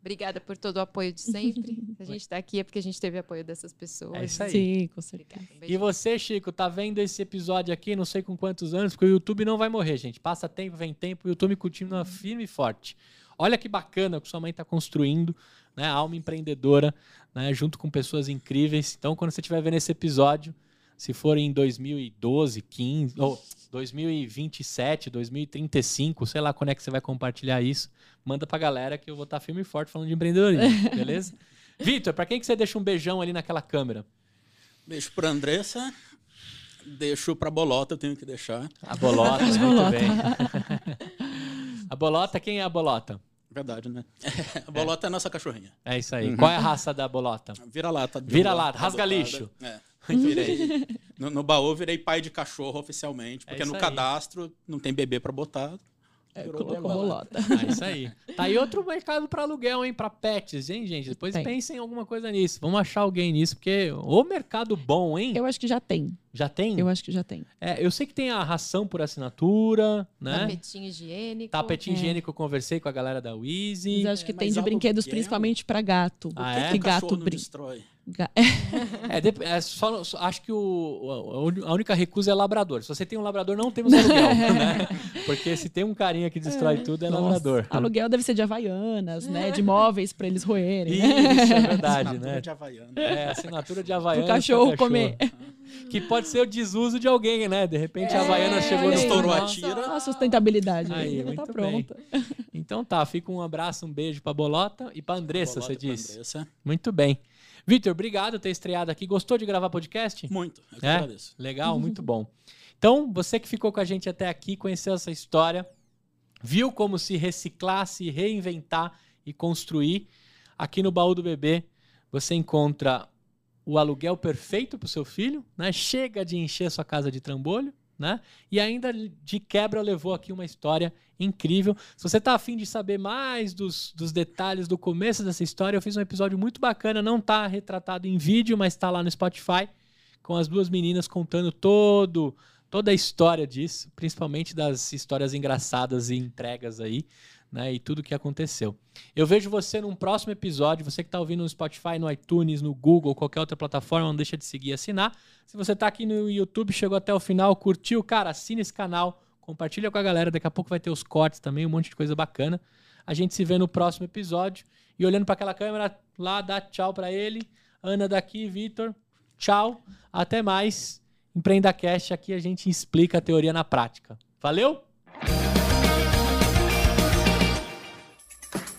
Obrigada por todo o apoio de sempre. Se a gente está aqui é porque a gente teve apoio dessas pessoas. É isso aí. Sim, com certeza. Obrigada. Um E você, Chico, tá vendo esse episódio aqui, não sei com quantos anos, porque o YouTube não vai morrer, gente. Passa tempo, vem tempo, o YouTube continua firme e forte. Olha que bacana o que sua mãe está construindo, né? Alma empreendedora, né? Junto com pessoas incríveis. Então, quando você estiver vendo esse episódio, se for em 2012, 15, ou 2027, 2035, sei lá quando é que você vai compartilhar isso, manda pra galera que eu vou estar firme e forte falando de empreendedorismo, beleza? Vitor, pra quem que você deixa um beijão ali naquela câmera? Beijo pra Andressa. Deixo pra Bolota, eu tenho que deixar. A bolota, muito bem. a bolota, quem é a bolota? Verdade, né? A Bolota é, a nossa cachorrinha. É isso aí. Qual é a raça da bolota? Vira-lata. Vira-lata, rasga adotada. lixo. É. Virei. No, no baú, virei pai de cachorro oficialmente, porque É no aí. cadastro não tem bebê pra botar. É, colocou bolota. bolota. É isso aí. Tá aí outro mercado para aluguel, hein? Pra pets, hein, gente? Depois Tem. pensem em alguma coisa nisso. Vamos achar alguém nisso, porque o mercado bom, hein? Eu acho que já tem. Já tem? Eu acho que já tem. É, eu sei que tem a ração por assinatura, né? Tapetinho higiênico. Tapetinho É. higiênico, eu conversei com a galera da Mas Wheezy. acho que É, tem mas de aluguel- brinquedos principalmente pra gato. Ah, é? que gato não brin- destrói? É, é só, só- acho que o, o- a única recusa é labrador. Se você tem um labrador, não temos aluguel, né? Porque se tem um carinha que destrói tudo, é Nossa, labrador. Aluguel deve ser de havaianas, né? De móveis pra eles roerem. né? Isso, é verdade, Assinatura né? de Havaiana. É, assinatura de Havaiana. Pro cachorro comer. que pode ser o desuso de alguém, né? De repente a É, Havaiana chegou no aí. Estourou a. A sustentabilidade Aí, tá bem. pronta. Então tá, fica um abraço, um beijo pra Bolota e pra Andressa, Bolota você disse. Andressa. Muito bem. Vitor, obrigado por ter estreado aqui. Gostou de gravar podcast? Muito, eu que É? agradeço. Legal, muito bom. Então, você que ficou com a gente até aqui, conheceu essa história, viu como se reciclar, se reinventar e construir. Aqui no Baú do Bebê, você encontra o aluguel perfeito para o seu filho, né? Chega de encher sua casa de trambolho, né? E ainda de quebra levou aqui uma história incrível. Se você tá afim de saber mais dos, dos detalhes do começo dessa história, eu fiz um episódio muito bacana, não tá retratado em vídeo, mas tá lá no Spotify, com as duas meninas contando todo toda a história disso, principalmente das histórias engraçadas e entregas aí, né? E tudo que aconteceu. Eu vejo você num próximo episódio. Você que está ouvindo no Spotify, no iTunes, no Google, qualquer outra plataforma, não deixa de seguir e assinar. Se você está aqui no YouTube, chegou até o final, curtiu, cara, assina esse canal, compartilha com a galera. Daqui a pouco vai ter os cortes também, um monte de coisa bacana. A gente se vê no próximo episódio. E olhando para aquela câmera lá, dá tchau para ele. Ana daqui, Vitor. Tchau. Até mais. Empreenda Cast, aqui a gente explica a teoria na prática. Valeu?